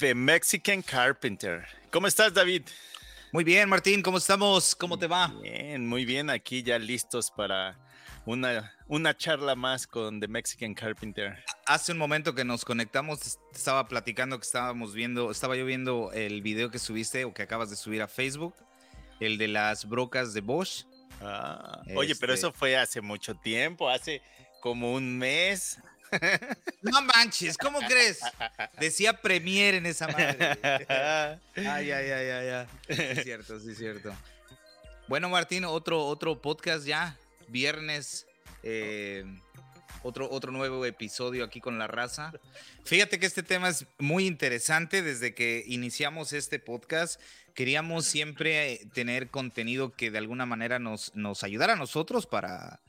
The Mexican Carpenter. ¿Cómo estás, David? Muy bien, Martín, ¿cómo estamos? ¿Cómo te va? Bien, muy bien, aquí ya listos para una, una charla más con The Mexican Carpenter. Hace un momento que nos conectamos, estaba platicando que estábamos viendo, estaba yo viendo el video que subiste o que acabas de subir a Facebook, el de las brocas de Bosch. Ah, oye, pero este eso fue hace mucho tiempo, hace como un mes. No manches, ¿cómo crees? Decía Premier en esa madre. Ay, ay, ay, ay, ay. Sí, cierto, sí, cierto. Bueno, Martín, otro, otro podcast ya, viernes. Eh, otro, otro nuevo episodio aquí con la raza. Fíjate que este tema es muy interesante. Desde que iniciamos este podcast, queríamos siempre tener contenido que de alguna manera nos, nos ayudara a nosotros para,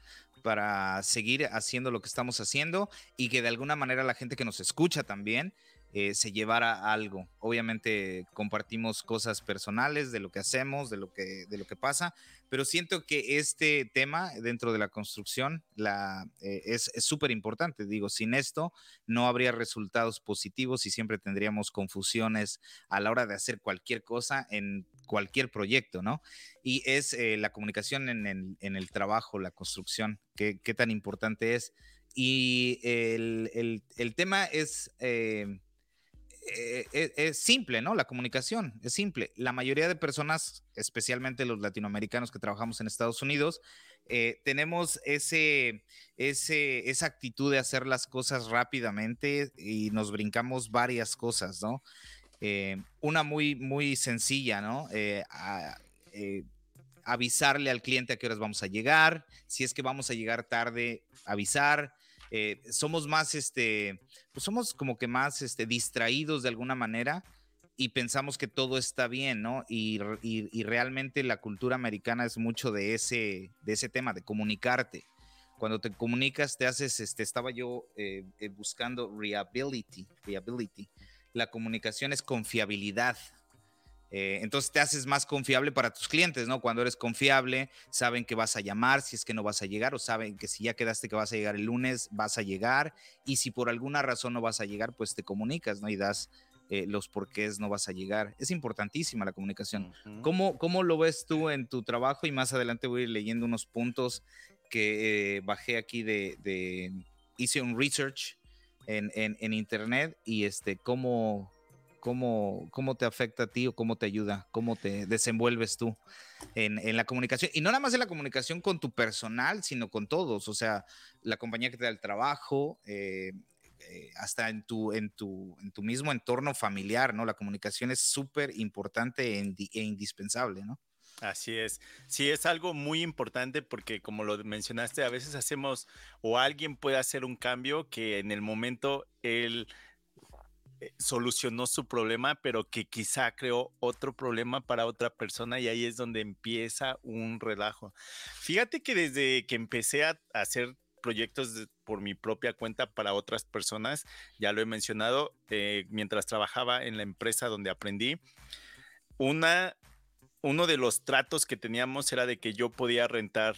para seguir haciendo lo que estamos haciendo y que de alguna manera la gente que nos escucha también eh, se llevara algo. Obviamente compartimos cosas personales de lo que hacemos, de lo que, de lo que pasa, pero siento que este tema dentro de la construcción la, eh, es súper importante. Digo, sin esto no habría resultados positivos y siempre tendríamos confusiones a la hora de hacer cualquier cosa en cualquier proyecto, ¿no? Y es eh, la comunicación en el, en el, trabajo, la construcción, qué, qué tan importante es. Y el, el, tema es... eh, es, simple, ¿no? La comunicación es simple. La mayoría de personas, especialmente los latinoamericanos que trabajamos en Estados Unidos, eh, tenemos ese, ese, esa actitud de hacer las cosas rápidamente y nos brincamos varias cosas, ¿no? una muy, muy sencilla, ¿no? avisarle al cliente a qué horas vamos a llegar, si es que vamos a llegar tarde, avisar, eh, somos más, este, pues somos como que más este, distraídos de alguna manera y pensamos que todo está bien, ¿no? Y, y, realmente la cultura americana es mucho de ese, de ese tema, de comunicarte. Cuando te comunicas, te haces, este, estaba yo eh, eh, buscando reliability, reliability. La comunicación es confiabilidad, eh, entonces te haces más confiable para tus clientes, ¿no? Cuando eres confiable, saben que vas a llamar si es que no vas a llegar o saben que si ya quedaste que vas a llegar el lunes, vas a llegar y si por alguna razón no vas a llegar, pues te comunicas, ¿no? Y das eh, los porqués no vas a llegar. Es importantísima la comunicación. ¿Cómo, ¿Cómo, lo ves tú en tu trabajo? Y más adelante voy a ir leyendo unos puntos que eh, bajé aquí de, hice un research en, en, en internet y este, cómo cómo, cómo te afecta a ti o cómo te ayuda, cómo te desenvuelves tú en, en, la comunicación. Y no nada más en la comunicación con tu personal, sino con todos, o sea, la compañía que te da el trabajo, eh, eh, hasta en tu, en, tu, en tu mismo entorno familiar, ¿no? La comunicación es súper importante e, e indispensable, ¿no? Así es. Sí, es algo muy importante porque como lo mencionaste, a veces hacemos o alguien puede hacer un cambio que en el momento él eh, solucionó su problema, pero que quizá creó otro problema para otra persona y ahí es donde empieza un relajo. Fíjate que desde que empecé a hacer proyectos por mi propia cuenta para otras personas, ya lo he mencionado, eh, mientras trabajaba en la empresa donde aprendí, una, uno de los tratos que teníamos era de que yo podía rentar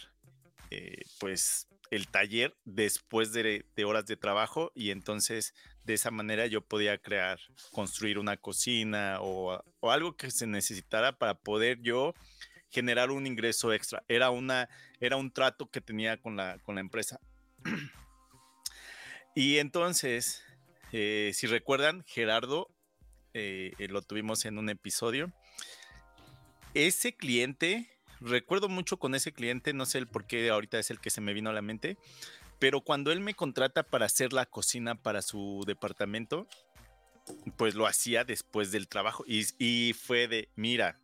eh, pues el taller después de, horas de trabajo y entonces de esa manera yo podía crear, construir una cocina o, algo que se necesitara para poder yo generar un ingreso extra. Era, una, era un trato que tenía con la, con la empresa. y entonces, eh, si recuerdan, Gerardo, eh, lo tuvimos en un episodio. Ese cliente recuerdo mucho con ese cliente, no sé el por qué ahorita es el que se me vino a la mente, pero cuando él me contrata para hacer la cocina para su departamento, pues lo hacía después del trabajo y, y fue de, mira,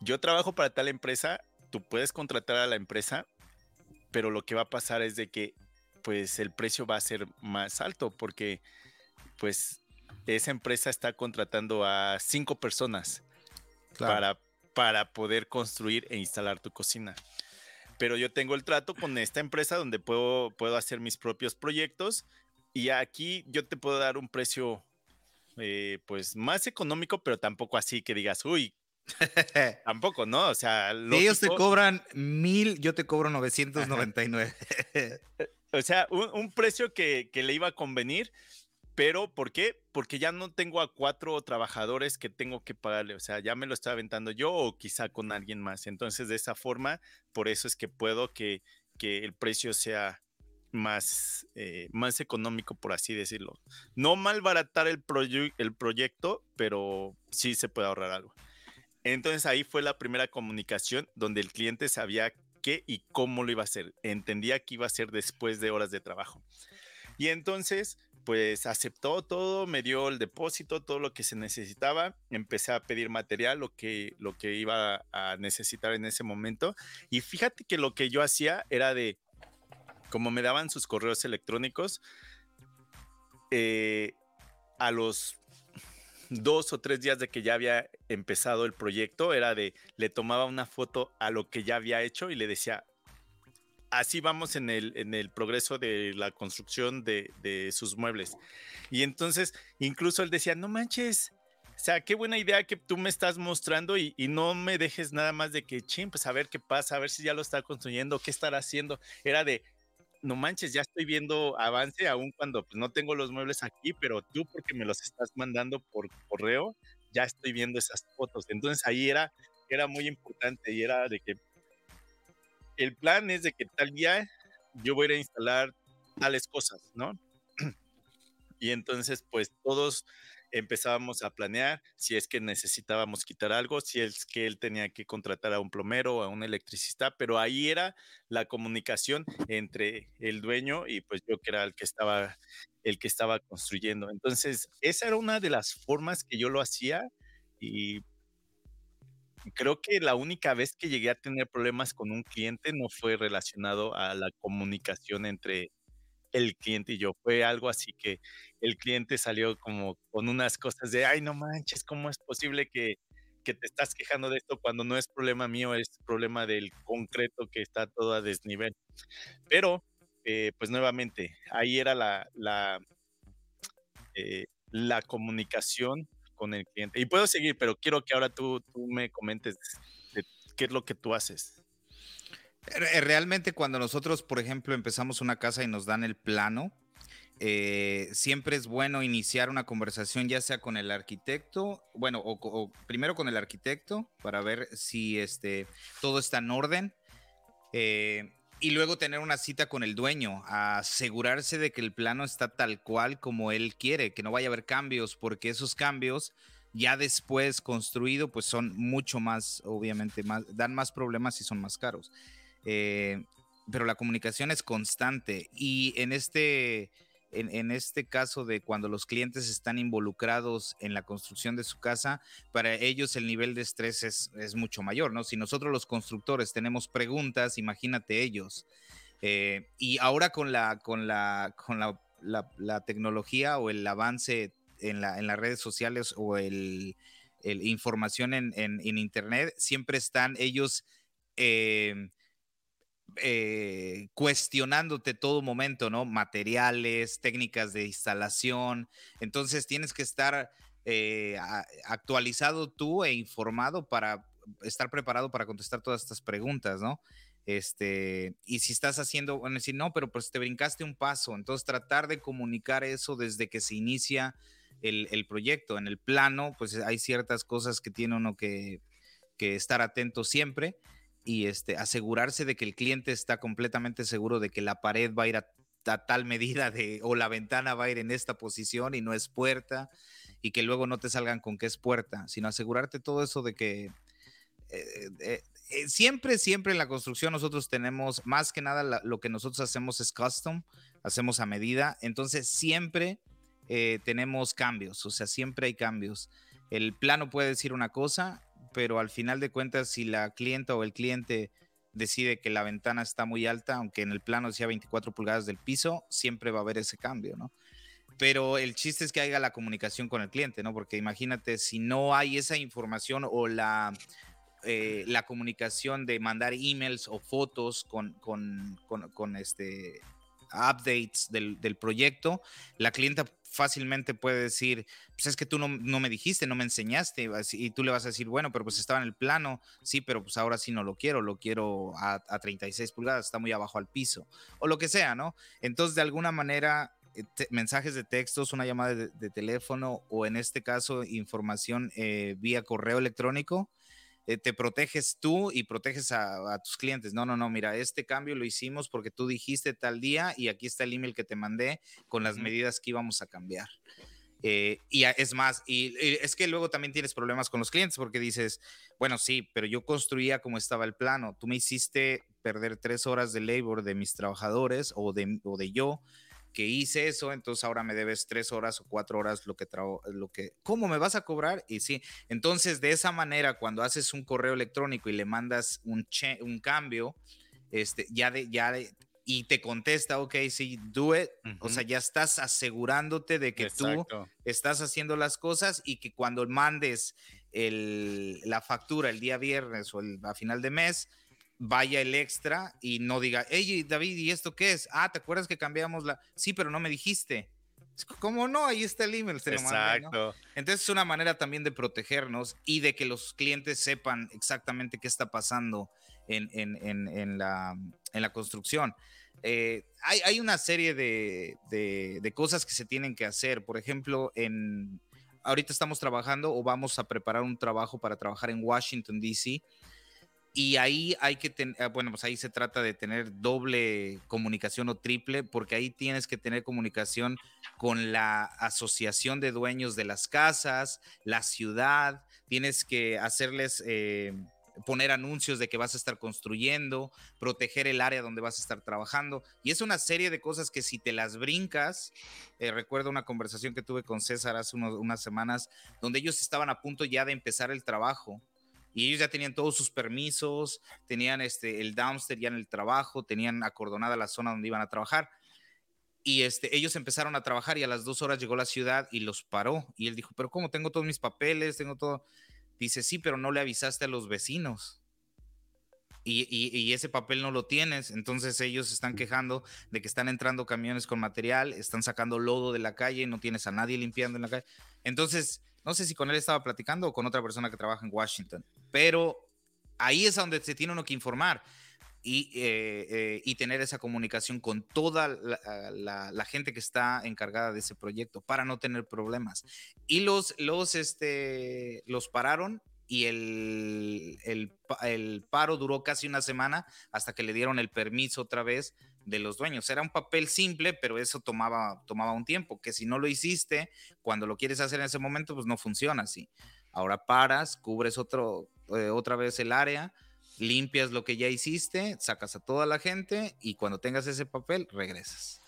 yo trabajo para tal empresa, tú puedes contratar a la empresa, pero lo que va a pasar es de que pues el precio va a ser más alto porque pues esa empresa está contratando a cinco personas para para poder construir e instalar tu cocina. Pero yo tengo el trato con esta empresa donde puedo, puedo hacer mis propios proyectos y aquí yo te puedo dar un precio eh, pues más económico, pero tampoco así que digas, uy, tampoco, ¿no? O sea, ellos te cobran mil, yo te cobro 999. o sea, un, precio que, que, le iba a convenir, Pero, ¿por qué? Porque ya no tengo a cuatro trabajadores que tengo que pagarle. O sea, ya me lo estoy aventando yo o quizá con alguien más. Entonces, de esa forma, por eso es que puedo que, que el precio sea más, eh, más económico, por así decirlo. No malbaratar el, el proyecto, pero sí se puede ahorrar algo. Entonces ahí fue la primera comunicación donde el cliente sabía qué y cómo lo iba a hacer. Entendía que iba a ser después de horas de trabajo. Y entonces pues aceptó todo, me dio el depósito, todo lo que se necesitaba, empecé a pedir material, lo que, lo que iba a necesitar en ese momento. Y fíjate que lo que yo hacía era de, como me daban sus correos electrónicos, eh, a los dos o tres días de que ya había empezado el proyecto, era de, le tomaba una foto a lo que ya había hecho y le decía, así vamos en el, progreso de la construcción de, sus muebles. Y entonces, incluso él decía, no manches, o sea, qué buena idea que tú me estás mostrando y, no me dejes nada más de que, ching, pues a ver qué pasa, a ver si ya lo está construyendo, qué estará haciendo. Era de, no manches, ya estoy viendo avance, aún cuando pues, no tengo los muebles aquí, pero tú porque me los estás mandando por correo, ya estoy viendo esas fotos. Entonces ahí era, era muy importante y era de que el plan es de que tal día yo voy a instalar tales cosas, ¿no? y entonces, pues todos empezábamos a planear si es que necesitábamos quitar algo, si es que él tenía que contratar a un plomero o a un electricista, pero ahí era la comunicación entre el dueño y pues yo que era el que estaba el que estaba construyendo. Entonces, esa era una de las formas que yo lo hacía y creo que la única vez que llegué a tener problemas con un cliente no fue relacionado a la comunicación entre el cliente y yo. Fue algo así que el cliente salió como con unas cosas de, ay, no manches, ¿cómo es posible que, que te estás quejando de esto cuando no es problema mío, es problema del concreto que está todo a desnivel? Pero, eh, pues nuevamente, ahí era la, la, eh, la comunicación con el cliente. Y puedo seguir, pero quiero que ahora tú, tú me comentes qué es lo que tú haces. Realmente cuando nosotros, por ejemplo, empezamos una casa y nos dan el plano, eh, siempre es bueno iniciar una conversación ya sea con el arquitecto, bueno, o, primero con el arquitecto para ver si este, todo está en orden. Eh, y luego tener una cita con el dueño, asegurarse de que el plano está tal cual como él quiere, que no vaya a haber cambios, porque esos cambios ya después construido, pues son mucho más, obviamente, más, dan más problemas y son más caros. Eh, pero la comunicación es constante y en este, en, este caso de cuando los clientes están involucrados en la construcción de su casa, para ellos el nivel de estrés es, mucho mayor, ¿no? Si nosotros los constructores tenemos preguntas, imagínate ellos. Eh, y ahora con la, con la, con la, tecnología o el avance en, la, en las redes sociales o el, información en, en, internet, siempre están ellos eh, eh, cuestionándote todo momento, ¿no? Materiales, técnicas de instalación. Entonces tienes que estar eh, actualizado tú e informado para estar preparado para contestar todas estas preguntas, ¿no? Este, y si estás haciendo, bueno, decir, no, pero pues te brincaste un paso. Entonces tratar de comunicar eso desde que se inicia el, proyecto. En el plano, pues hay ciertas cosas que tiene uno que, que estar atento siempre y este, asegurarse de que el cliente está completamente seguro de que la pared va a ir a, tal medida de, o la ventana va a ir en esta posición y no es puerta, y que luego no te salgan con que es puerta, sino asegurarte todo eso de que eh, eh, eh, siempre, siempre en la construcción nosotros tenemos, más que nada lo que nosotros hacemos es custom, hacemos a medida, entonces siempre tenemos cambios, o sea, siempre hay cambios. El plano puede decir una cosa pero al final de cuentas, si la clienta o el cliente decide que la ventana está muy alta, aunque en el plano sea 24 pulgadas del piso, siempre va a haber ese cambio, ¿no? Pero el chiste es que haya la comunicación con el cliente, ¿no? Porque imagínate, si no hay esa información o la, eh, la comunicación de mandar emails o fotos con, con, este, updates del, del, proyecto, la clienta fácilmente puede decir, pues es que tú no, me dijiste, no me enseñaste, y tú le vas a decir, bueno, pero pues estaba en el plano, sí, pero pues ahora sí no lo quiero, lo quiero a, 36 pulgadas, está muy abajo al piso, o lo que sea, ¿no? Entonces, de alguna manera, eh, mensajes de textos, una llamada de, teléfono o en este caso información eh, vía correo electrónico, eh, te proteges tú y proteges a, tus clientes. No, no, no, mira, este cambio lo hicimos porque tú dijiste tal día y aquí está el email que te mandé con las medidas que íbamos a cambiar. Eh, y es más, y, es que luego también tienes problemas con los clientes porque dices, bueno, sí, pero yo construía como estaba el plano. Tú me hiciste perder tres horas de labor de mis trabajadores o de, o de yo que hice eso, entonces ahora me debes tres horas o cuatro horas lo que trabajo, lo que, ¿cómo me vas a cobrar? Y sí, entonces de esa manera, cuando haces un correo electrónico y le mandas un, un cambio, este, ya de, ya y te contesta, ok, sí, do it, o sea, ya estás asegurándote de que tú estás haciendo las cosas y que cuando mandes el, la factura el día viernes o el, a final de mes, vaya el extra y no diga, hey David, ¿y esto qué es? Ah, ¿te acuerdas que cambiamos la? Sí, pero no me dijiste. ¿Cómo no? Ahí está el email. Exacto. Entonces es una manera también de protegernos y de que los clientes sepan exactamente qué está pasando en, en, en, en la, la, construcción. Eh, hay, hay, una serie de, de, de, cosas que se tienen que hacer. Por ejemplo, en, ahorita estamos trabajando o vamos a preparar un trabajo para trabajar en Washington, D.C. Y ahí hay que tener, ah, bueno, pues ahí se trata de tener doble comunicación o triple, porque ahí tienes que tener comunicación con la asociación de dueños de las casas, la ciudad, tienes que hacerles... Eh, poner anuncios de que vas a estar construyendo, proteger el área donde vas a estar trabajando. Y es una serie de cosas que si te las brincas, eh, recuerdo una conversación que tuve con César hace unas semanas, donde ellos estaban a punto ya de empezar el trabajo y ellos ya tenían todos sus permisos, tenían este, el downstairs ya en el trabajo, tenían acordonada la zona donde iban a trabajar. Y este, ellos empezaron a trabajar y a las dos horas llegó la ciudad y los paró. Y él dijo, pero ¿cómo tengo todos mis papeles? Tengo todo. Dice, sí, pero no le avisaste a los vecinos. Y, y, ese papel no lo tienes. Entonces ellos están quejando de que están entrando camiones con material, están sacando lodo de la calle, no tienes a nadie limpiando en la calle. Entonces, no sé si con él estaba platicando o con otra persona que trabaja en Washington pero ahí es donde se tiene uno que informar. Y, eh, eh, y, tener esa comunicación con toda la, gente que está encargada de ese proyecto para no tener problemas. Y los, los, este, los pararon y el, el, el, paro duró casi una semana hasta que le dieron el permiso otra vez de los dueños. Era un papel simple, pero eso tomaba, tomaba un tiempo, que si no lo hiciste, cuando lo quieres hacer en ese momento, pues no funciona así. Ahora paras, cubres otro, eh, otra vez el área, limpias lo que ya hiciste, sacas a toda la gente y cuando tengas ese papel, regresas.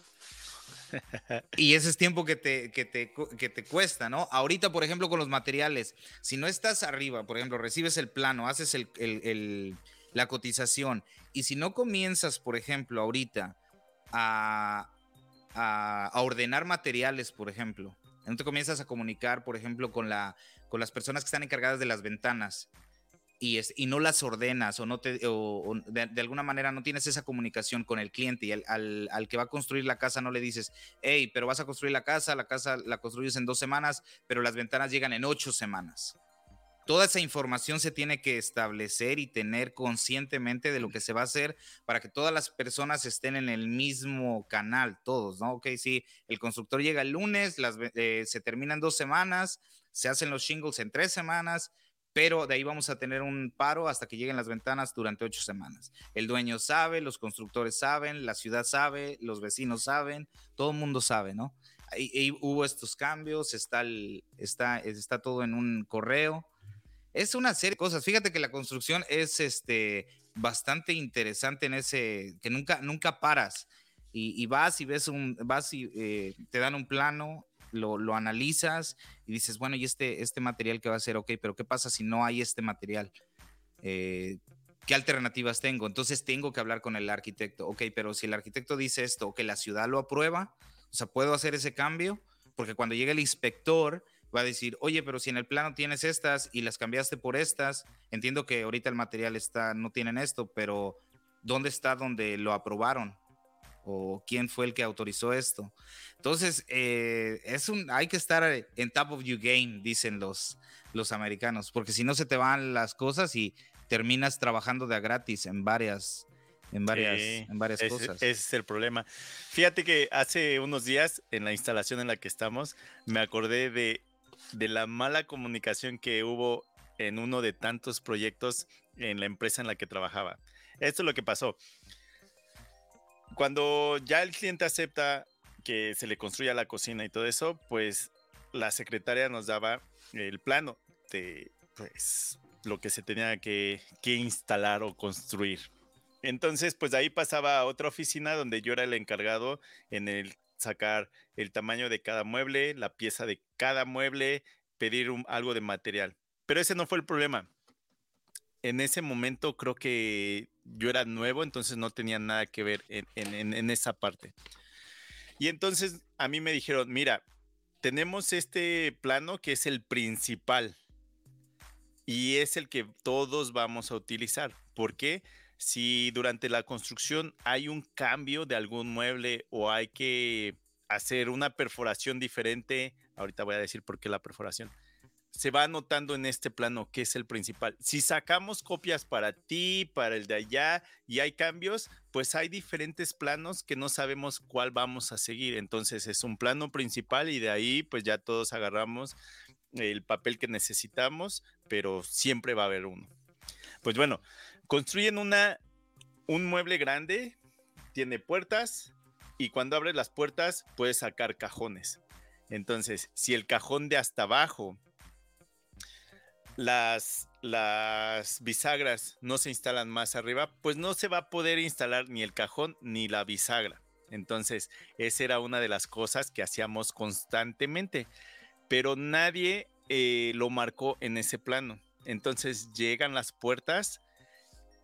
y ese es tiempo que te, que, te, que te cuesta, ¿no? Ahorita, por ejemplo, con los materiales, si no estás arriba, por ejemplo, recibes el plano, haces el, el, la cotización y si no comienzas, por ejemplo, ahorita a, a, a ordenar materiales, por ejemplo, no te comienzas a comunicar, por ejemplo, con, la, con las personas que están encargadas de las ventanas y, y no las ordenas o, no te, o, de, alguna manera no tienes esa comunicación con el cliente y al, al, que va a construir la casa no le dices, hey, pero vas a construir la casa, la casa la construyes en dos semanas, pero las ventanas llegan en ocho semanas toda esa información se tiene que establecer y tener conscientemente de lo que se va a hacer para que todas las personas estén en el mismo canal, todos, ¿no? Ok, sí, el constructor llega el lunes, las, eh, se terminan dos semanas, se hacen los shingles en tres semanas, pero de ahí vamos a tener un paro hasta que lleguen las ventanas durante ocho semanas. El dueño sabe, los constructores saben, la ciudad sabe, los vecinos saben, todo el mundo sabe, ¿no? Ahí, hubo estos cambios, está, está, está todo en un correo es una serie de cosas. Fíjate que la construcción es este, bastante interesante en ese, que nunca, nunca paras. Y, vas y ves un, vas y eh, te dan un plano, lo, lo, analizas y dices, bueno, y este, este material que va a ser, ok, pero ¿qué pasa si no hay este material? Eh, ¿Qué alternativas tengo? Entonces tengo que hablar con el arquitecto. Ok, pero si el arquitecto dice esto, que la ciudad lo aprueba, o sea, ¿puedo hacer ese cambio? Porque cuando llega el inspector, va a decir, oye, pero si en el plano tienes estas y las cambiaste por estas, entiendo que ahorita el material está, no tienen esto, pero ¿dónde está donde lo aprobaron? ¿O quién fue el que autorizó esto? Entonces, eh, es un, hay que estar en top of your game, dicen los, los americanos, porque si no se te van las cosas y terminas trabajando de a gratis en varias, en varias, en varias cosas. Ese es el problema. Fíjate que hace unos días, en la instalación en la que estamos, me acordé de, de la mala comunicación que hubo en uno de tantos proyectos en la empresa en la que trabajaba. Esto es lo que pasó. Cuando ya el cliente acepta que se le construya la cocina y todo eso, pues la secretaria nos daba el plano de pues lo que se tenía que, que instalar o construir. Entonces, pues de ahí pasaba a otra oficina donde yo era el encargado en el sacar el tamaño de cada mueble, la pieza de cada mueble, pedir algo de material. Pero ese no fue el problema. En ese momento creo que yo era nuevo, entonces no tenía nada que ver en, esa parte. Y entonces a mí me dijeron, mira, tenemos este plano que es el principal y es el que todos vamos a utilizar. ¿Por qué? Si durante la construcción hay un cambio de algún mueble o hay que hacer una perforación diferente, ahorita voy a decir por qué la perforación, se va anotando en este plano que es el principal. Si sacamos copias para ti, para el de allá y hay cambios, pues hay diferentes planos que no sabemos cuál vamos a seguir. Entonces es un plano principal y de ahí pues ya todos agarramos el papel que necesitamos, pero siempre va a haber uno. Pues bueno, construyen una, un mueble grande, tiene puertas y cuando abres las puertas puedes sacar cajones. Entonces, si el cajón de hasta abajo las, las bisagras no se instalan más arriba, pues no se va a poder instalar ni el cajón ni la bisagra. Entonces, esa era una de las cosas que hacíamos constantemente, pero nadie eh, lo marcó en ese plano. Entonces llegan las puertas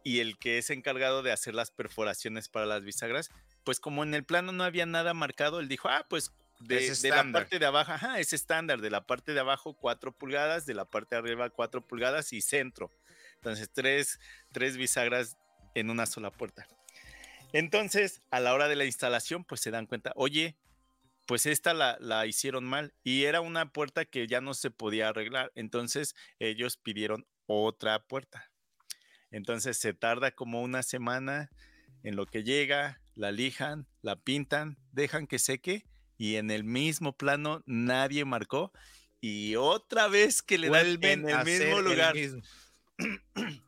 y el que es encargado de hacer las perforaciones para las bisagras, pues como en el plano no había nada marcado, él dijo, ah, pues de, la parte de abajo, ajá, es estándar, de la parte de abajo 4 pulgadas, de la parte de arriba 4 pulgadas y centro. Entonces, tres, tres bisagras en una sola puerta. Entonces, a la hora de la instalación, pues se dan cuenta, oye, pues esta la, la, hicieron mal y era una puerta que ya no se podía arreglar. Entonces, ellos pidieron otra puerta. Entonces, se tarda como una semana en lo que llega, la lijan, la pintan, dejan que seque y en el mismo plano nadie marcó y otra vez que le Vuelven en el mismo lugar.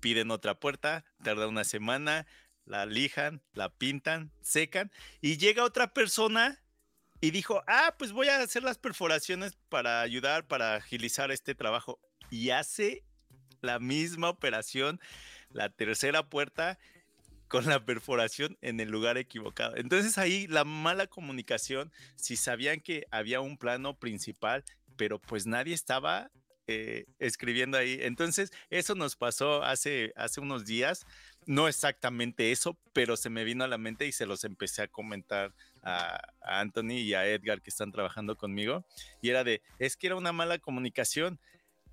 Piden otra puerta, tarda una semana, la lijan, la pintan, secan y llega otra persona y dijo, ah, pues voy a hacer las perforaciones para ayudar, para agilizar este trabajo. Y hace la misma operación, la tercera puerta con la perforación en el lugar equivocado. Entonces ahí la mala comunicación, si sabían que había un plano principal, pero pues nadie estaba eh, escribiendo ahí. Entonces eso nos pasó hace, hace unos días, no exactamente eso, pero se me vino a la mente y se los empecé a comentar a, a Anthony y a Edgar que están trabajando conmigo. Y era de, es que era una mala comunicación.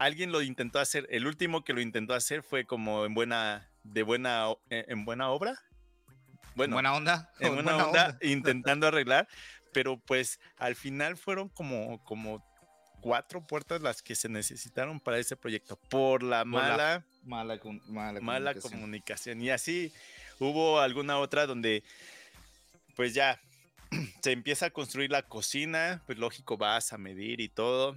Alguien lo intentó hacer, el último que lo intentó hacer fue como en buena de buena, eh, en buena obra. Bueno, buena onda. En buena, onda, intentando arreglar, pero pues al final fueron como, como cuatro puertas las que se necesitaron para ese proyecto por la mala, mala, mala, comunicación. Y así hubo alguna otra donde pues ya se empieza a construir la cocina, pues lógico vas a medir y todo,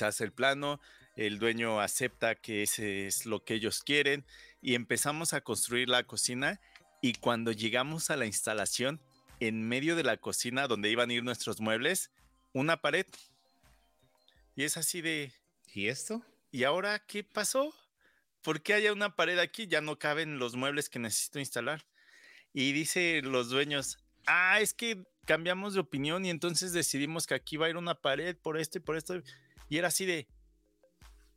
hace el plano, el dueño acepta que ese es lo que ellos quieren y empezamos a construir la cocina y cuando llegamos a la instalación, en medio de la cocina donde iban a ir nuestros muebles, una pared. Y es así de... ¿Y esto? ¿Y ahora qué pasó? ¿Por qué hay una pared aquí? Ya no caben los muebles que necesito instalar. Y dice los dueños, ah, es que cambiamos de opinión y entonces decidimos que aquí va a ir una pared por esto y por esto. Y era así de,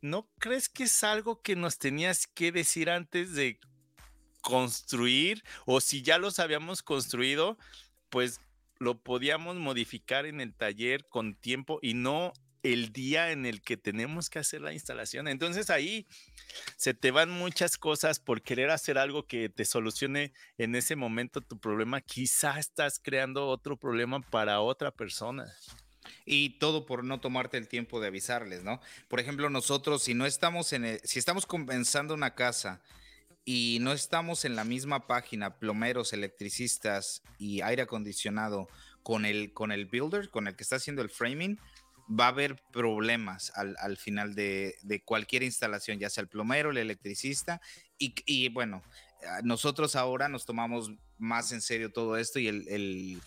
¿no crees que es algo que nos tenías que decir antes de construir? O si ya los habíamos construido, pues lo podíamos modificar en el taller con tiempo y no el día en el que tenemos que hacer la instalación. Entonces ahí se te van muchas cosas por querer hacer algo que te solucione en ese momento tu problema. Quizá estás creando otro problema para otra persona. Y todo por no tomarte el tiempo de avisarles, ¿no? Por ejemplo, nosotros, si no estamos en, si estamos compensando una casa y no estamos en la misma página, plomeros, electricistas y aire acondicionado, con el, con el builder, con el que está haciendo el framing, va a haber problemas al, final de, cualquier instalación, ya sea el plomero, el electricista, y, bueno, ah, nosotros ahora nos tomamos más en serio todo esto y el,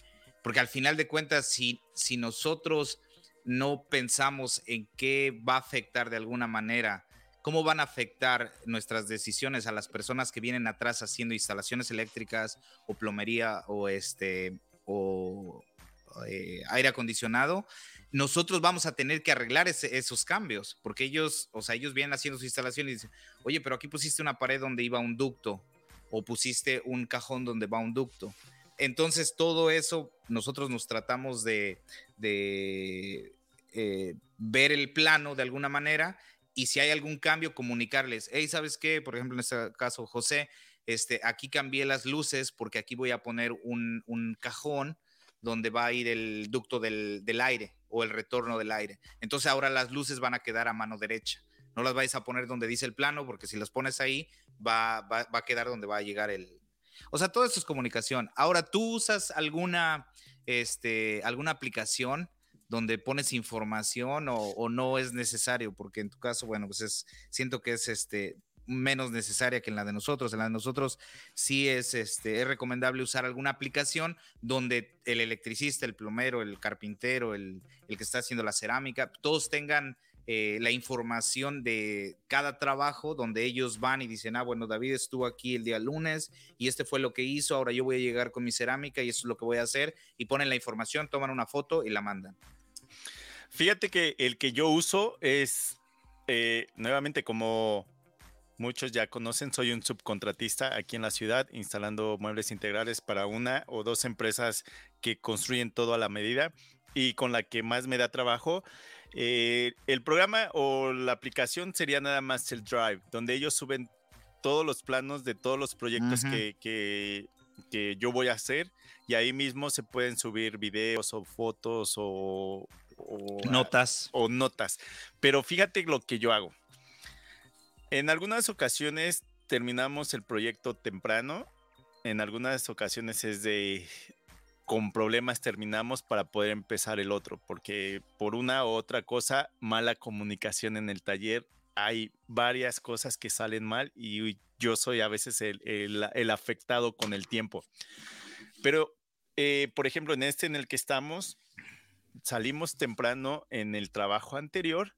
porque al final de cuentas, si, si nosotros no pensamos en qué va a afectar de alguna manera, cómo van a afectar nuestras decisiones a las personas que vienen atrás haciendo instalaciones eléctricas o plomería o este o eh, aire acondicionado, nosotros vamos a tener que arreglar esos cambios, porque ellos, o sea, ellos vienen haciendo su instalación y dicen, oye, pero aquí pusiste una pared donde iba un ducto, o pusiste un cajón donde va un ducto. Entonces, todo eso nosotros nos tratamos de, eh, ver el plano de alguna manera y si hay algún cambio, comunicarles, hey, ¿sabes qué? Por ejemplo, en este caso, José, este, aquí cambié las luces porque aquí voy a poner un, cajón donde va a ir el ducto del, aire o el retorno del aire. Entonces ahora las luces van a quedar a mano derecha. No las vais a poner donde dice el plano, porque si las pones ahí, va, va, a quedar donde va a llegar el... O sea, todo esto es comunicación. Ahora, ¿tú usas alguna, este, alguna aplicación donde pones información o, no es necesario? Porque en tu caso, bueno, pues es, siento que es este, menos necesaria que en la de nosotros. En la de nosotros sí es, este, es recomendable usar alguna aplicación donde el electricista, el plomero, el carpintero, el que está haciendo la cerámica, todos tengan eh, la información de cada trabajo donde ellos van y dicen, ah, bueno, David estuvo aquí el día lunes y este fue lo que hizo, ahora yo voy a llegar con mi cerámica y eso es lo que voy a hacer y ponen la información, toman una foto y la mandan. Fíjate que el que yo uso es eh, nuevamente como muchos ya conocen, soy un subcontratista aquí en la ciudad instalando muebles integrales para una o dos empresas que construyen todo a la medida y con la que más me da trabajo. Eh, el programa o la aplicación sería nada más el Drive, donde ellos suben todos los planos de todos los proyectos que, que, yo voy a hacer y ahí mismo se pueden subir videos o fotos o, o notas. O notas. Pero fíjate lo que yo hago en algunas ocasiones terminamos el proyecto temprano, en algunas ocasiones es de con problemas terminamos para poder empezar el otro, porque por una u otra cosa, mala comunicación en el taller, hay varias cosas que salen mal y yo soy a veces el, afectado con el tiempo. Pero, eh, por ejemplo, en este en el que estamos, salimos temprano en el trabajo anterior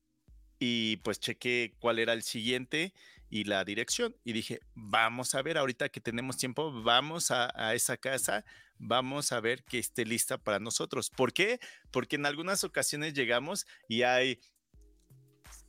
y pues chequé cuál era el siguiente y la dirección y dije, vamos a ver, ahorita que tenemos tiempo, vamos a, esa casa, vamos a ver que esté lista para nosotros. ¿Por qué? Porque en algunas ocasiones llegamos y hay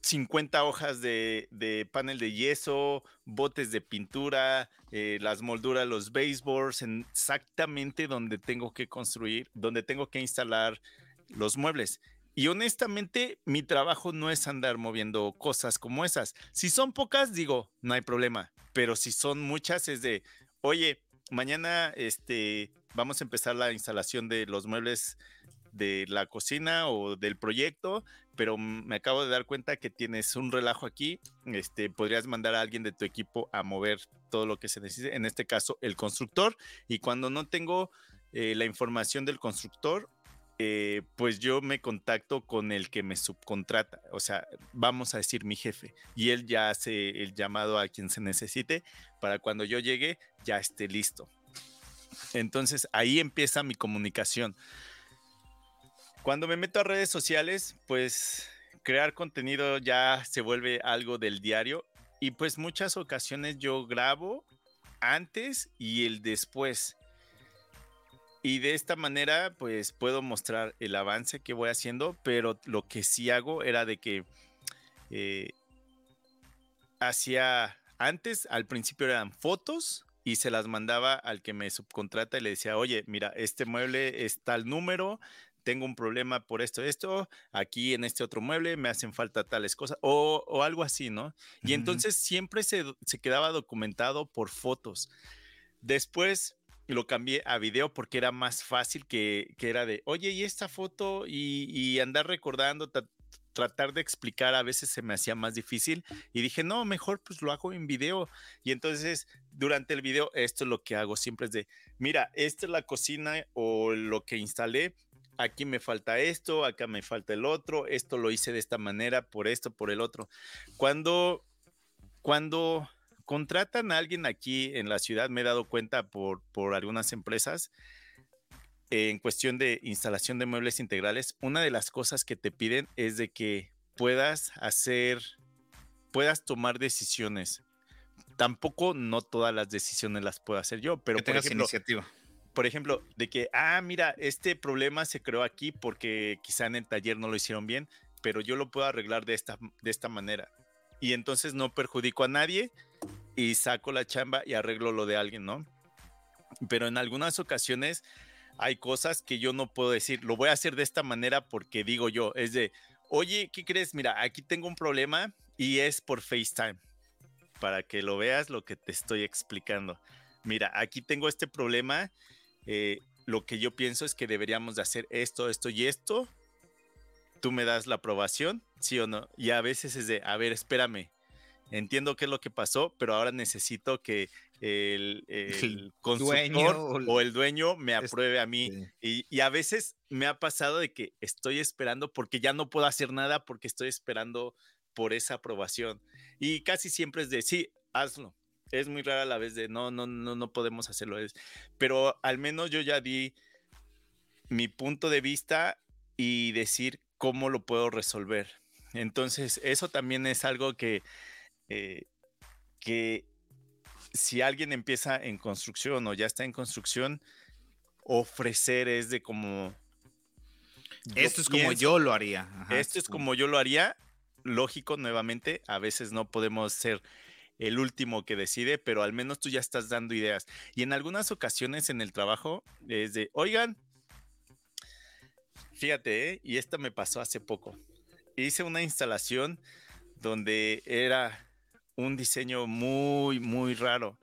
50 hojas de, panel de yeso, botes de pintura, eh, las molduras, los baseboards, exactamente donde tengo que construir, donde tengo que instalar los muebles. Y honestamente, mi trabajo no es andar moviendo cosas como esas. Si son pocas, digo, no hay problema. Pero si son muchas, es de, oye, mañana este, vamos a empezar la instalación de los muebles de la cocina o del proyecto, pero me acabo de dar cuenta que tienes un relajo aquí. Este, podrías mandar a alguien de tu equipo a mover todo lo que se necesite, en este caso el constructor. Y cuando no tengo eh, la información del constructor, eh, pues yo me contacto con el que me subcontrata, o sea, vamos a decir mi jefe, y él ya hace el llamado a quien se necesite para cuando yo llegue ya esté listo. Entonces ahí empieza mi comunicación. Cuando me meto a redes sociales, pues crear contenido ya se vuelve algo del diario y pues muchas ocasiones yo grabo antes y el después. Y de esta manera, pues puedo mostrar el avance que voy haciendo, pero lo que sí hago era de que eh, hacía antes, al principio eran fotos y se las mandaba al que me subcontrata y le decía, oye, mira, este mueble es tal número, tengo un problema por esto, esto, aquí en este otro mueble me hacen falta tales cosas, o, algo así, ¿no? Y entonces siempre se, se, quedaba documentado por fotos. Después lo cambié a video porque era más fácil que, era de, oye, y esta foto y, andar recordando, tratar de explicar a veces se me hacía más difícil y dije, no, mejor pues lo hago en video. Y entonces durante el video esto es lo que hago siempre es de, mira, esta es la cocina o lo que instalé, aquí me falta esto, acá me falta el otro, esto lo hice de esta manera, por esto, por el otro. Cuando, cuando contratan a alguien aquí en la ciudad, me he dado cuenta por, por algunas empresas, en cuestión de instalación de muebles integrales, una de las cosas que te piden es de que puedas hacer, puedas tomar decisiones. Tampoco no todas las decisiones las puedo hacer yo, pero por ejemplo, iniciativa. Por ejemplo, de que, ah, mira, este problema se creó aquí porque quizá en el taller no lo hicieron bien, pero yo lo puedo arreglar de esta, de esta manera. Y entonces no perjudico a nadie y saco la chamba y arreglo lo de alguien, ¿no? Pero en algunas ocasiones hay cosas que yo no puedo decir, lo voy a hacer de esta manera porque digo yo, es de, oye, ¿qué crees? Mira, aquí tengo un problema y es por FaceTime, para que lo veas lo que te estoy explicando. Mira, aquí tengo este problema, eh, lo que yo pienso es que deberíamos de hacer esto, esto y esto. Tú me das la aprobación, sí o no. Y a veces es de, a ver, espérame, entiendo qué es lo que pasó, pero ahora necesito que el, el dueño o el dueño me apruebe a mí. Y, a veces me ha pasado de que estoy esperando porque ya no puedo hacer nada porque estoy esperando por esa aprobación. Y casi siempre es de, sí, hazlo. Es muy rara la vez de, no, no, no, no podemos hacerlo. Pero al menos yo ya di mi punto de vista y decir cómo lo puedo resolver. Entonces, eso también es algo que, eh, que si alguien empieza en construcción o ya está en construcción, ofrecer es de como... Esto es como yo lo haría. esto es como yo lo haría. Lógico, nuevamente, a veces no podemos ser el último que decide, pero al menos tú ya estás dando ideas. Y en algunas ocasiones en el trabajo es de, oigan, fíjate, ¿eh? y esto me pasó hace poco. Hice una instalación donde era un diseño muy, muy raro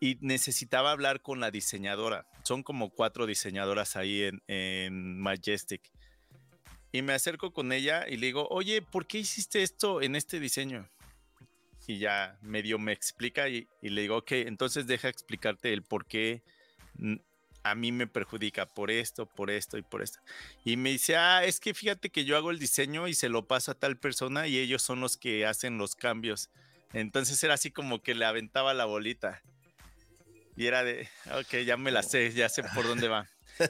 y necesitaba hablar con la diseñadora. Son como cuatro diseñadoras ahí en, Majestic. Y me acerco con ella y le digo, oye, ¿por qué hiciste esto en este diseño? Y ya medio me explica y, y le digo, ok, entonces deja explicarte el por qué a mí me perjudica por esto, por esto y por esto. Y me dice, ah, es que fíjate que yo hago el diseño y se lo paso a tal persona y ellos son los que hacen los cambios. Entonces era así como que le aventaba la bolita. Y era de, ok, ya me la sé, ya sé por dónde va.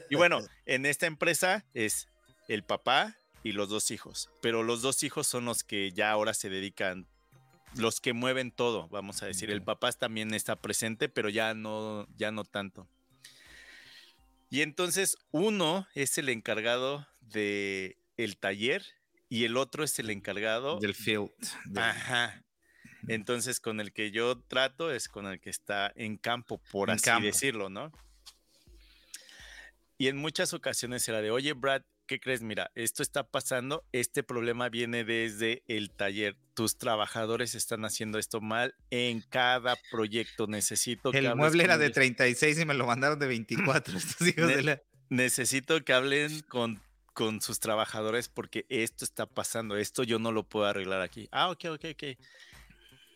Y bueno, en esta empresa es el papá y los dos hijos, pero los dos hijos son los que ya ahora se dedican, los que mueven todo, vamos a decir. El papá también está presente, pero ya no, ya no tanto. Y entonces uno es el encargado de el taller y el otro es el encargado del field. Ajá. Entonces, con el que yo trato es con el que está en campo, por así decirlo, ¿no? Y en muchas ocasiones era de, oye, Brad, ¿qué crees? Mira, esto está pasando, este problema viene desde el taller. Tus trabajadores están haciendo esto mal en cada proyecto. Necesito que... El mueble era de 36 y me lo mandaron de 24. Necesito que hablen con, con sus trabajadores porque esto está pasando. Esto yo no lo puedo arreglar aquí. Ah, ok, ok, ok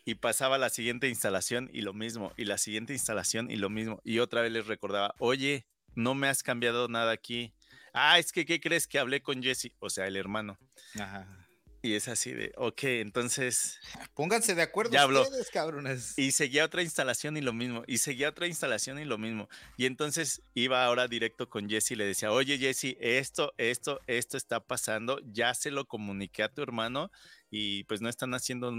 y pasaba la siguiente instalación y lo mismo, y la siguiente instalación y lo mismo. Y otra vez les recordaba, oye, no me has cambiado nada aquí. Ah, es que, ¿qué crees que hablé con Jesse? O sea, el hermano. Ajá. Y es así de, ok, entonces. Pónganse de acuerdo ya ustedes, cabrones. Y seguía otra instalación y lo mismo. Y seguía otra instalación y lo mismo. Y entonces iba ahora directo con Jesse y le decía, oye, Jesse, esto, esto, esto está pasando. Ya se lo comuniqué a tu hermano y pues no están haciendo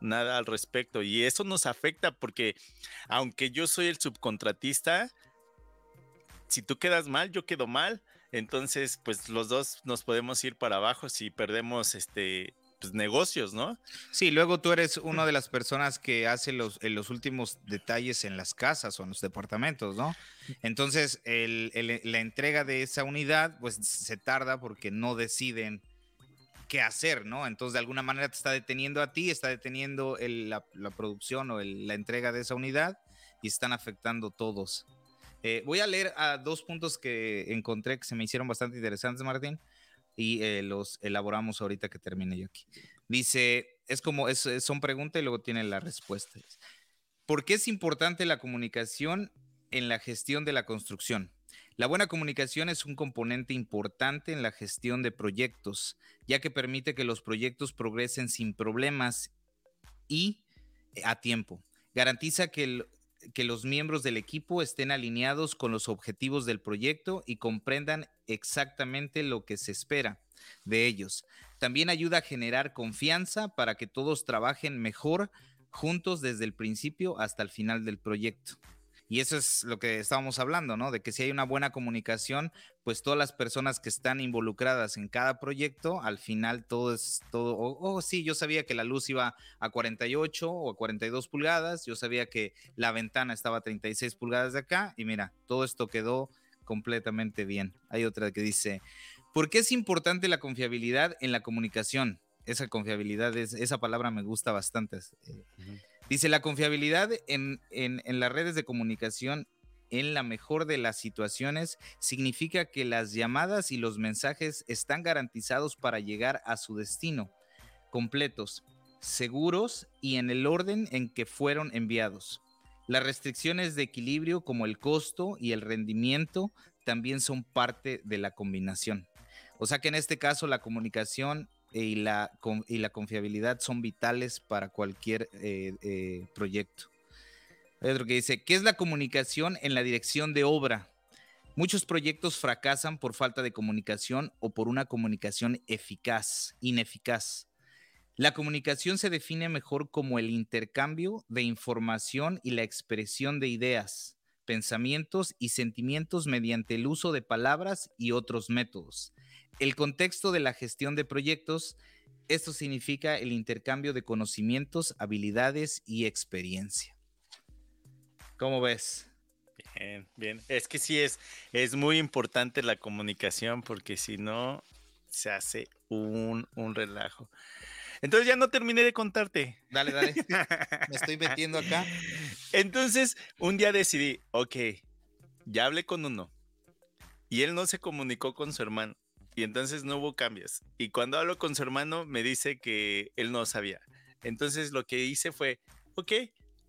nada al respecto. Y eso nos afecta porque aunque yo soy el subcontratista, si tú quedas mal, yo quedo mal. Entonces, pues los dos nos podemos ir para abajo si perdemos este pues, negocios, ¿no? Sí, luego tú eres una de las personas que hace los, los últimos detalles en las casas o en los departamentos, ¿no? Entonces, la entrega de esa unidad, pues se tarda porque no deciden qué hacer, ¿no? Entonces, de alguna manera te está deteniendo a ti, está deteniendo la, producción o la entrega de esa unidad y están afectando todos. Eh, voy a leer a dos puntos que encontré que se me hicieron bastante interesantes, Martín, y eh, los elaboramos ahorita que termine yo aquí. Dice, es como, es, son preguntas y luego tiene la respuesta. ¿Por qué es importante la comunicación en la gestión de la construcción? La buena comunicación es un componente importante en la gestión de proyectos, ya que permite que los proyectos progresen sin problemas y eh, a tiempo. Garantiza que, que los miembros del equipo estén alineados con los objetivos del proyecto y comprendan exactamente lo que se espera de ellos. También ayuda a generar confianza para que todos trabajen mejor juntos desde el principio hasta el final del proyecto. Y eso es lo que estábamos hablando, ¿no? De que si hay una buena comunicación, pues todas las personas que están involucradas en cada proyecto, al final todo es todo, oh, sí, yo sabía que la luz iba a 48 o a 42 pulgadas, yo sabía que la ventana estaba a 36 pulgadas de acá y mira, todo esto quedó completamente bien. Hay otra que dice, ¿por qué es importante la confiabilidad en la comunicación? Esa confiabilidad, es, esa palabra me gusta bastante. Eh, Dice, la confiabilidad en, las redes de comunicación en la mejor de las situaciones significa que las llamadas y los mensajes están garantizados para llegar a su destino, completos, seguros y en el orden en que fueron enviados. Las restricciones de equilibrio como el costo y el rendimiento también son parte de la combinación. O sea que en este caso la comunicación y la, y la confiabilidad son vitales para cualquier eh, eh, proyecto. Hay otro que dice, ¿qué es la comunicación en la dirección de obra? Muchos proyectos fracasan por falta de comunicación o por una comunicación eficaz, ineficaz. La comunicación se define mejor como el intercambio de información y la expresión de ideas, pensamientos y sentimientos mediante el uso de palabras y otros métodos el contexto de la gestión de proyectos, esto significa el intercambio de conocimientos, habilidades y experiencia. ¿Cómo ves? Bien, bien. Es que sí es, es muy importante la comunicación porque si no, se hace un, un relajo. Entonces ya no terminé de contarte. Dale, dale. Me estoy metiendo acá. Entonces, un día decidí, ok, ya hablé con uno. Y él no se comunicó con su hermano y entonces no hubo cambios. Y cuando hablo con su hermano me dice que él no sabía. Entonces lo que hice fue, ok,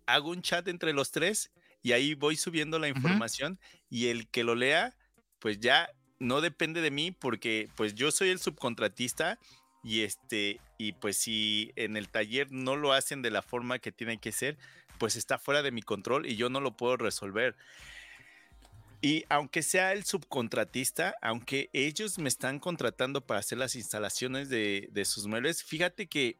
hago un chat entre los tres y ahí voy subiendo la información y el que lo lea, pues ya no depende de mí porque pues yo soy el subcontratista y este y pues si en el taller no lo hacen de la forma que tiene que ser, pues está fuera de mi control y yo no lo puedo resolver. Y aunque sea el subcontratista, aunque ellos me están contratando para hacer las instalaciones de, sus muebles, fíjate que,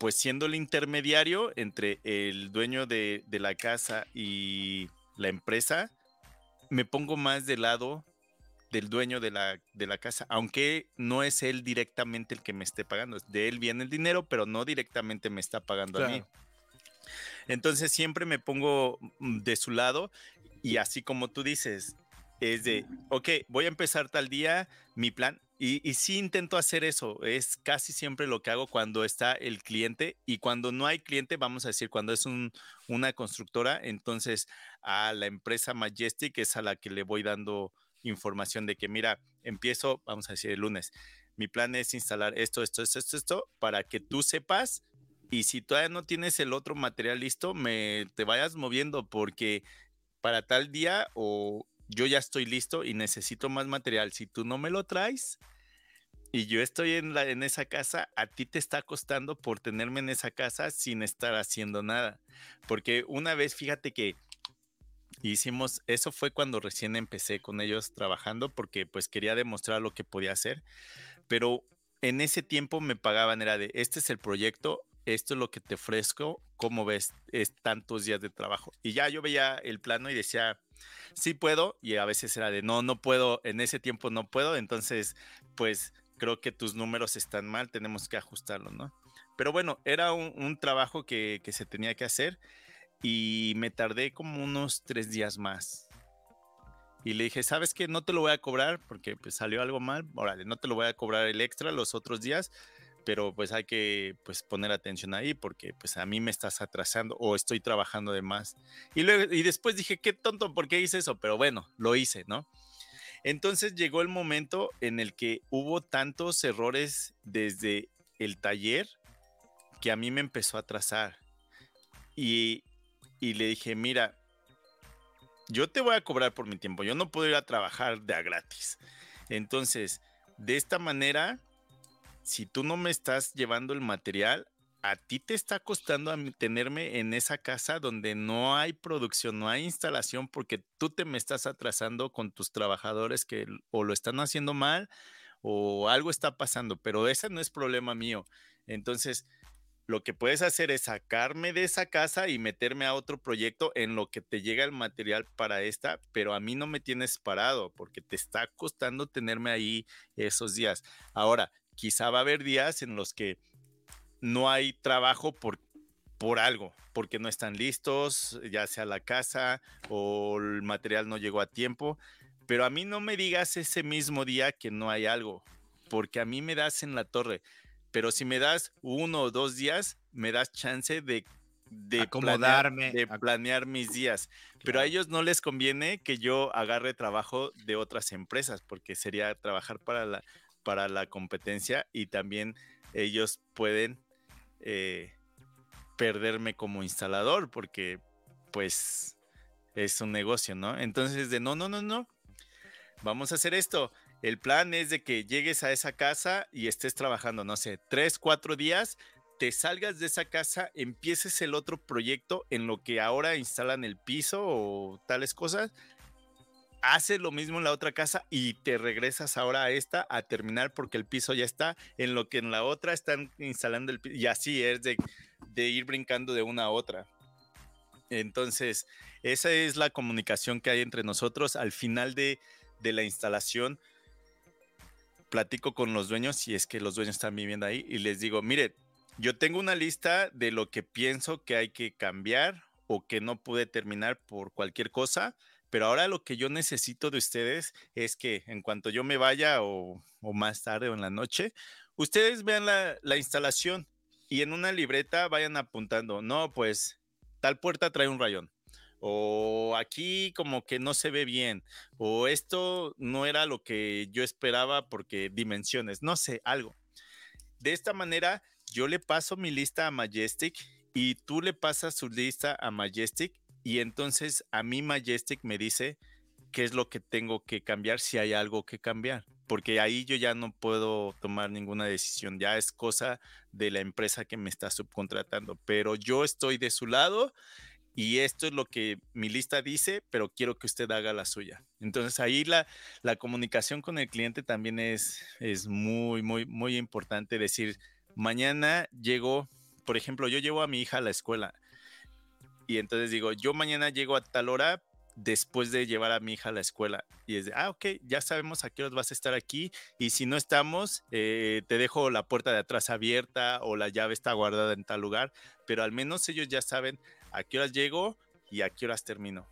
pues siendo el intermediario entre el dueño de, la casa y la empresa, me pongo más del lado del dueño de la, de la casa, aunque no es él directamente el que me esté pagando, de él viene el dinero, pero no directamente me está pagando a mí. Entonces siempre me pongo mm, de su lado y así como tú dices, es de, ok, voy a empezar tal día, mi plan, y, y, sí intento hacer eso, es casi siempre lo que hago cuando está el cliente y cuando no hay cliente, vamos a decir, cuando es un, una constructora, entonces a la empresa Majestic es a la que le voy dando información de que, mira, empiezo, vamos a decir, el lunes, mi plan es instalar esto, esto, esto, esto, esto, para que tú sepas y si todavía no tienes el otro material listo, me te vayas moviendo porque para tal día o yo ya estoy listo y necesito más material. Si tú no me lo traes y yo estoy en, la, en esa casa, a ti te está costando por tenerme en esa casa sin estar haciendo nada. Porque una vez, fíjate que hicimos, eso fue cuando recién empecé con ellos trabajando porque pues quería demostrar lo que podía hacer. Pero en ese tiempo me pagaban, era de, este es el proyecto, esto es lo que te ofrezco, ¿cómo ves? Es tantos días de trabajo. Y ya yo veía el plano y decía, sí puedo, y a veces era de, no, no puedo, en ese tiempo no puedo, entonces, pues creo que tus números están mal, tenemos que ajustarlo, ¿no? Pero bueno, era un, trabajo que, se tenía que hacer y me tardé como unos tres días más. Y le dije, ¿sabes qué? No te lo voy a cobrar porque pues salió algo mal. Órale, no te lo voy a cobrar el extra los otros días pero pues hay que pues poner atención ahí porque pues a mí me estás atrasando o estoy trabajando de más. Y luego y después dije, qué tonto, ¿por qué hice eso? Pero bueno, lo hice, ¿no? Entonces llegó el momento en el que hubo tantos errores desde el taller que a mí me empezó a atrasar. Y y le dije, mira, yo te voy a cobrar por mi tiempo, yo no puedo ir a trabajar de a gratis. Entonces, de esta manera, si tú no me estás llevando el material, a ti te está costando tenerme en esa casa donde no hay producción, no hay instalación, porque tú te me estás atrasando con tus trabajadores que o lo están haciendo mal o algo está pasando, pero ese no es problema mío. Entonces, lo que puedes hacer es sacarme de esa casa y meterme a otro proyecto en lo que te llega el material para esta, pero a mí no me tienes parado porque te está costando tenerme ahí esos días. Ahora, quizá va a haber días en los que no hay trabajo por, por algo, porque no están listos, ya sea la casa o el material no llegó a tiempo, pero a mí no me digas ese mismo día que no hay algo, porque a mí me das en la torre pero si me das uno o dos días, me das chance de, de acomodarme, planear, de planear mis días. Pero a ellos no les conviene que yo agarre trabajo de otras empresas, porque sería trabajar para la, para la competencia y también ellos pueden eh, perderme como instalador, porque pues es un negocio, ¿no? Entonces, de no, no, no, no, vamos a hacer esto el plan es de que llegues a esa casa y estés trabajando, no sé, tres, cuatro días, te salgas de esa casa, empieces el otro proyecto en lo que ahora instalan el piso o tales cosas, haces lo mismo en la otra casa y te regresas ahora a esta a terminar porque el piso ya está, en lo que en la otra están instalando el piso y así es de, ir brincando de una a otra. Entonces, esa es la comunicación que hay entre nosotros al final de, de la instalación platico con los dueños, si es que los dueños están viviendo ahí, y les digo, mire, yo tengo una lista de lo que pienso que hay que cambiar o que no pude terminar por cualquier cosa, pero ahora lo que yo necesito de ustedes es que en cuanto yo me vaya o, más tarde o en la noche, ustedes vean la, la instalación y en una libreta vayan apuntando, no, pues tal puerta trae un rayón, o aquí como que no se ve bien, o esto no era lo que yo esperaba porque dimensiones, no sé, algo. De esta manera, yo le paso mi lista a Majestic y tú le pasas su lista a Majestic y entonces a mí Majestic me dice qué es lo que tengo que cambiar si hay algo que cambiar, porque ahí yo ya no puedo tomar ninguna decisión, ya es cosa de la empresa que me está subcontratando, pero yo estoy de su lado y esto es lo que mi lista dice, pero quiero que usted haga la suya. Entonces ahí la, la comunicación con el cliente también es, es muy, muy, muy importante decir, mañana llego, por ejemplo, yo llevo a mi hija a la escuela y entonces digo, yo mañana llego a tal hora después de llevar a mi hija a la escuela. Y es de, ah, ok, ya sabemos a qué horas vas a estar aquí. Y si no estamos, eh, te dejo la puerta de atrás abierta o la llave está guardada en tal lugar. Pero al menos ellos ya saben a qué horas llego y a qué horas termino.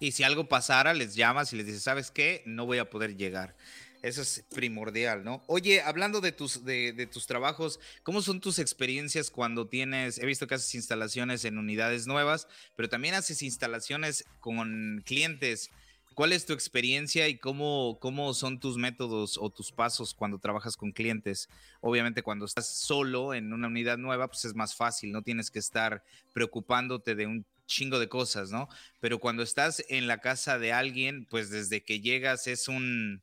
Y si algo pasara, les llamas y les dices, ¿sabes qué? No voy a poder llegar. Eso es primordial, ¿no? Oye, hablando de tus, de, tus trabajos, ¿cómo son tus experiencias cuando tienes, he visto que haces instalaciones en unidades nuevas, pero también haces instalaciones con clientes? ¿Cuál es tu experiencia y cómo, cómo son tus métodos o tus pasos cuando trabajas con clientes? Obviamente cuando estás solo en una unidad nueva, pues es más fácil, no tienes que estar preocupándote de un chingo de cosas, ¿no? Pero cuando estás en la casa de alguien, pues desde que llegas es un,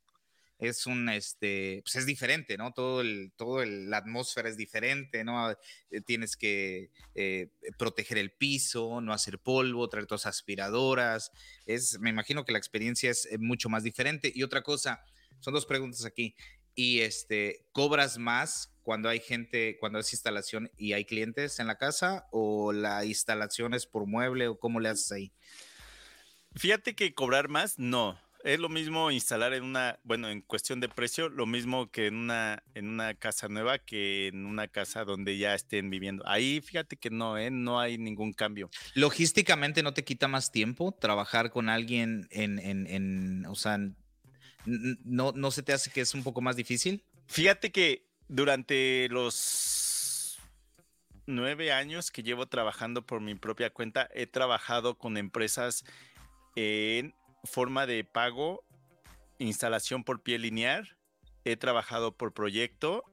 es un, este, pues es diferente, ¿no? Todo el, todo la atmósfera es diferente, ¿no? Eh, tienes que eh, proteger el piso, no hacer polvo, traer todas aspiradoras. Es, me imagino que la experiencia es eh, mucho más diferente. Y otra cosa, son dos preguntas aquí. Y este, ¿cobras más cuando hay gente, cuando es instalación y hay clientes en la casa? ¿O la instalación es por mueble o cómo le haces ahí? Fíjate que cobrar más, no es lo mismo instalar en una, bueno, en cuestión de precio, lo mismo que en una, en una casa nueva que en una casa donde ya estén viviendo. Ahí fíjate que no, ¿eh? no hay ningún cambio. Logísticamente no te quita más tiempo trabajar con alguien en, en, en o sea, no, no se te hace que es un poco más difícil. Fíjate que durante los nueve años que llevo trabajando por mi propia cuenta, he trabajado con empresas en forma de pago, instalación por pie lineal, he trabajado por proyecto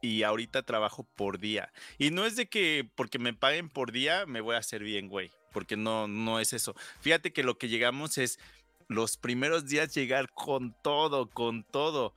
y ahorita trabajo por día. Y no es de que porque me paguen por día me voy a hacer bien, güey. porque no, no es eso. Fíjate que lo que llegamos es los primeros días llegar con todo, con todo,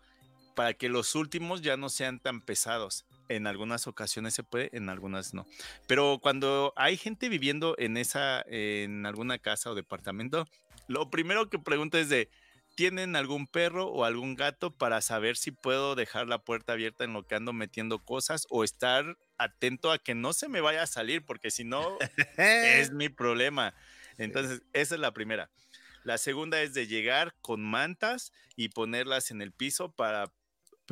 para que los últimos ya no sean tan pesados. En algunas ocasiones se puede, en algunas no. Pero cuando hay gente viviendo en esa, en alguna casa o departamento, lo primero que pregunto es de, ¿tienen algún perro o algún gato para saber si puedo dejar la puerta abierta en lo que ando metiendo cosas o estar atento a que no se me vaya a salir? Porque si no, es mi problema. Entonces, esa es la primera. La segunda es de llegar con mantas y ponerlas en el piso para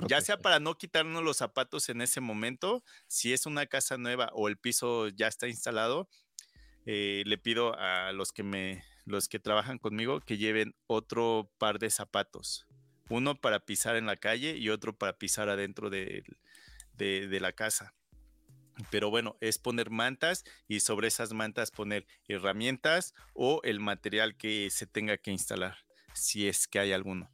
ya sea para no quitarnos los zapatos en ese momento, si es una casa nueva o el piso ya está instalado, eh, le pido a los que me, los que trabajan conmigo que lleven otro par de zapatos, uno para pisar en la calle y otro para pisar adentro de, la casa. Pero bueno, es poner mantas y sobre esas mantas poner herramientas o el material que se tenga que instalar, si es que hay alguno.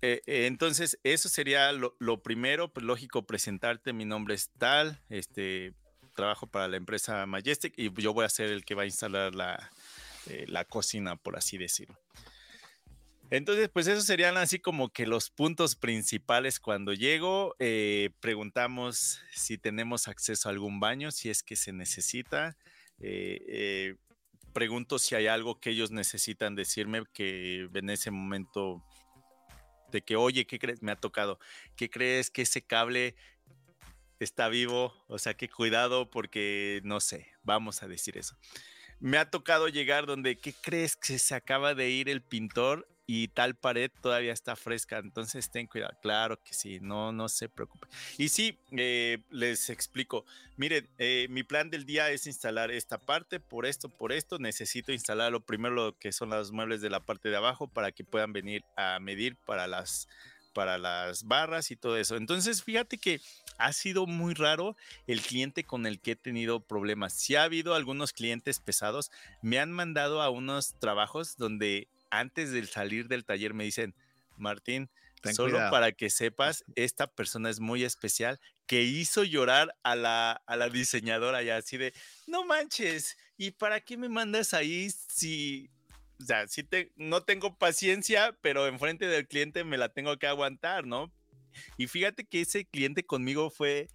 Eh, eh, entonces, eso sería lo, primero, pues lógico, presentarte, mi nombre es tal, este, trabajo para la empresa Majestic y yo voy a ser el que va a instalar la, eh, la cocina, por así decirlo. Entonces, pues esos serían así como que los puntos principales cuando llego. preguntamos si tenemos acceso a algún baño, si es que se necesita. pregunto si hay algo que ellos necesitan decirme que en ese momento de que, oye, ¿qué crees? Me ha tocado. ¿Qué crees que ese cable está vivo? O sea, que cuidado porque, no sé, vamos a decir eso. Me ha tocado llegar donde, ¿qué crees que se acaba de ir el pintor y tal pared todavía está fresca, entonces ten cuidado. Claro que sí, no, no se preocupe. Y sí, eh, les explico. Miren, eh, mi plan del día es instalar esta parte, por esto, por esto. Necesito instalar lo primero lo que son los muebles de la parte de abajo para que puedan venir a medir para las para las barras y todo eso. Entonces, fíjate que ha sido muy raro el cliente con el que he tenido problemas. Si ha habido algunos clientes pesados, me han mandado a unos trabajos donde antes de salir del taller me dicen, Martín, solo para que sepas, esta persona es muy especial que hizo llorar a la, a la diseñadora ya así de, no manches, ¿y para qué me mandas ahí si, o sea, te, no tengo paciencia, pero enfrente del cliente me la tengo que aguantar, ¿no? Y fíjate que ese cliente conmigo fue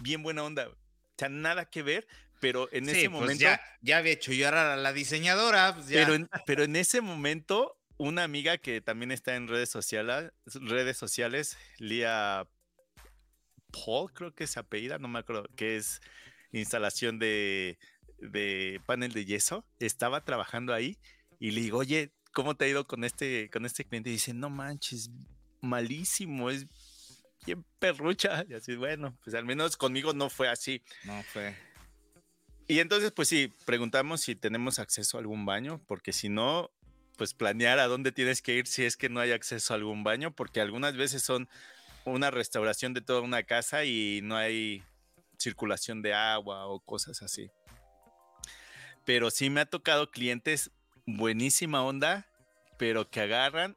bien buena onda, o sea, nada que ver, pero en ese pues momento. Ya, había hecho llorar a la diseñadora. Pues pero, en, pero en ese momento, una amiga que también está en redes sociales, redes sociales, Lía Paul, creo que es apellida, no me acuerdo, que es instalación de, de panel de yeso, estaba trabajando ahí y le digo, oye, ¿cómo te ha ido con este, con este cliente? Y dice, no manches, malísimo, es bien perrucha. Y así, bueno, pues al menos conmigo no fue así. No fue. Y entonces, pues sí, preguntamos si tenemos acceso a algún baño, porque si no, pues planear a dónde tienes que ir si es que no hay acceso a algún baño, porque algunas veces son una restauración de toda una casa y no hay circulación de agua o cosas así. Pero sí me ha tocado clientes buenísima onda, pero que agarran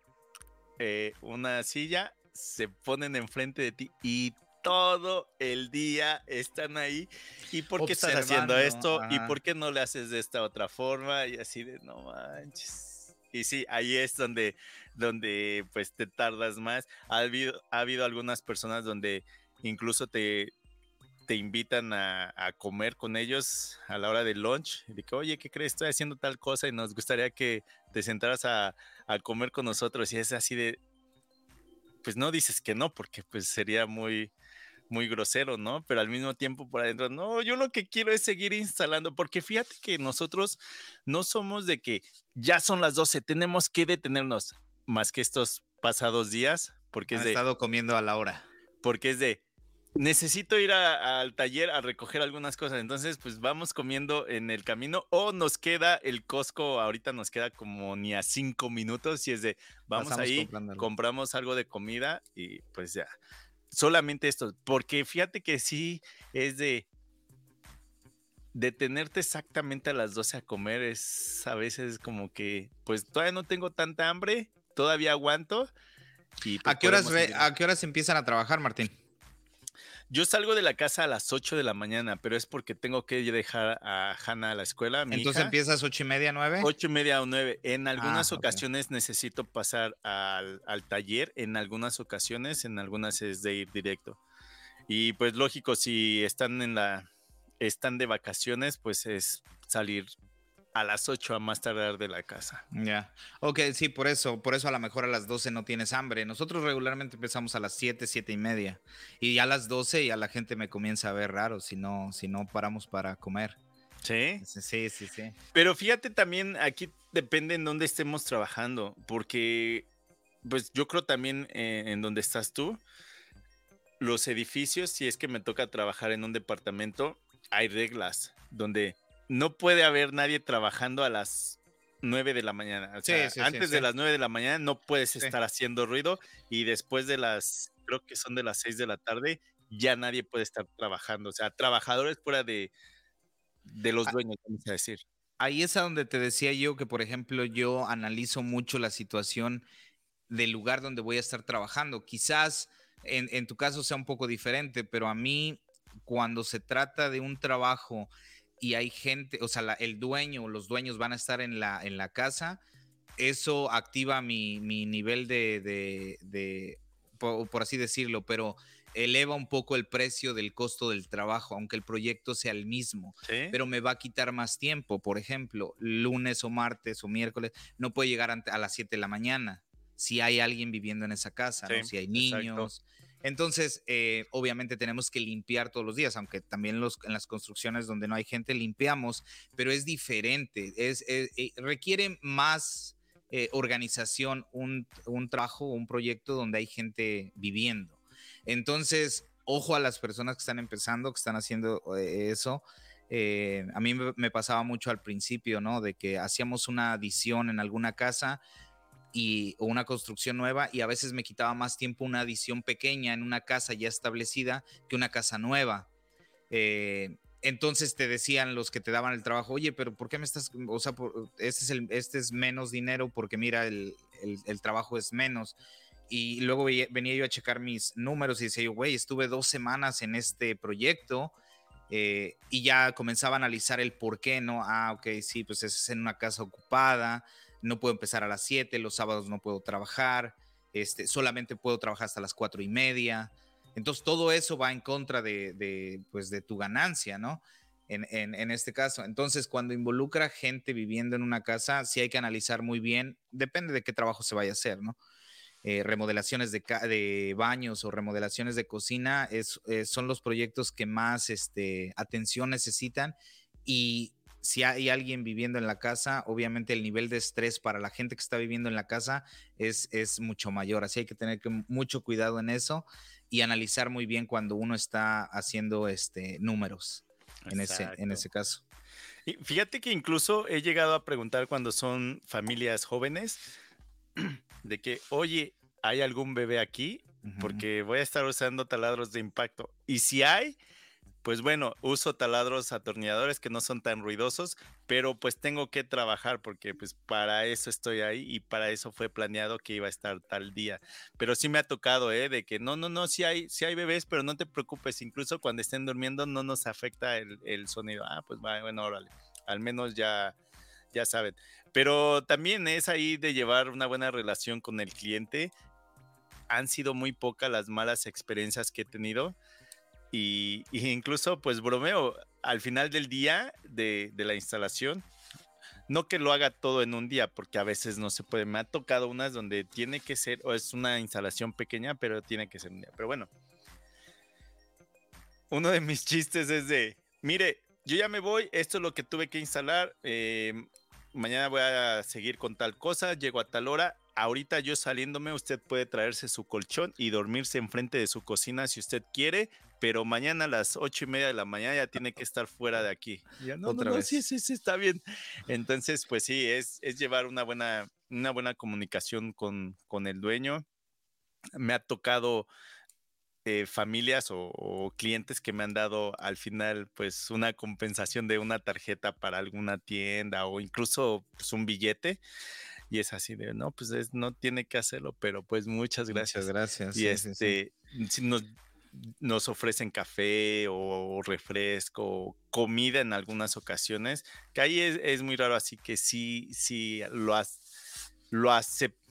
eh, una silla, se ponen enfrente de ti y todo el día están ahí. ¿Y por qué estás haciendo esto? ¿Y por qué no le haces de esta otra forma? Y así de, no manches. Y sí, ahí es donde, donde pues te tardas más. Ha habido, ha habido algunas personas donde incluso te, te invitan a, comer con ellos a la hora del lunch. Y de que, oye, ¿qué crees? Estoy haciendo tal cosa y nos gustaría que te sentaras a, a comer con nosotros. Y es así de, pues no dices que no, porque pues sería muy, muy grosero, ¿no? Pero al mismo tiempo por adentro, no, yo lo que quiero es seguir instalando, porque fíjate que nosotros no somos de que ya son las 12, tenemos que detenernos más que estos pasados días, porque es de... estado comiendo a la hora. Porque es de, necesito ir al taller a recoger algunas cosas, entonces pues vamos comiendo en el camino o nos queda el Costco, ahorita nos queda como ni a cinco minutos y es de, vamos ahí, compramos algo de comida y pues ya solamente esto, porque fíjate que sí es de detenerte exactamente a las 12 a comer es a veces como que pues todavía no tengo tanta hambre, todavía aguanto. Y ¿A, qué horas ¿A qué horas empiezan a trabajar, Martín? Yo salgo de la casa a las 8 de la mañana, pero es porque tengo que dejar a Hanna a la escuela. Entonces empiezas ocho y media, nueve. Ocho y media o nueve. En algunas ah, ocasiones necesito pasar al, al, taller, en algunas ocasiones, en algunas es de ir directo. Y pues lógico, si están en la, están de vacaciones, pues es salir a las 8 a más tardar de la casa. Ya. Ok, sí, por eso, por eso a lo mejor a las 12 no tienes hambre. Nosotros regularmente empezamos a las 7, 7 y media. Y a las 12 ya la gente me comienza a ver raro si no, si no paramos para comer. ¿Sí? Sí, sí, sí. Pero fíjate también, aquí depende en dónde estemos trabajando, porque pues yo creo también eh, en donde estás tú, los edificios, si es que me toca trabajar en un departamento, hay reglas donde no puede haber nadie trabajando a las 9 de la mañana. antes de las 9 de la mañana no puedes estar haciendo ruido y después de las, creo que son de las 6 de la tarde, ya nadie puede estar trabajando. O sea, trabajadores fuera de, de los dueños, vamos a decir. Ahí es a donde te decía yo que, por ejemplo, yo analizo mucho la situación del lugar donde voy a estar trabajando. Quizás en, en tu caso sea un poco diferente, pero a mí, cuando se trata de un trabajo y hay gente, o sea, el dueño, los dueños van a estar en la, en la casa, eso activa mi, nivel de, de, por, así decirlo, pero eleva un poco el precio del costo del trabajo, aunque el proyecto sea el mismo, pero me va a quitar más tiempo. Por ejemplo, lunes o martes o miércoles, no puede llegar a las 7 de la mañana si hay alguien viviendo en esa casa, si hay niños. Entonces, eh, obviamente tenemos que limpiar todos los días, aunque también los, en las construcciones donde no hay gente limpiamos, pero es diferente, es, eh, requiere más eh, organización un, un trabajo, un proyecto donde hay gente viviendo. Entonces, ojo a las personas que están empezando, que están haciendo eso. a mí me pasaba mucho al principio, ¿no? De que hacíamos una adición en alguna casa y, o una construcción nueva y a veces me quitaba más tiempo una adición pequeña en una casa ya establecida que una casa nueva. Eh, entonces te decían los que te daban el trabajo, oye, pero ¿por qué me estás, o sea, este, este es menos dinero porque mira, el, el, trabajo es menos. Y luego venía yo a checar mis números y decía yo, güey, estuve dos semanas en este proyecto. Eh, y ya comenzaba a analizar el por qué, ¿no? Ah, ok, sí, pues es en una casa ocupada, no puedo empezar a las 7, los sábados no puedo trabajar, este, solamente puedo trabajar hasta las 4 y media. Entonces todo eso va en contra de, pues, de tu ganancia, ¿no? En, este caso. Entonces, cuando involucra gente viviendo en una casa, sí hay que analizar muy bien, depende de qué trabajo se vaya a hacer, ¿no? Eh, remodelaciones de, de, baños o remodelaciones de cocina es, eh, son los proyectos que más este, atención necesitan y si hay alguien viviendo en la casa, obviamente el nivel de estrés para la gente que está viviendo en la casa es, es mucho mayor. Así hay que tener mucho cuidado en eso y analizar muy bien cuando uno está haciendo este, números en ese, en ese caso. Y fíjate que incluso he llegado a preguntar cuando son familias jóvenes de que, oye, ¿hay algún bebé aquí? Porque voy a estar usando taladros de impacto. Y si hay, pues bueno, uso taladros atornilladores que no son tan ruidosos, pero pues tengo que trabajar porque pues para eso estoy ahí y para eso fue planeado que iba a estar tal día. Pero sí me ha tocado, ¿eh? De que no, no, no, sí hay, sí hay bebés, pero no te preocupes, incluso cuando estén durmiendo no nos afecta el, el sonido. Ah, pues bueno, órale, al menos ya, ya saben. Pero también es ahí de llevar una buena relación con el cliente. Han sido muy pocas las malas experiencias que he tenido y, incluso, pues bromeo, al final del día de, la instalación, no que lo haga todo en un día, porque a veces no se puede. Me ha tocado unas donde tiene que ser, o es una instalación pequeña, pero tiene que ser un día. Pero bueno, uno de mis chistes es de, mire, yo ya me voy, esto es lo que tuve que instalar, eh, mañana voy a seguir con tal cosa, llego a tal hora, ahorita yo saliéndome, usted puede traerse su colchón y dormirse enfrente de su cocina si usted quiere, pero mañana a las ocho y media de la mañana ya tiene que estar fuera de aquí. no, Otra vez. sí, sí, sí, está bien. Entonces, pues sí, es, es llevar una buena, una buena comunicación con, con el dueño. Me ha tocado eh, familias o, clientes que me han dado al final pues una compensación de una tarjeta para alguna tienda o incluso pues, un billete y es así de no pues no tiene que hacerlo pero pues muchas gracias muchas gracias. y este nos nos ofrecen café o refresco, comida en algunas ocasiones, que ahí es, muy raro, así que sí, sí lo, lo aceptamos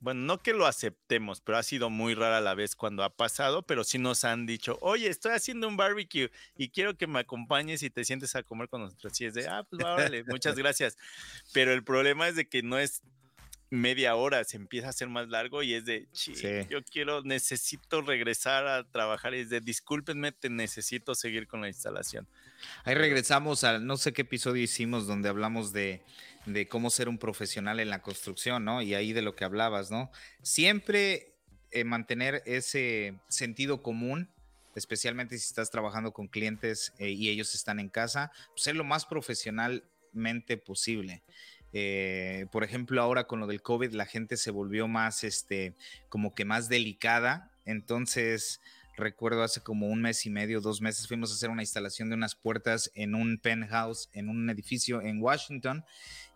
bueno, no que lo aceptemos, pero ha sido muy rara la vez cuando ha pasado, pero sí nos han dicho, oye, estoy haciendo un barbecue y quiero que me acompañes y te sientes a comer con nosotros. Y es de, ah, pues órale, muchas gracias. Pero el problema es de que no es media hora, se empieza a hacer más largo y es de, sí. yo quiero, necesito regresar a trabajar y es de, discúlpenme, te necesito seguir con la instalación. Ahí regresamos al, no sé qué episodio hicimos donde hablamos de, de cómo ser un profesional en la construcción, ¿no? Y ahí de lo que hablabas, ¿no? Siempre eh, mantener ese sentido común especialmente si estás trabajando con clientes eh, y ellos están en casa, pues, ser lo más profesionalmente posible. Eh, por ejemplo, ahora con lo del COVID, la gente se volvió más, este, como que más delicada. Entonces, recuerdo hace como un mes y medio, dos meses, fuimos a hacer una instalación de unas puertas en un penthouse, en un edificio en Washington.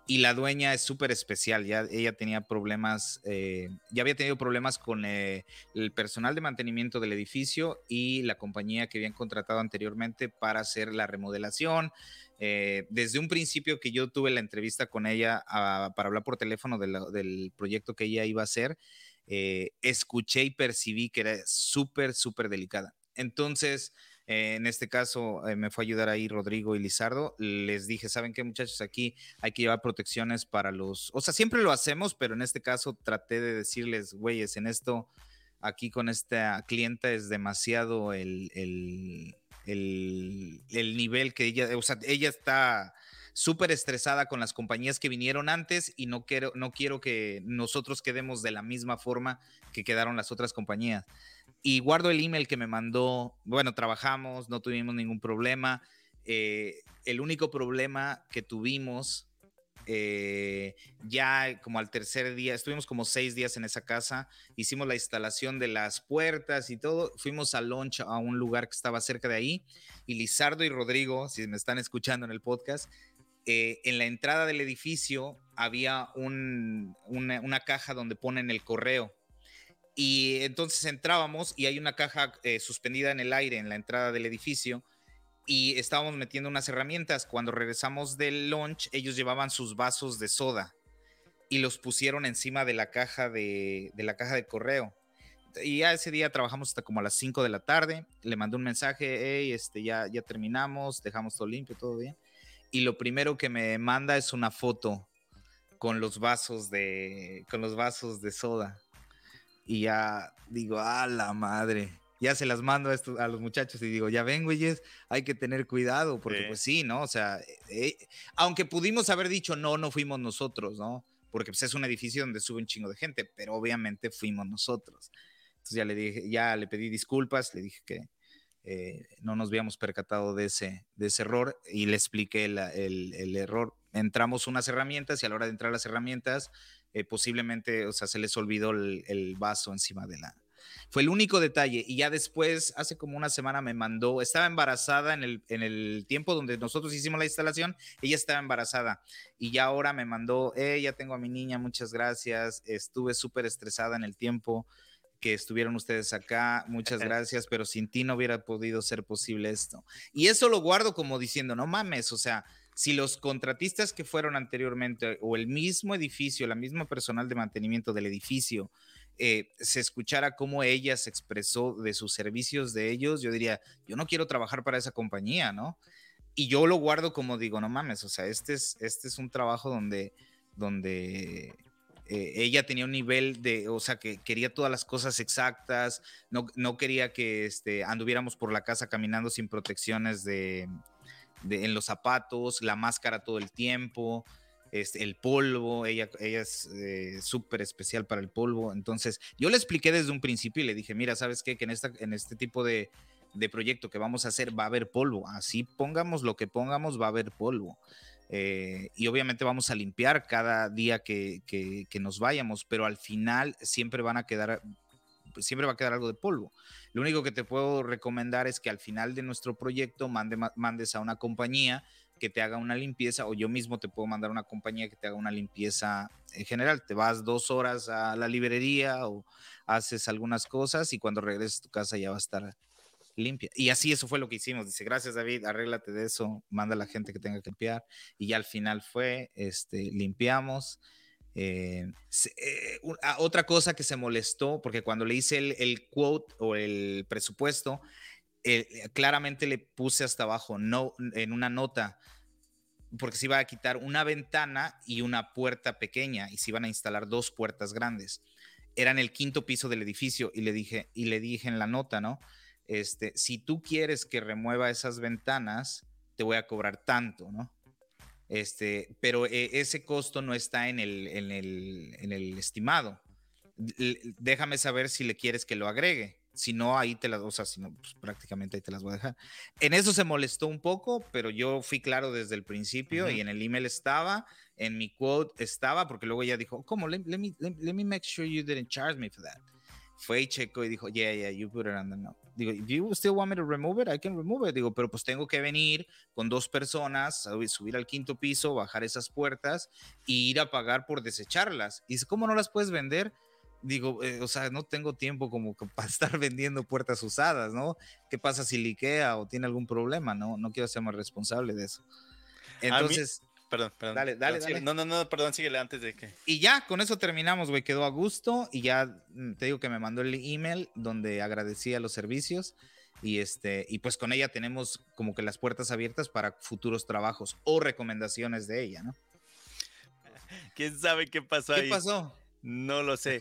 Y la dueña es súper especial, ya ella tenía problemas, eh, ya había tenido problemas con eh, el personal de mantenimiento del edificio y la compañía que habían contratado anteriormente para hacer la remodelación, eh, desde un principio que yo tuve la entrevista con ella ah, para hablar por teléfono del proyecto que ella iba a hacer, eh, escuché y percibí que era súper, súper delicada. Entonces, eh, en este caso, me fue a ayudar ahí Rodrigo y Lizardo. Les dije, ¿saben qué muchachos? Aquí hay que llevar protecciones para los... O sea, siempre lo hacemos, pero en este caso traté de decirles, güeyes, en esto, aquí con esta clienta es demasiado el el, nivel que ella, o ella está súper estresada con las compañías que vinieron antes y no quiero, no quiero que nosotros quedemos de la misma forma que quedaron las otras compañías. Y guardo el email que me mandó, bueno, trabajamos, no tuvimos ningún problema. Eh, el único problema que tuvimos eh, ya como al tercer día, estuvimos como seis días en esa casa, hicimos la instalación de las puertas y todo, fuimos a lunch a un lugar que estaba cerca de ahí y Lizardo y Rodrigo, si me están escuchando en el podcast, eh, en la entrada del edificio había una, caja donde ponen el correo. Y entonces entrábamos y hay una caja eh, suspendida en el aire en la entrada del edificio y estábamos metiendo unas herramientas. Cuando regresamos del lunch, ellos llevaban sus vasos de soda y los pusieron encima de la caja de, la caja de correo. Y ya ese día trabajamos hasta como a las 5 de la tarde. Le mandé un mensaje, hey, este, ya, ya terminamos, dejamos todo limpio, todo bien. Y lo primero que me manda es una foto con los vasos de, con los vasos de soda. Y ya digo, a la madre ya se las mando a, a los muchachos y digo, ya ven, güeyes, hay que tener cuidado, porque pues sí, ¿no? O sea, eh, aunque pudimos haber dicho, no, no fuimos nosotros, ¿no? Porque pues, es un edificio donde sube un chingo de gente, pero obviamente fuimos nosotros. Entonces ya le dije, ya le pedí disculpas, le dije que eh, no nos habíamos percatado de ese, de ese error y le expliqué el, el, error. Entramos unas herramientas y a la hora de entrar las herramientas, eh, posiblemente, o sea, se les olvidó el, el vaso encima de la, fue el único detalle. Y ya después, hace como una semana me mandó, estaba embarazada en el, en el tiempo donde nosotros hicimos la instalación, ella estaba embarazada. Y ya ahora me mandó, eh, ya tengo a mi niña, muchas gracias. Estuve súper estresada en el tiempo que estuvieron ustedes acá, muchas gracias, pero sin ti no hubiera podido ser posible esto. Y eso lo guardo como diciendo, no mames, o sea, si los contratistas que fueron anteriormente o el mismo edificio, la misma personal de mantenimiento del edificio, eh, se escuchara cómo ella se expresó de sus servicios de ellos, yo diría, yo no quiero trabajar para esa compañía, ¿no? Y yo lo guardo como digo, no mames, o sea, este es, este es un trabajo donde, donde eh, ella tenía un nivel de, o sea, que quería todas las cosas exactas, no, no quería que este, anduviéramos por la casa caminando sin protecciones de, de, en los zapatos, la máscara todo el tiempo, este, el polvo, ella, ella es eh, súper especial para el polvo. Entonces, yo le expliqué desde un principio y le dije, mira, ¿sabes qué? Que en, esta, en este tipo de, proyecto que vamos a hacer va a haber polvo. Así pongamos lo que pongamos, va a haber polvo. Eh, y obviamente vamos a limpiar cada día que, nos vayamos, pero al final siempre van a quedar, siempre va a quedar algo de polvo. Lo único que te puedo recomendar es que al final de nuestro proyecto mandes a una compañía que te haga una limpieza o yo mismo te puedo mandar una compañía que te haga una limpieza en general. Te vas dos horas a la librería o haces algunas cosas y cuando regreses a tu casa ya va a estar limpia. Y así eso fue lo que hicimos. Dice, gracias David, arréglate de eso, manda a la gente que tenga que limpiar. Y ya al final fue, este, limpiamos. Eh, eh, ah, otra cosa que se molestó, porque cuando le hice el, el quote o el presupuesto, claramente le puse hasta abajo, no, en una nota, porque se iba a quitar una ventana y una puerta pequeña y se iban a instalar dos puertas grandes. Era en el quinto piso del edificio y le dije, y le dije en la nota, ¿no? Este, si tú quieres que remueva esas ventanas, te voy a cobrar tanto, ¿no? Este, pero eh, ese costo no está en el, en el, en el estimado. déjame saber si le quieres que lo agregue. Si no, ahí te las, o sea, si no, pues, prácticamente ahí te las voy a dejar. En eso se molestó un poco, pero yo fui claro desde el principio y en el email estaba, en mi quote estaba, porque luego ella dijo, ¿cómo? Let, me, let, me make sure you didn't charge me for that. Fue y checó y dijo, yeah, yeah, you put it on the note. Digo, if you still want me to remove it, I can remove it. Digo, pero pues tengo que venir con dos personas, subir al quinto piso, bajar esas puertas e ir a pagar por desecharlas. Y dice, ¿cómo no las puedes vender? Digo, eh, o sea, no tengo tiempo como para estar vendiendo puertas usadas, ¿no? ¿Qué pasa si liquea o tiene algún problema? No, no quiero ser más responsable de eso. Entonces, perdón, perdón. Dale, dale, dale. No, no, no, perdón, síguele antes de que. Y ya, con eso terminamos, güey, quedó a gusto y ya mm, te digo que me mandó el email donde agradecía los servicios y este y pues con ella tenemos como que las puertas abiertas para futuros trabajos o recomendaciones de ella, ¿no? ¿Quién sabe qué pasó ahí? ¿Qué pasó? No lo sé.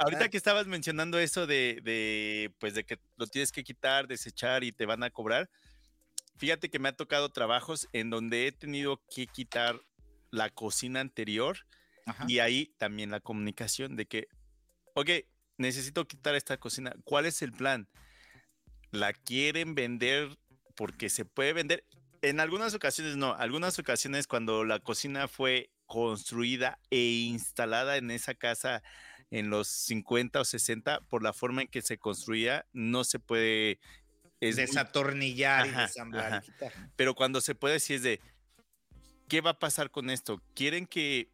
Ahorita que estabas mencionando eso de, pues de que lo tienes que quitar, desechar y te van a cobrar. Fíjate que me ha tocado trabajos en donde he tenido que quitar la cocina anterior y ahí también la comunicación de que, ok, necesito quitar esta cocina. ¿Cuál es el plan? ¿La quieren vender porque se puede vender? En algunas ocasiones no, algunas ocasiones cuando la cocina fue construida e instalada en esa casa en los 50 o 60, por la forma en que se construía, no se puede... Es desatornillar y desamblar. Pero cuando se puede, si es de, ¿qué va a pasar con esto? ¿Quieren que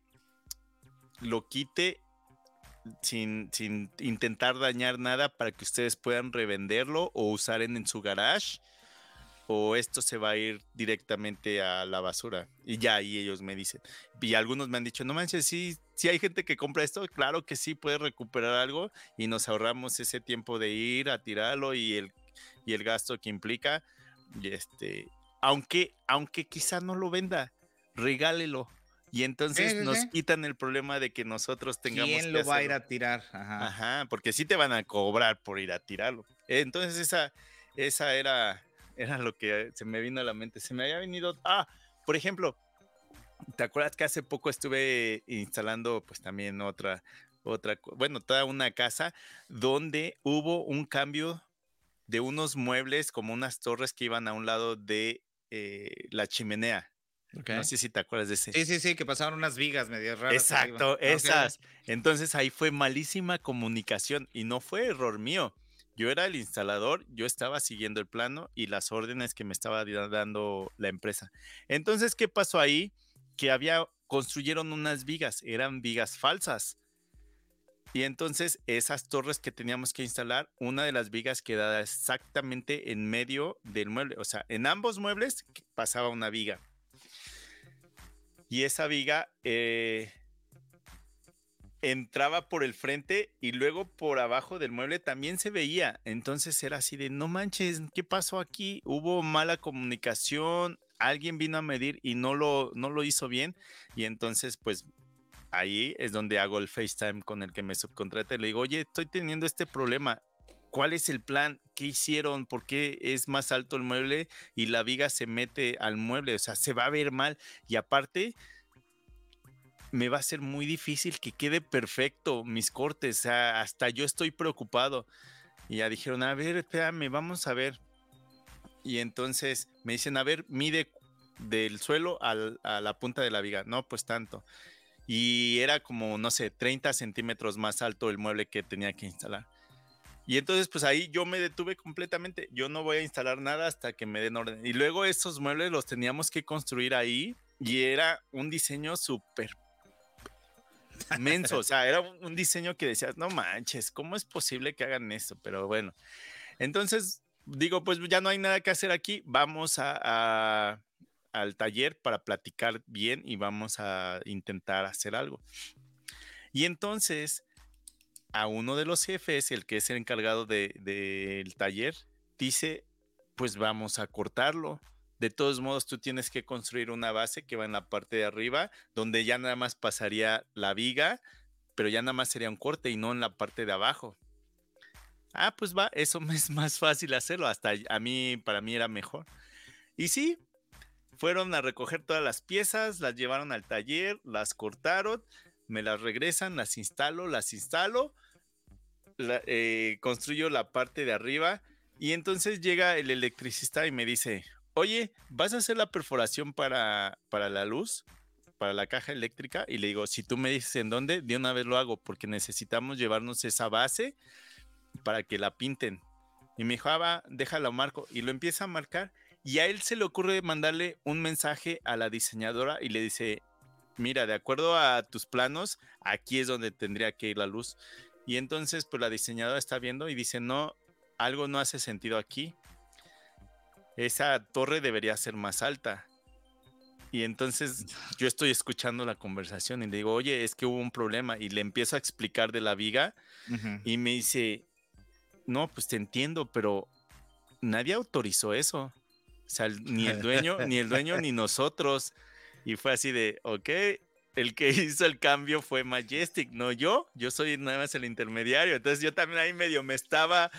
lo quite sin, sin intentar dañar nada para que ustedes puedan revenderlo o usar en, en su garage? O esto se va a ir directamente a la basura. Y ya y ellos me dicen. Y algunos me han dicho, no manches, sí, si hay gente que compra esto, claro que sí puede recuperar algo y nos ahorramos ese tiempo de ir a tirarlo y el, y el gasto que implica. Y este, aunque, aunque quizá no lo venda, regálelo. Y entonces nos quitan el problema de que nosotros tengamos ¿Quién lo va a ir a tirar? Ajá. Ajá, porque sí te van a cobrar por ir a tirarlo. Entonces esa, esa era era lo que se me vino a la mente. Se me había venido, ah, por ejemplo, ¿te acuerdas que hace poco estuve instalando pues también otra, otra, bueno, toda una casa donde hubo un cambio de unos muebles como unas torres que iban a un lado de eh, la chimenea. No sé si te acuerdas de ese. Sí, sí, sí, que pasaron unas vigas medio raras. Exacto, esas. Entonces ahí fue malísima comunicación y no fue error mío. Yo era el instalador, yo estaba siguiendo el plano y las órdenes que me estaba dando la empresa. Entonces, ¿qué pasó ahí? Que había, construyeron unas vigas, eran vigas falsas. Y entonces esas torres que teníamos que instalar, una de las vigas quedaba exactamente en medio del mueble. O sea, en ambos muebles pasaba una viga. Y esa viga eh, entraba por el frente y luego por abajo del mueble también se veía. Entonces era así de, no manches, ¿qué pasó aquí? Hubo mala comunicación, alguien vino a medir y no lo, no lo hizo bien. Y entonces, pues ahí es donde hago el FaceTime con el que me subcontrata y le digo, oye, estoy teniendo este problema. ¿Cuál es el plan? ¿Qué hicieron? ¿Por qué es más alto el mueble y la viga se mete al mueble? O sea, se va a ver mal. Y aparte, me va a ser muy difícil que quede perfecto mis cortes. Hasta yo estoy preocupado. Y ya dijeron, a ver, espérame, vamos a ver. Y entonces me dicen, a ver, mide del suelo a la punta de la viga. No, pues tanto. Y era como, no sé, 30 centímetros más alto el mueble que tenía que instalar. Y entonces, pues ahí yo me detuve completamente. Yo no voy a instalar nada hasta que me den orden. Y luego esos muebles los teníamos que construir ahí. Y era un diseño súper menso, o sea, era un diseño que decías, no manches, ¿cómo es posible que hagan esto? Pero bueno, entonces digo, pues ya no hay nada que hacer aquí, vamos a, al taller para platicar bien y vamos a intentar hacer algo. Y entonces a uno de los jefes, el que es el encargado del de, taller, dice, pues vamos a cortarlo. De todos modos, tú tienes que construir una base que va en la parte de arriba, donde ya nada más pasaría la viga, pero ya nada más sería un corte y no en la parte de abajo. Ah, pues va, eso es más fácil hacerlo. Hasta a mí, para mí era mejor. Y sí, fueron a recoger todas las piezas, las llevaron al taller, las cortaron, me las regresan, las instalo, las instalo, eh, construyo la parte de arriba y entonces llega el electricista y me dice, oye, ¿vas a hacer la perforación para, para la luz? para la caja eléctrica y le digo, si tú me dices en dónde, de una vez lo hago porque necesitamos llevarnos esa base para que la pinten. Y me dijo, ah, va, déjalo marco. Y lo empieza a marcar y a él se le ocurre mandarle un mensaje a la diseñadora y le dice, mira, de acuerdo a tus planos, aquí es donde tendría que ir la luz. Y entonces, pues la diseñadora está viendo y dice, no, algo no hace sentido aquí. Esa torre debería ser más alta. Y entonces yo estoy escuchando la conversación y le digo, oye, es que hubo un problema. Y le empiezo a explicar de la viga y me dice, no, pues te entiendo, pero nadie autorizó eso. O sea, ni el dueño, ni el dueño, ni nosotros. Y fue así de, ok, el que hizo el cambio fue Majestic, no yo. Yo soy nada más el intermediario. Entonces yo también ahí medio me estaba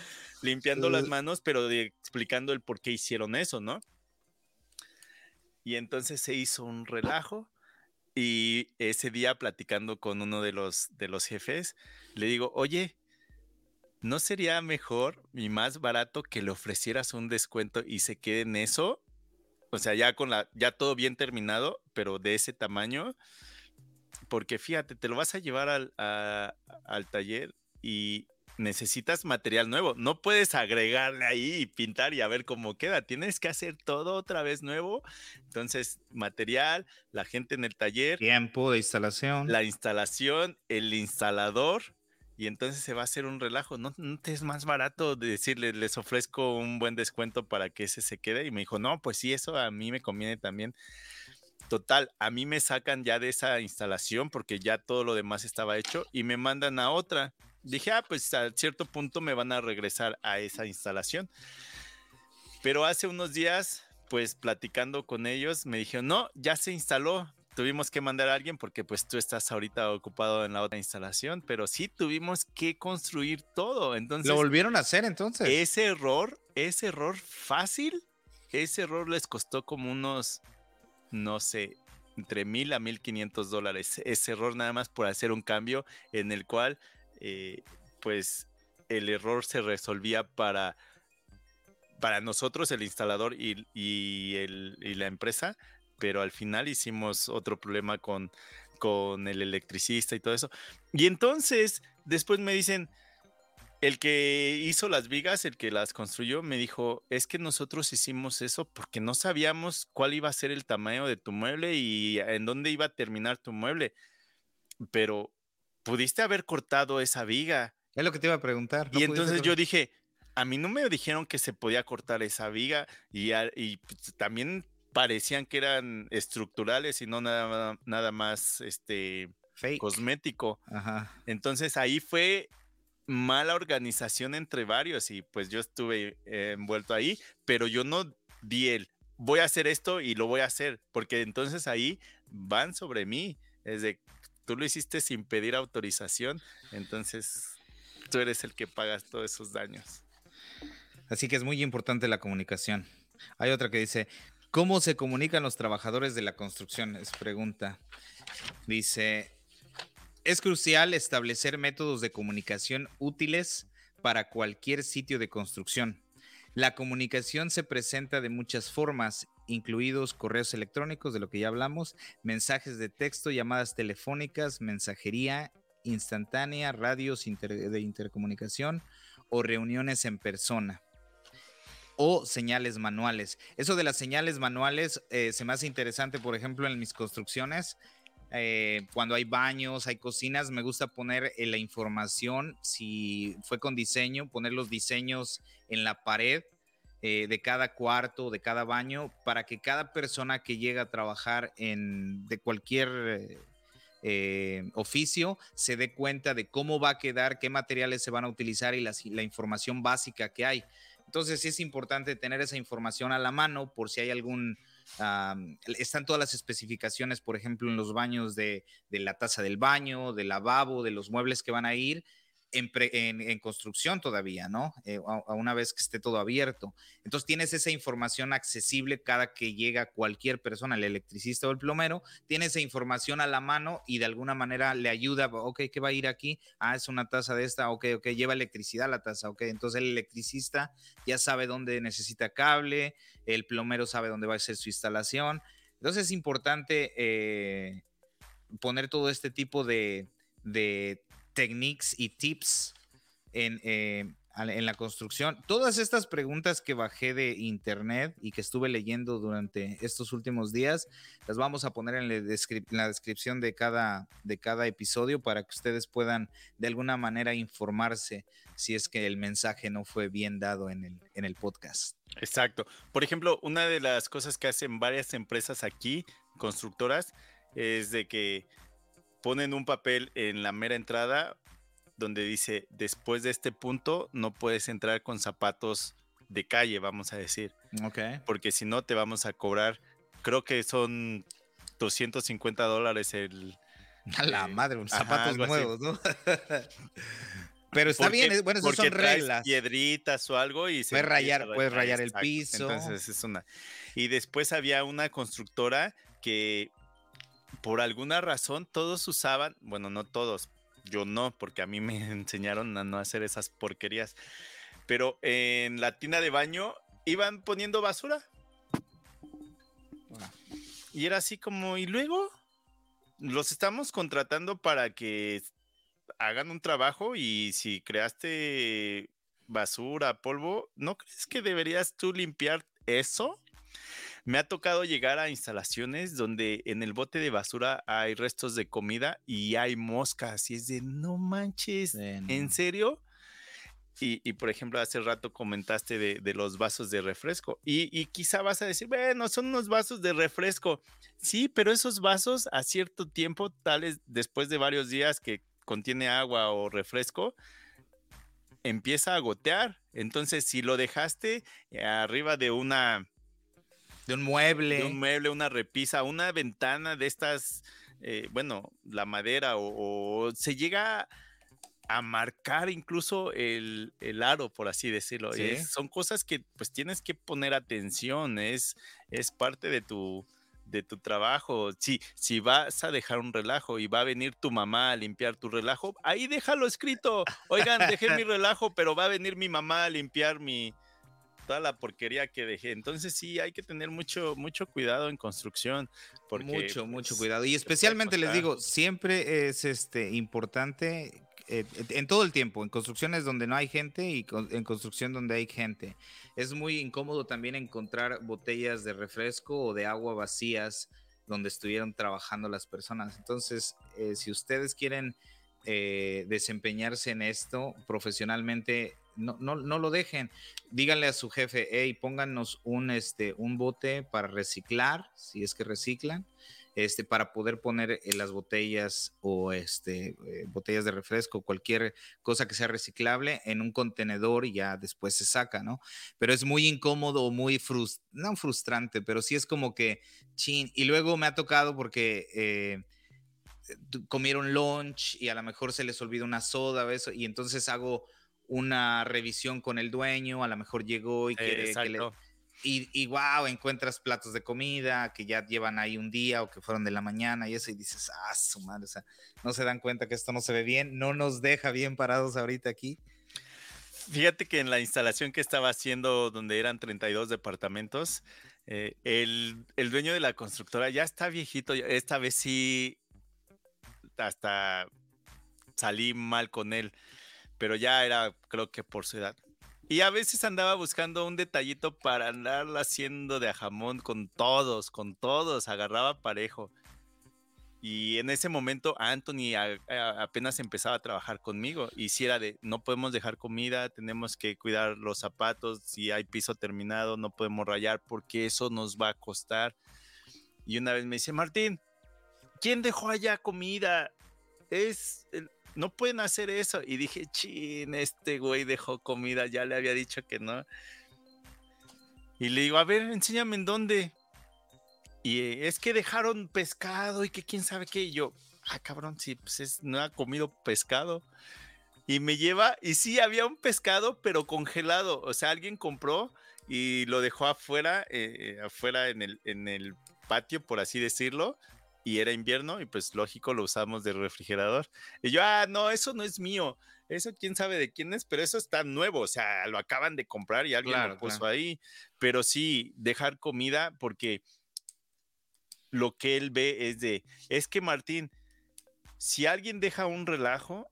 limpiando las manos, pero explicando el por qué hicieron eso, ¿no? Y entonces se hizo un relajo. Y ese día platicando con uno de los, de los jefes, le digo, oye, ¿no sería mejor y más barato que le ofrecieras un descuento y se quede en eso? O sea, ya con la, ya todo bien terminado, pero de ese tamaño. Porque fíjate, te lo vas a llevar al, al taller y necesitas material nuevo. No puedes agregarle ahí y pintar y a ver cómo queda. Tienes que hacer todo otra vez nuevo. Entonces, material, la gente en el taller. Tiempo de instalación. La instalación, el instalador y entonces se va a hacer un relajo. ¿No, te es más barato decirle, les ofrezco un buen descuento para que ese se quede? Y me dijo, no, pues sí, eso a mí me conviene también. Total, a mí me sacan ya de esa instalación porque ya todo lo demás estaba hecho y me mandan a otra. Dije, ah, pues a cierto punto me van a regresar a esa instalación. Pero hace unos días, pues platicando con ellos, me dijeron, no, ya se instaló, tuvimos que mandar a alguien porque pues tú estás ahorita ocupado en la otra instalación, pero sí tuvimos que construir todo. Entonces, lo volvieron a hacer entonces. Ese error, ese error fácil, ese error les costó como unos, no sé, entre mil a mil quinientos dólares. Ese error nada más por hacer un cambio en el cual, eh, pues, el error se resolvía para para nosotros, el instalador y, y, el, y la empresa, pero al final hicimos otro problema con, con el electricista y todo eso. Y entonces, después me dicen, el que hizo las vigas, el que las construyó, me dijo, es que nosotros hicimos eso porque no sabíamos cuál iba a ser el tamaño de tu mueble y en dónde iba a terminar tu mueble. Pero pudiste haber cortado esa viga. Es lo que te iba a preguntar. y entonces yo dije, a mí no me dijeron que se podía cortar esa viga y, y pues, también parecían que eran estructurales y no nada, nada más este cosmético. Entonces ahí fue mala organización entre varios y pues yo estuve envuelto ahí, pero yo no di el voy a hacer esto y lo voy a hacer, porque entonces ahí van sobre mí. Es de tú lo hiciste sin pedir autorización, entonces tú eres el que pagas todos esos daños. Así que es muy importante la comunicación. Hay otra que dice, ¿Cómo se comunican los trabajadores de la construcción? Es pregunta. Dice, es crucial establecer métodos de comunicación útiles para cualquier sitio de construcción. La comunicación se presenta de muchas formas, incluidos correos electrónicos, de lo que ya hablamos, mensajes de texto, llamadas telefónicas, mensajería instantánea, radios de intercomunicación o reuniones en persona o señales manuales. Eso de las señales manuales eh, se me hace interesante, por ejemplo, en mis construcciones. Eh, cuando hay baños, hay cocinas, me gusta poner eh, la información, si fue con diseño, poner los diseños en la pared eh, de cada cuarto, de cada baño, para que cada persona que llega a trabajar en de cualquier eh, oficio se dé cuenta de cómo va a quedar, qué materiales se van a utilizar y la, información básica que hay. Entonces sí es importante tener esa información a la mano por si hay algún... están todas las especificaciones, por ejemplo, en los baños de, de la taza del baño, del lavabo, de los muebles que van a ir en, construcción todavía, ¿no? Eh, a, una vez que esté todo abierto. Entonces tienes esa información accesible cada que llega cualquier persona, el electricista o el plomero, tiene esa información a la mano y de alguna manera le ayuda, ok, ¿qué va a ir aquí? Ah, es una taza de esta, ok, ok, lleva electricidad la taza, ok. Entonces el electricista ya sabe dónde necesita cable, el plomero sabe dónde va a ser su instalación. Entonces es importante eh, poner todo este tipo de techniques y tips en, eh, en la construcción. Todas estas preguntas que bajé de internet y que estuve leyendo durante estos últimos días, las vamos a poner en la, descripción de cada, episodio para que ustedes puedan de alguna manera informarse si es que el mensaje no fue bien dado en el podcast. Exacto. Por ejemplo, una de las cosas que hacen varias empresas aquí, constructoras, es de que ponen un papel en la mera entrada donde dice, después de este punto no puedes entrar con zapatos de calle, vamos a decir. Ok. Porque si no te vamos a cobrar, creo que son 250 dólares el... A la madre, unos zapatos nuevos, ¿no? Pero está bien, bueno, esas son reglas. Piedritas o algo y se puedes rayar, puedes rayar el piso. Entonces es una. Y después había una constructora que por alguna razón todos usaban, bueno, no todos, yo no, porque a mí me enseñaron a no hacer esas porquerías, pero en la tina de baño iban poniendo basura. Y era así como, ¿y luego? Los estamos contratando para que hagan un trabajo y si creaste basura, polvo, ¿no crees que deberías tú limpiar eso? Me ha tocado llegar a instalaciones donde en el bote de basura hay restos de comida y hay moscas y es de no manches, ¿en serio? Y, por ejemplo, hace rato comentaste de, los vasos de refresco y, y, quizá vas a decir, bueno, son unos vasos de refresco. Sí, pero esos vasos a cierto tiempo, tales después de varios días que contiene agua o refresco, empieza a gotear. Entonces, si lo dejaste arriba de una de un mueble. De un mueble, una repisa, una ventana de estas, eh, bueno, la madera o, se llega a marcar incluso el, aro, por así decirlo. son cosas que pues tienes que poner atención, es, es parte de tu, de tu trabajo. Si, si vas a dejar un relajo y va a venir tu mamá a limpiar tu relajo, ahí déjalo escrito. Oigan, dejé mi relajo, pero va a venir mi mamá a limpiar mi, toda la porquería que dejé. Entonces sí, hay que tener mucho, mucho cuidado en construcción. Porque, mucho, mucho pues, cuidado. Y especialmente les digo, siempre es este importante eh, en todo el tiempo, en construcciones donde no hay gente y en construcción donde hay gente. Es muy incómodo también encontrar botellas de refresco o de agua vacías donde estuvieron trabajando las personas. Entonces, eh, si ustedes quieren eh, desempeñarse en esto profesionalmente, no, no, no, lo dejen. Díganle a su jefe, hey, pónganos un, este, un bote para reciclar, si es que reciclan, este, para poder poner las botellas o este, eh, botellas de refresco, cualquier cosa que sea reciclable en un contenedor y ya después se saca, ¿no? Pero es muy incómodo, muy no frustrante, pero sí es como que, chin, y luego me ha tocado porque... Eh, comieron lunch y a lo mejor se les olvida una soda, eso, y entonces hago una revisión con el dueño, a lo mejor llegó y quiere que le... Y, y, wow, encuentras platos de comida que ya llevan ahí un día o que fueron de la mañana y eso, y dices, ah, su madre, o sea, no se dan cuenta que esto no se ve bien, no nos deja bien parados ahorita aquí. Fíjate que en la instalación que estaba haciendo, donde eran 32 departamentos, eh, el, el, dueño de la constructora ya está viejito, esta vez sí, hasta salí mal con él pero ya era, creo que por su edad. Y a veces andaba buscando un detallito para andarla haciendo de jamón con todos, con todos, agarraba parejo. Y en ese momento Anthony apenas empezaba a trabajar conmigo y si era de, no podemos dejar comida, tenemos que cuidar los zapatos, si hay piso terminado, no podemos rayar porque eso nos va a costar. Y una vez me dice, Martín, ¿quién dejó allá comida? Es, no pueden hacer eso. Y dije, chin, este güey dejó comida, ya le había dicho que no. Y le digo, a ver, enséñame en dónde. Y eh, es que dejaron pescado y que quién sabe qué. Y yo, ah, cabrón, sí, pues no ha comido pescado. Y me lleva, y sí, había un pescado, pero congelado. O sea, alguien compró y lo dejó afuera, eh, eh, afuera en el, en el patio, por así decirlo. Y era invierno, y pues lógico, lo usamos de refrigerador. Y yo, ah, no, eso no es mío. Eso quién sabe de quién es, pero eso está nuevo. O sea, lo acaban de comprar y alguien lo puso ahí. Pero sí, dejar comida, porque lo que él ve es de, es que Martín, si alguien deja un relajo,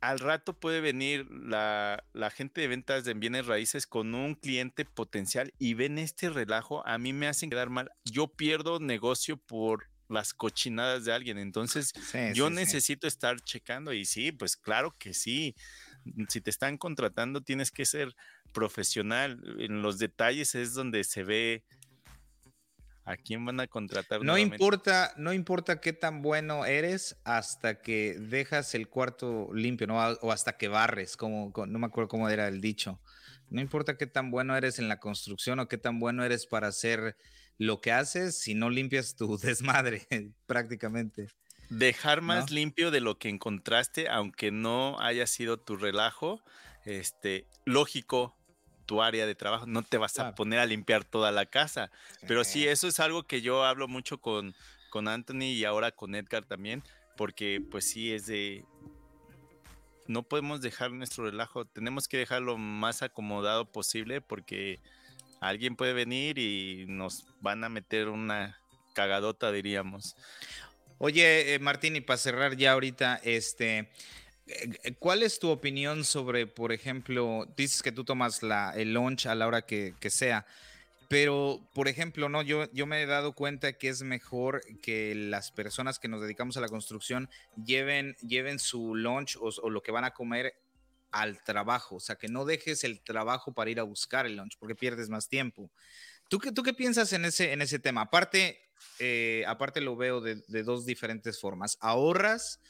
al rato puede venir la, gente de ventas de bienes raíces con un cliente potencial y ven este relajo, a mí me hacen quedar mal. Yo pierdo negocio por las cochinadas de alguien, entonces yo necesito estar checando y sí, pues claro que sí. Si te están contratando, tienes que ser profesional. En los detalles es donde se ve ¿A quién van a contratar? No importa, no importa qué tan bueno eres hasta que dejas el cuarto limpio, ¿no? O hasta que barres, como, no me acuerdo cómo era el dicho. No importa qué tan bueno eres en la construcción o qué tan bueno eres para hacer lo que haces si no limpias tu desmadre, prácticamente. Dejar más limpio de lo que encontraste, aunque no haya sido tu relajo, este, lógico, tu área de trabajo, no te vas a poner a limpiar toda la casa. Pero sí, eso es algo que yo hablo mucho con, con Anthony y ahora con Edgar también, porque pues sí es de... No podemos dejar nuestro relajo, tenemos que dejarlo más acomodado posible porque alguien puede venir y nos van a meter una cagadota, diríamos. Oye, eh, Martín, y para cerrar ya ahorita, este, eh, ¿Cuál es tu opinión sobre, por ejemplo, dices que tú tomas la, el lunch a la hora que, sea, pero, por ejemplo, no, yo, yo me he dado cuenta que es mejor que las personas que nos dedicamos a la construcción lleven, lleven su lunch o, lo que van a comer al trabajo, o sea, que no dejes el trabajo para ir a buscar el lunch porque pierdes más tiempo. ¿Tú qué, tú qué piensas en ese, en ese tema? Aparte, eh, aparte lo veo de, de dos diferentes formas. Ahorras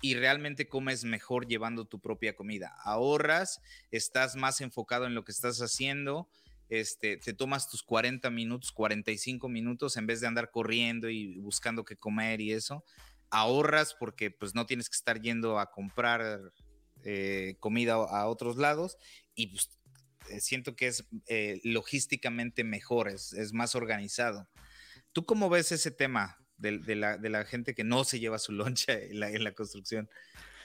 y realmente comes mejor llevando tu propia comida. Ahorras, estás más enfocado en lo que estás haciendo, este, te tomas tus 40 minutos, 45 minutos en vez de andar corriendo y buscando qué comer y eso. Ahorras porque pues no tienes que estar yendo a comprar eh, comida a otros lados y pues, eh, siento que es eh, logísticamente mejor, es, es más organizado. ¿Tú cómo ves ese tema? de, la, gente que no se lleva su loncha en la, construcción.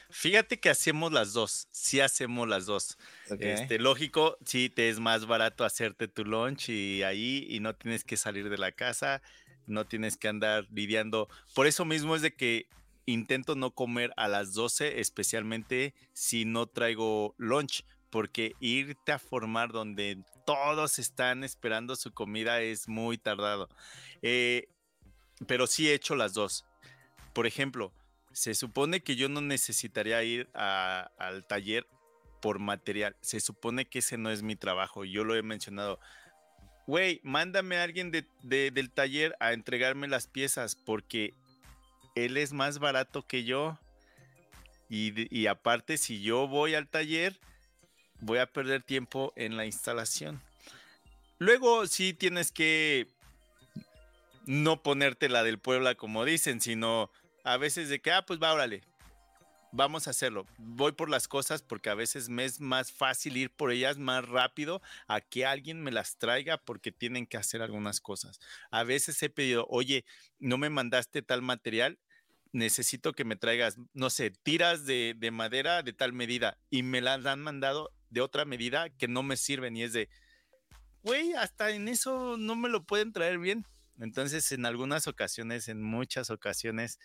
Fíjate que hacemos las dos, sí hacemos las dos. Este, lógico, sí te es más barato hacerte tu lunch y ahí y no tienes que salir de la casa, no tienes que andar lidiando. Por eso mismo es de que intento no comer a las 12, especialmente si no traigo lunch, porque irte a formar donde todos están esperando su comida es muy tardado. Eh, pero sí he hecho las dos. Por ejemplo, se supone que yo no necesitaría ir al taller por material. Se supone que ese no es mi trabajo. Yo lo he mencionado. Güey, mándame a alguien del taller a entregarme las piezas porque él es más barato que yo. Y, aparte, si yo voy al taller, voy a perder tiempo en la instalación. Luego sí tienes que no ponerte la del Puebla como dicen, sino a veces de que, ah, pues va, órale, vamos a hacerlo. Voy por las cosas porque a veces me es más fácil ir por ellas más rápido a que alguien me las traiga porque tienen que hacer algunas cosas. A veces he pedido, oye, no me mandaste tal material, necesito que me traigas, no sé, tiras de, de madera de tal medida y me las han mandado de otra medida que no me sirven y es de, güey, hasta en eso no me lo pueden traer bien entonces, en algunas ocasiones, en muchas ocasiones,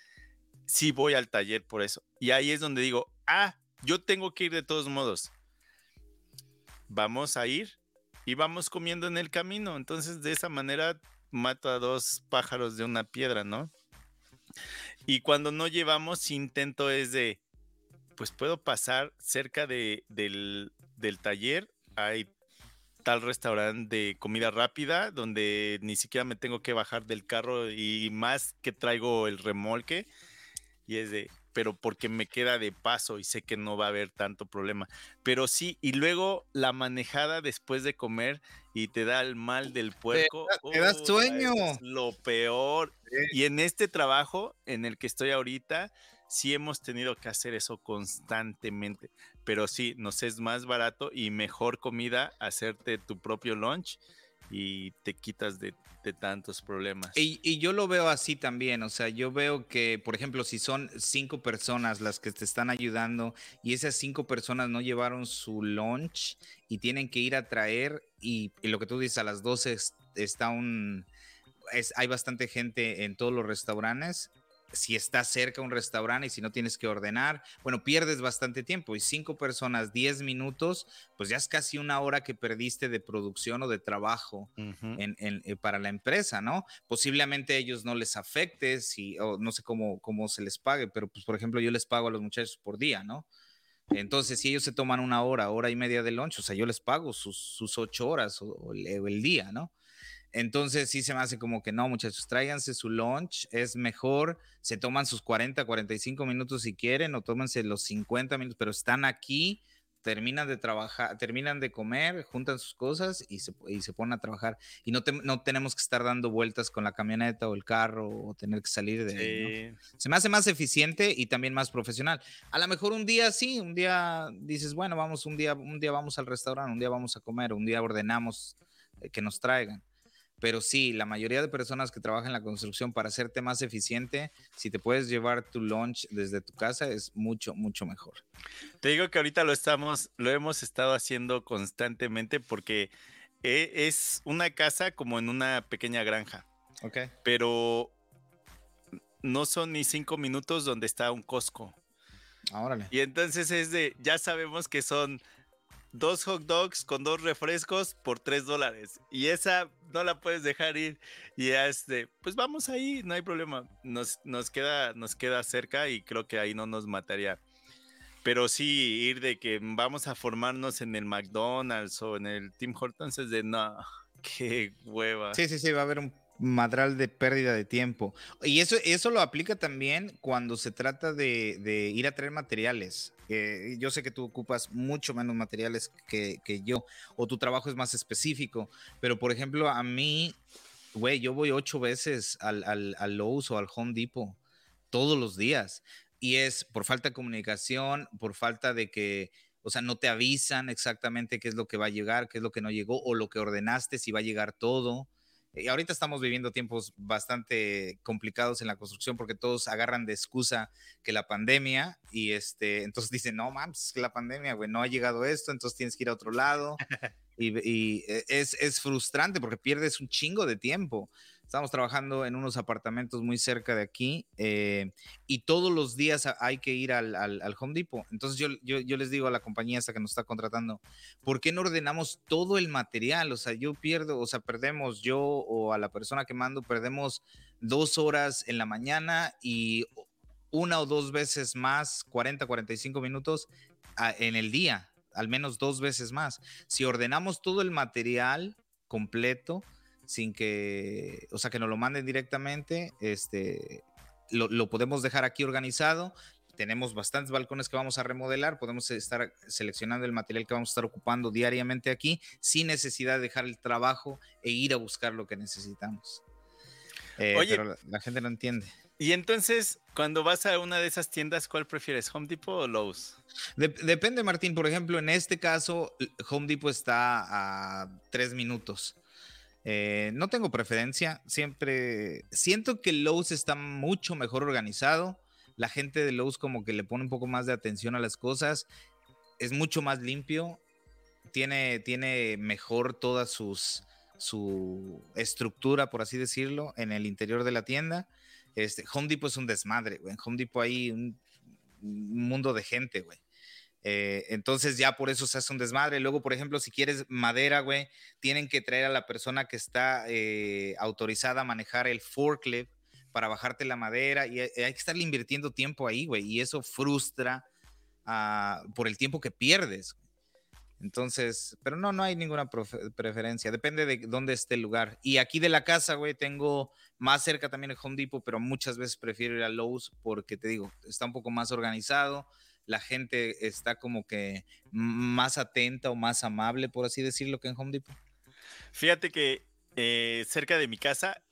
sí voy al taller por eso. Y ahí es donde digo, ah, yo tengo que ir de todos modos. Vamos a ir y vamos comiendo en el camino. Entonces, de esa manera mato a dos pájaros de una piedra, ¿no? Y cuando no llevamos, intento es de, pues puedo pasar cerca de, del, del taller, hay tal restaurante de comida rápida donde ni siquiera me tengo que bajar del carro y más que traigo el remolque y es de, pero porque me queda de paso y sé que no va a haber tanto problema. Pero sí, y luego la manejada después de comer y te da el mal del puerco. Te, da sueño. lo peor. Y en este trabajo en el que estoy ahorita, sí hemos tenido que hacer eso constantemente. Pero sí, nos es más barato y mejor comida hacerte tu propio lunch y te quitas de, tantos problemas. Y, yo lo veo así también, o sea, yo veo que, por ejemplo, si son cinco personas las que te están ayudando y esas cinco personas no llevaron su lunch y tienen que ir a traer y, lo que tú dices, a las 12 está un... Es, hay bastante gente en todos los restaurantes si está cerca un restaurante y si no tienes que ordenar, bueno, pierdes bastante tiempo y cinco personas, diez minutos, pues ya es casi una hora que perdiste de producción o de trabajo eh, para la empresa, ¿no? Posiblemente a ellos no les afecte, si, o no sé cómo, cómo se les pague, pero pues por ejemplo yo les pago a los muchachos por día, ¿no? Entonces, si ellos se toman una hora, hora y media de lunch, o sea, yo les pago sus, sus ocho horas o el día, ¿no? Entonces sí se me hace como que no, muchachos, tráiganse su lunch, es mejor, se toman sus 40, 45 minutos si quieren o tómense los 50 minutos, pero están aquí, terminan de trabajar, terminan de comer, juntan sus cosas y se, y se ponen a trabajar. Y no, no tenemos que estar dando vueltas con la camioneta o el carro o tener que salir de ahí. Se me hace más eficiente y también más profesional. A lo mejor un día sí, un día dices, bueno, vamos un día, un día vamos al restaurante, un día vamos a comer, un día ordenamos eh, que nos traigan pero sí, la mayoría de personas que trabajan en la construcción para hacerte más eficiente, si te puedes llevar tu lunch desde tu casa es mucho, mucho mejor. Te digo que ahorita lo estamos, lo hemos estado haciendo constantemente porque e, es una casa como en una pequeña granja. Ok. Pero no son ni cinco minutos donde está un Costco. Órale. Y entonces es de, ya sabemos que son dos hot dogs con dos refrescos por tres dólares. Y esa no la puedes dejar ir. Y este, pues vamos ahí, no hay problema. Nos, nos, queda, nos queda cerca y creo que ahí no nos mataría. Pero sí, ir de que vamos a formarnos en el McDonald's o en el Tim Hortons es de no, qué hueva. Sí, sí, sí, va a haber un madral de pérdida de tiempo. Y eso, eso lo aplica también cuando se trata de, de ir a traer materiales yo sé que tú ocupas mucho menos materiales que, yo, o tu trabajo es más específico, pero por ejemplo, a mí, güey, yo voy ocho veces al, al, al Lowe's o al Home Depot todos los días, y es por falta de comunicación, por falta de que, o sea, no te avisan exactamente qué es lo que va a llegar, qué es lo que no llegó, o lo que ordenaste, si va a llegar todo. Y ahorita estamos viviendo tiempos bastante complicados en la construcción porque todos agarran de excusa que la pandemia y este, entonces dicen, no, mames, la pandemia, güey, no ha llegado esto, entonces tienes que ir a otro lado. y, y e, es, es, frustrante porque pierdes un chingo de tiempo. Estamos trabajando en unos apartamentos muy cerca de aquí eh, y todos los días hay que ir al, al, Home Depot. Entonces yo, yo, yo, les digo a la compañía esta que nos está contratando, ¿por qué no ordenamos todo el material? O sea, yo pierdo, o sea, perdemos yo o a la persona que mando, perdemos dos horas en la mañana y una o dos veces más, 40, 45 minutos en el día, al menos dos veces más. Si ordenamos todo el material completo, sin que, o sea, que nos lo manden directamente, este, lo, podemos dejar aquí organizado. Tenemos bastantes balcones que vamos a remodelar, podemos estar seleccionando el material que vamos a estar ocupando diariamente aquí sin necesidad de dejar el trabajo e ir a buscar lo que necesitamos. Eh, pero la, gente no entiende. Y entonces, cuando vas a una de esas tiendas, ¿cuál prefieres, Home Depot o Lowe's? depende, Martín. Por ejemplo, en este caso, Home Depot está a tres minutos. Eh, no tengo preferencia, siempre siento que Lowe's está mucho mejor organizado. La gente de Lowe's como que le pone un poco más de atención a las cosas. Es mucho más limpio. Tiene, tiene mejor toda sus, su estructura, por así decirlo, en el interior de la tienda. Este, Home Depot es un desmadre, En Home Depot hay un mundo de gente, güey. Eh, entonces ya por eso se hace un desmadre. Luego, por ejemplo, si quieres madera, güey, tienen que traer a la persona que está eh, autorizada a manejar el forklift para bajarte la madera y hay, que estarle invirtiendo tiempo ahí, güey, y eso frustra ah, por el tiempo que pierdes. Entonces, pero no, no hay ninguna preferencia, depende de dónde esté el lugar. Y aquí de la casa, güey, tengo más cerca también el Home Depot, pero muchas veces prefiero ir a Lowe's porque te digo, está un poco más organizado, la gente está como que más atenta o más amable, por así decirlo, que en Home Depot. Fíjate que eh, cerca de mi casa,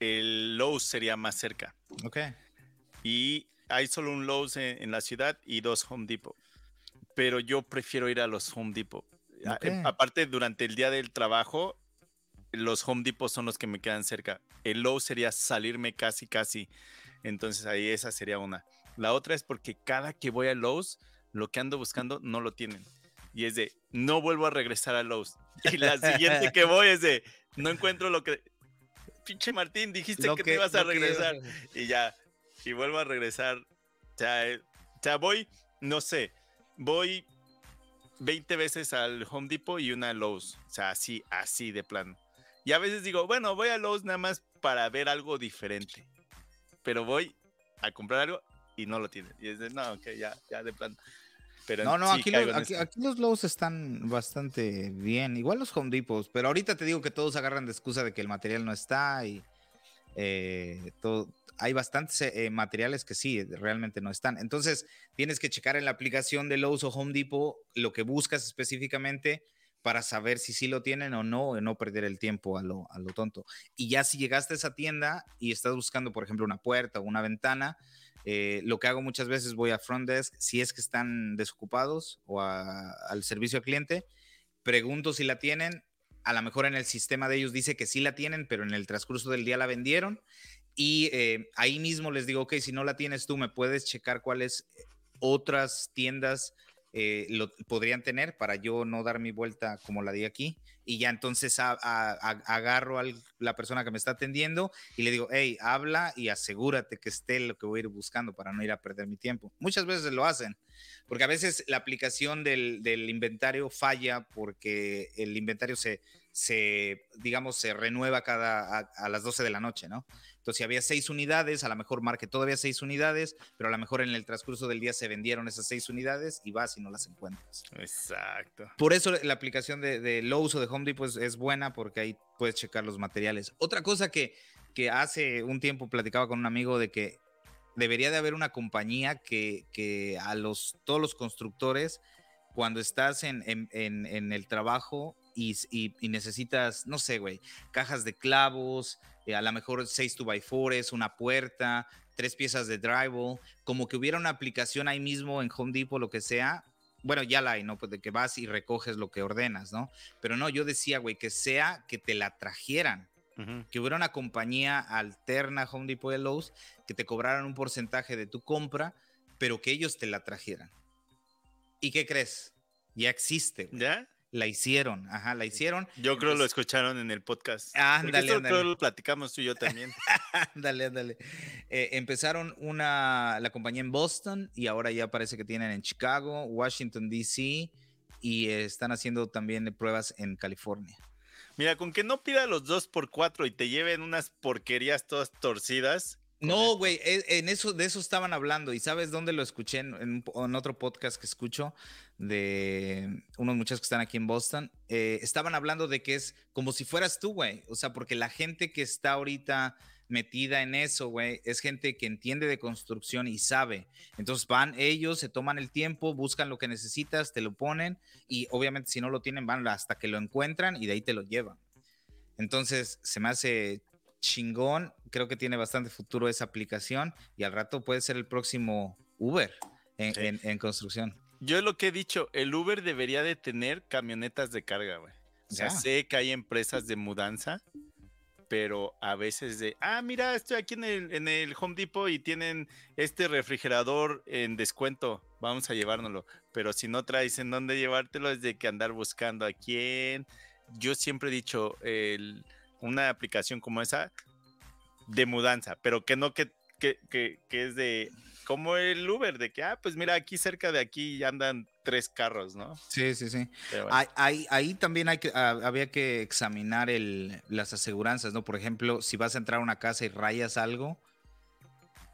el Lowe's sería más cerca. Ok. Y hay solo un Lowe's en, la ciudad y dos Home Depot. Pero yo prefiero ir a los Home Depot. Eh, aparte, durante el día del trabajo, los Home Depot son los que me quedan cerca. El Lowe's sería salirme casi, casi. Entonces ahí esa sería una. La otra es porque cada que voy a Lowe's, lo que ando buscando no lo tienen. Y es de, no vuelvo a regresar a Lowe's. Y la siguiente que voy es de, no encuentro lo que... Pinche Martín, dijiste que, te ibas a regresar. Y ya, y vuelvo a regresar. O sea, eh, o sea, voy, no sé, voy 20 veces al Home Depot y una a Lowe's. O sea, así, así de plano. Y a veces digo, bueno, voy a Lowe's nada más para ver algo diferente. Pero voy a comprar algo y no lo tienen. Y es de, no, ok, ya, ya de plano no, no, aquí, los, Lowe's están bastante bien. Igual los Home Depots, pero ahorita te digo que todos agarran de excusa de que el material no está y eh, todo, hay bastantes eh, materiales que sí, realmente no están. Entonces, tienes que checar en la aplicación de Lowe's o Home Depot lo que buscas específicamente para saber si sí lo tienen o no, y no perder el tiempo a lo, a lo tonto. Y ya si llegaste a esa tienda y estás buscando, por ejemplo, una puerta o una ventana, eh, lo que hago muchas veces voy a front desk, si es que están desocupados o al servicio al cliente, pregunto si la tienen. A lo mejor en el sistema de ellos dice que sí la tienen, pero en el transcurso del día la vendieron. Y eh, ahí mismo les digo, ok, si no la tienes tú, me puedes checar cuáles otras tiendas eh, lo podrían tener para yo no dar mi vuelta como la di aquí y ya entonces agarro a la persona que me está atendiendo y le digo, hey, habla y asegúrate que esté lo que voy a ir buscando para no ir a perder mi tiempo. Muchas veces lo hacen, porque a veces la aplicación del, del inventario falla porque el inventario se, se digamos, se renueva cada a, las 12 de la noche, ¿no? Entonces, si había seis unidades, a lo mejor marque todavía seis unidades, pero a lo mejor en el transcurso del día se vendieron esas seis unidades y vas y no las encuentras. Exacto. Por eso la aplicación de, de Lowe's o de Home Depot es, es, buena porque ahí puedes checar los materiales. Otra cosa que, que hace un tiempo platicaba con un amigo de que debería de haber una compañía que, que a los, todos los constructores, cuando estás en, en, en, en el trabajo y, y, necesitas, no sé, güey, cajas de clavos, eh, a lo mejor 6 2 x 4 una puerta, tres piezas de drywall, como que hubiera una aplicación ahí mismo en Home Depot, lo que sea. Bueno, ya la hay, ¿no? Pues de que vas y recoges lo que ordenas, ¿no? Pero no, yo decía, güey, que sea que te la trajeran. Que hubiera una compañía alterna Home Depot de Lowe's que te cobraran un porcentaje de tu compra, pero que ellos te la trajeran. ¿Y qué crees? Ya existe. ¿Ya? La hicieron, ajá, la hicieron. Yo creo que lo escucharon en el podcast. Ándale, ándale. lo platicamos tú y yo también. ándale, ándale. Eh, empezaron una, la compañía en Boston y ahora ya parece que tienen en Chicago, Washington, D.C. y están haciendo también pruebas en California. Mira, con que no pida los dos por cuatro y te lleven unas porquerías todas torcidas, no, güey, e, en eso, de eso estaban hablando. ¿Y sabes dónde lo escuché? En, otro podcast que escucho de unos muchachos que están aquí en Boston. Eh, estaban hablando de que es como si fueras tú, güey. O sea, porque la gente que está ahorita metida en eso, güey, es gente que entiende de construcción y sabe. Entonces van ellos, se toman el tiempo, buscan lo que necesitas, te lo ponen y obviamente si no lo tienen van hasta que lo encuentran y de ahí te lo llevan. Entonces se me hace chingón. Creo que tiene bastante futuro esa aplicación y al rato puede ser el próximo Uber en, construcción. Yo lo que he dicho, el Uber debería de tener camionetas de carga, güey. O sea, sé que hay empresas de mudanza, pero a veces de, ah, mira, estoy aquí en el, en el Home Depot y tienen este refrigerador en descuento, vamos a llevárnoslo. Pero si no traes en dónde llevártelo, es de que andar buscando a quién. Yo siempre he dicho, el, una aplicación como esa de mudanza, pero que no que, que, que, es de como el Uber, de que, ah, pues mira, aquí cerca de aquí andan tres carros, ¿no? Sí, sí, sí. Ahí, también hay que, ah, había que examinar el, las aseguranzas, ¿no? Por ejemplo, si vas a entrar a una casa y rayas algo,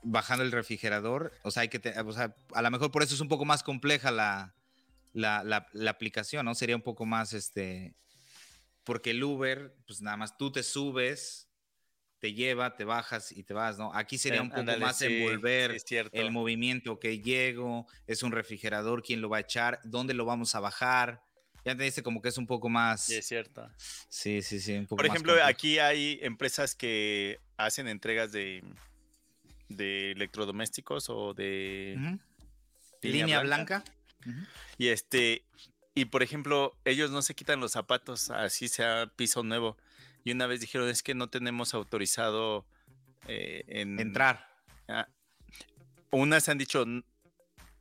bajando el refrigerador, o sea, hay que, o sea, a lo mejor por eso es un poco más compleja la, la, la, aplicación, ¿no? Sería un poco más, este, porque el Uber, pues nada más tú te subes, te lleva, te bajas y te vas, ¿no? Aquí sería un poco más envolver el movimiento que llego, es un refrigerador, quién lo va a echar, dónde lo vamos a bajar. Ya te dice como que es un poco más. Sí, es cierto. Sí, sí, sí. Por ejemplo, aquí hay empresas que hacen entregas de, de electrodomésticos o de línea, blanca. Y este, y por ejemplo, ellos no se quitan los zapatos, así sea piso nuevo y una vez dijeron es que no tenemos autorizado eh, en, entrar. Ah, unas han dicho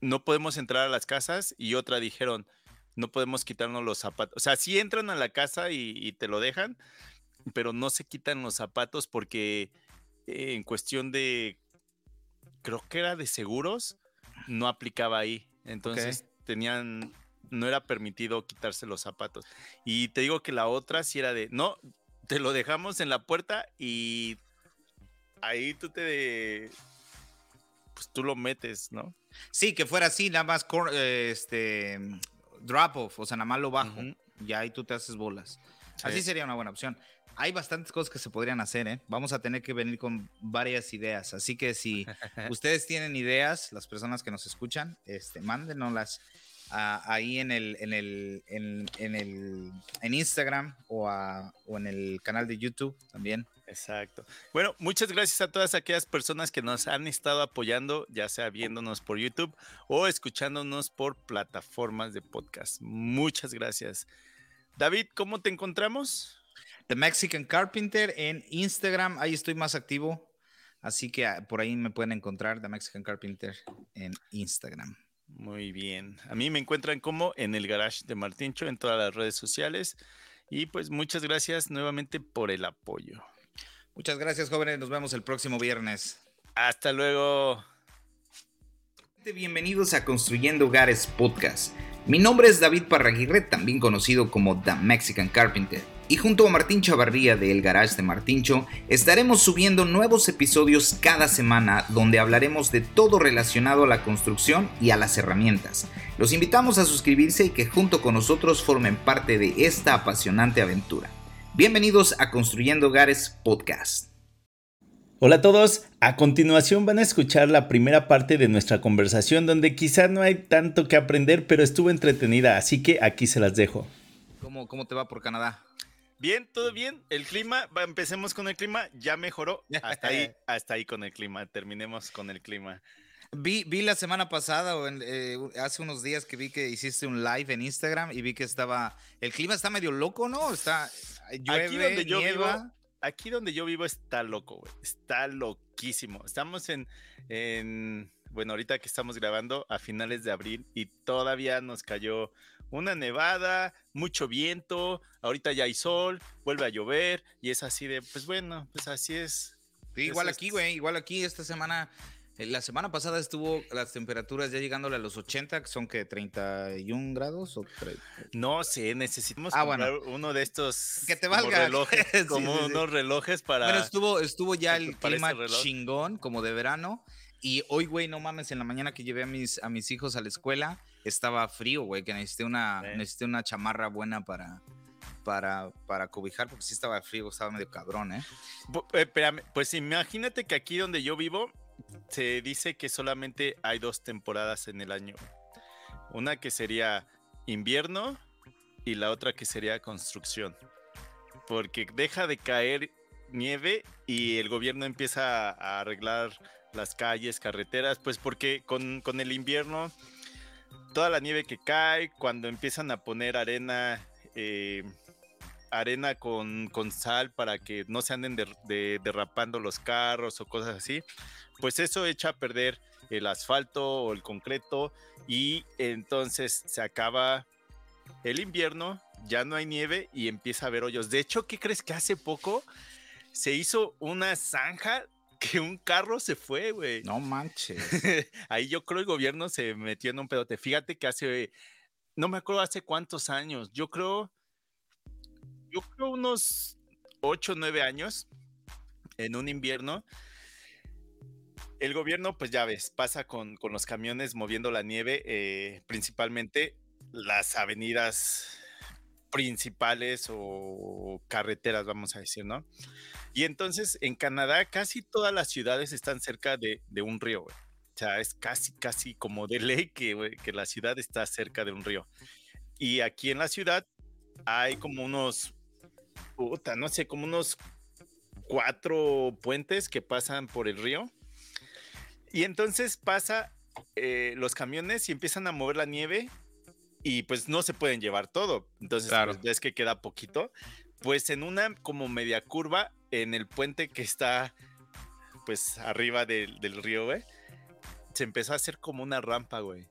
no podemos entrar a las casas y otra dijeron no podemos quitarnos los zapatos. O sea, sí entran a la casa y, te lo dejan, pero no se quitan los zapatos porque eh, en cuestión de, creo que era de seguros, no aplicaba ahí. Entonces tenían, no era permitido quitarse los zapatos. Y te digo que la otra sí era de, no, te lo dejamos en la puerta y ahí tú te pues tú lo metes, ¿no? Sí, que fuera así, nada más este drop off, o sea, nada más lo bajo y ahí tú te haces bolas. Así sería una buena opción. Hay bastantes cosas que se podrían hacer, ¿eh? Vamos a tener que venir con varias ideas. Así que si ustedes tienen ideas, las personas que nos escuchan, este, mándenoslas ahí en el, en el, en, el, en Instagram o, o en el canal de YouTube también. Exacto. Bueno, muchas gracias a todas aquellas personas que nos han estado apoyando, ya sea viéndonos por YouTube o escuchándonos por plataformas de podcast. Muchas gracias. David, ¿cómo te encontramos? The Mexican Carpenter en Instagram, ahí estoy más activo. Así que ah, por ahí me pueden encontrar The Mexican Carpenter en Instagram. Muy bien. A mí me encuentran como en el garage de Martincho en todas las redes sociales. Y pues muchas gracias nuevamente por el apoyo. Muchas gracias, jóvenes. Nos vemos el próximo viernes. Hasta luego. Bienvenidos a Construyendo Hogares Podcast. Mi nombre es David Parraguirre, también conocido como The Mexican Carpenter y junto a Martín Chavarría de El Garage de Martincho estaremos subiendo nuevos episodios cada semana donde hablaremos de todo relacionado a la construcción y a las herramientas. Los invitamos a suscribirse y que junto con nosotros formen parte de esta apasionante aventura. Bienvenidos a Construyendo Hogares Podcast. Hola a todos, a continuación van a escuchar la primera parte de nuestra conversación donde quizá no hay tanto que aprender pero estuvo entretenida, así que aquí se las dejo. ¿Cómo, cómo te va por Canadá? Bien, todo bien. El clima, empecemos con el clima, ya mejoró. Hasta ahí, hasta ahí con el clima. Terminemos con el clima. Vi, vi la semana pasada o eh, hace unos días que vi que hiciste un live en Instagram y vi que estaba. El clima está medio loco, ¿no? Está. Llueve, aquí donde yo vivo. Aquí donde yo vivo está loco, güey. Está loquísimo. Estamos en, en. Bueno, ahorita que estamos grabando a finales de abril y todavía nos cayó una nevada, mucho viento, ahorita ya hay sol, vuelve a llover y es así de, pues bueno, pues así es. igual aquí, güey, igual aquí esta semana, eh, la semana pasada estuvo las temperaturas ya llegándole a los 80, que son que 31 grados o No sé, necesitamos ah, uno de estos que te valga. relojes, como unos relojes para Bueno, estuvo estuvo ya el clima chingón como de verano y hoy, güey, no mames, en la mañana que llevé a mis a mis hijos a la escuela, estaba frío, güey, que necesité una, necesité una chamarra buena para, para, para cobijar, porque sí estaba frío, estaba medio cabrón, ¿eh? eh pues imagínate que aquí donde yo vivo, se dice que solamente hay dos temporadas en el año. Una que sería invierno y la otra que sería construcción. Porque deja de caer nieve y el gobierno empieza a arreglar las calles, carreteras, pues porque con, con el invierno toda la nieve que cae, cuando empiezan a poner arena, eh, arena con, sal para que no se anden derrapando los carros o cosas así, pues eso echa a perder el asfalto o el concreto y entonces se acaba el invierno, ya no hay nieve y empieza a haber hoyos. De hecho, ¿qué crees que hace poco se hizo una zanja que un carro se fue, güey. No manches. Ahí yo creo el gobierno se metió en un pedote. Fíjate que hace, no me acuerdo hace cuántos años, yo creo, yo creo unos 8 o 9 años, en un invierno, el gobierno, pues ya ves, pasa con, con los camiones moviendo la nieve, eh, principalmente las avenidas principales o carreteras, vamos a decir, ¿no? Y entonces en Canadá casi todas las ciudades están cerca de, un río, güey. O sea, es casi, casi como de ley que, que la ciudad está cerca de un río. Y aquí en la ciudad hay como unos, puta, no sé, como unos cuatro puentes que pasan por el río. Y entonces pasa eh, los camiones y empiezan a mover la nieve y pues no se pueden llevar todo. Entonces, claro. pues, ves que queda poquito. Pues en una como media curva en el puente que está pues arriba del, río, güey, se empezó a hacer como una rampa, güey.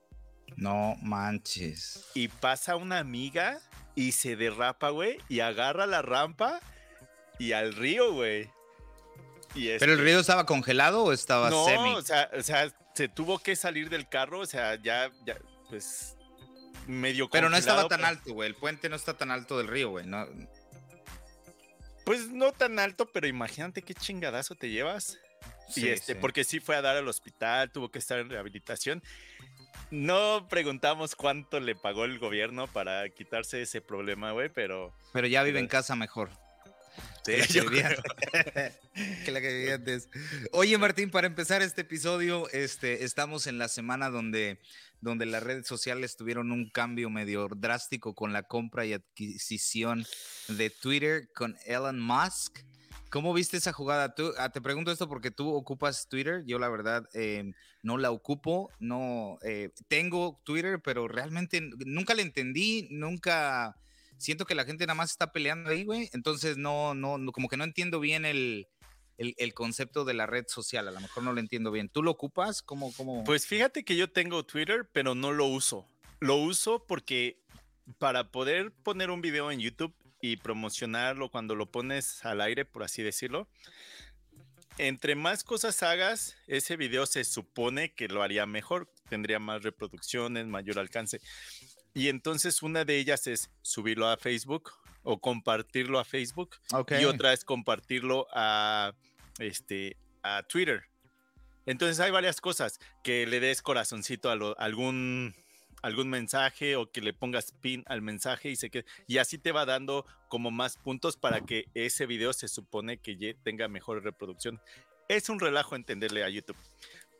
No manches. Y pasa una amiga y se derrapa, güey, y agarra la rampa y al río, güey. ¿Pero el río estaba congelado o estaba no, semi? O sea, o sea, se tuvo que salir del carro, o sea, ya, ya pues medio Pero no estaba tan alto, güey. El puente no está tan alto del río, güey. No. Pues no tan alto, pero imagínate qué chingadazo te llevas. Sí, y este, porque sí fue a dar al hospital, tuvo que estar en rehabilitación. No preguntamos cuánto le pagó el gobierno para quitarse ese problema, güey, pero. Pero ya vive en casa mejor. Sí, yo que la que vivía antes. Oye, Martín, para empezar este episodio, este, estamos en la semana donde donde las redes sociales tuvieron un cambio medio drástico con la compra y adquisición de Twitter con Elon Musk. ¿Cómo viste esa jugada? Ah, te pregunto esto porque tú ocupas Twitter. Yo la verdad em, no la ocupo. No eh, tengo Twitter, pero realmente nunca la entendí. Nunca siento que la gente nada más está peleando ahí, güey. Entonces no, no, como que no entiendo bien el, el, concepto de la red social. A lo mejor no lo entiendo bien. ¿Tú lo ocupas? ¿Cómo, cómo? Pues fíjate que yo tengo Twitter, pero no lo uso. Lo uso porque para poder poner un video en YouTube y promocionarlo cuando lo pones al aire, por así decirlo, entre más cosas hagas, ese video se supone que lo haría mejor, tendría más reproducciones, mayor alcance. Y entonces una de ellas es subirlo a Facebook o compartirlo a Facebook y otra es compartirlo a este, a Twitter. Entonces hay varias cosas, que le des corazoncito a, algún, algún mensaje o que le pongas pin al mensaje y, se y así te va dando como más puntos para que ese video se supone que tenga mejor reproducción. Es un relajo entenderle a YouTube.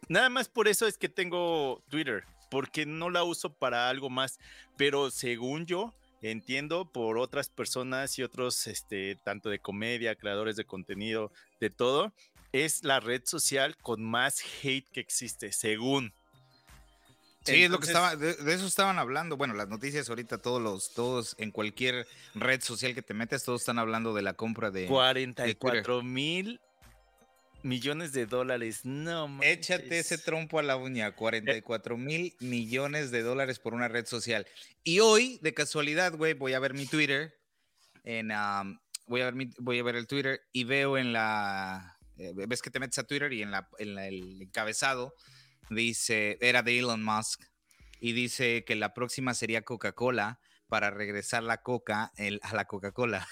Nada más por eso es que tengo Twitter, porque no la uso para algo más, pero según yo, entiendo por otras personas y otros, este, tanto de comedia, creadores de contenido, de todo, es la red social con más hate que existe, según. Sí, es lo que estaba, de, eso estaban hablando. Bueno, las noticias ahorita, todos los, todos, en cualquier red social que te metes, todos están hablando de la compra de 44 mil millones de dólares. No Échate ese trompo a la uña. 44 mil millones de dólares por una red social. Y hoy, de casualidad, güey, voy a ver mi Twitter. En, voy, a ver voy a ver el Twitter y veo en la. Eh, ves que te metes a Twitter y en, la, en el encabezado dice. Era de Elon Musk. Y dice que la próxima sería Coca-Cola para regresar la coca a la Coca-Cola.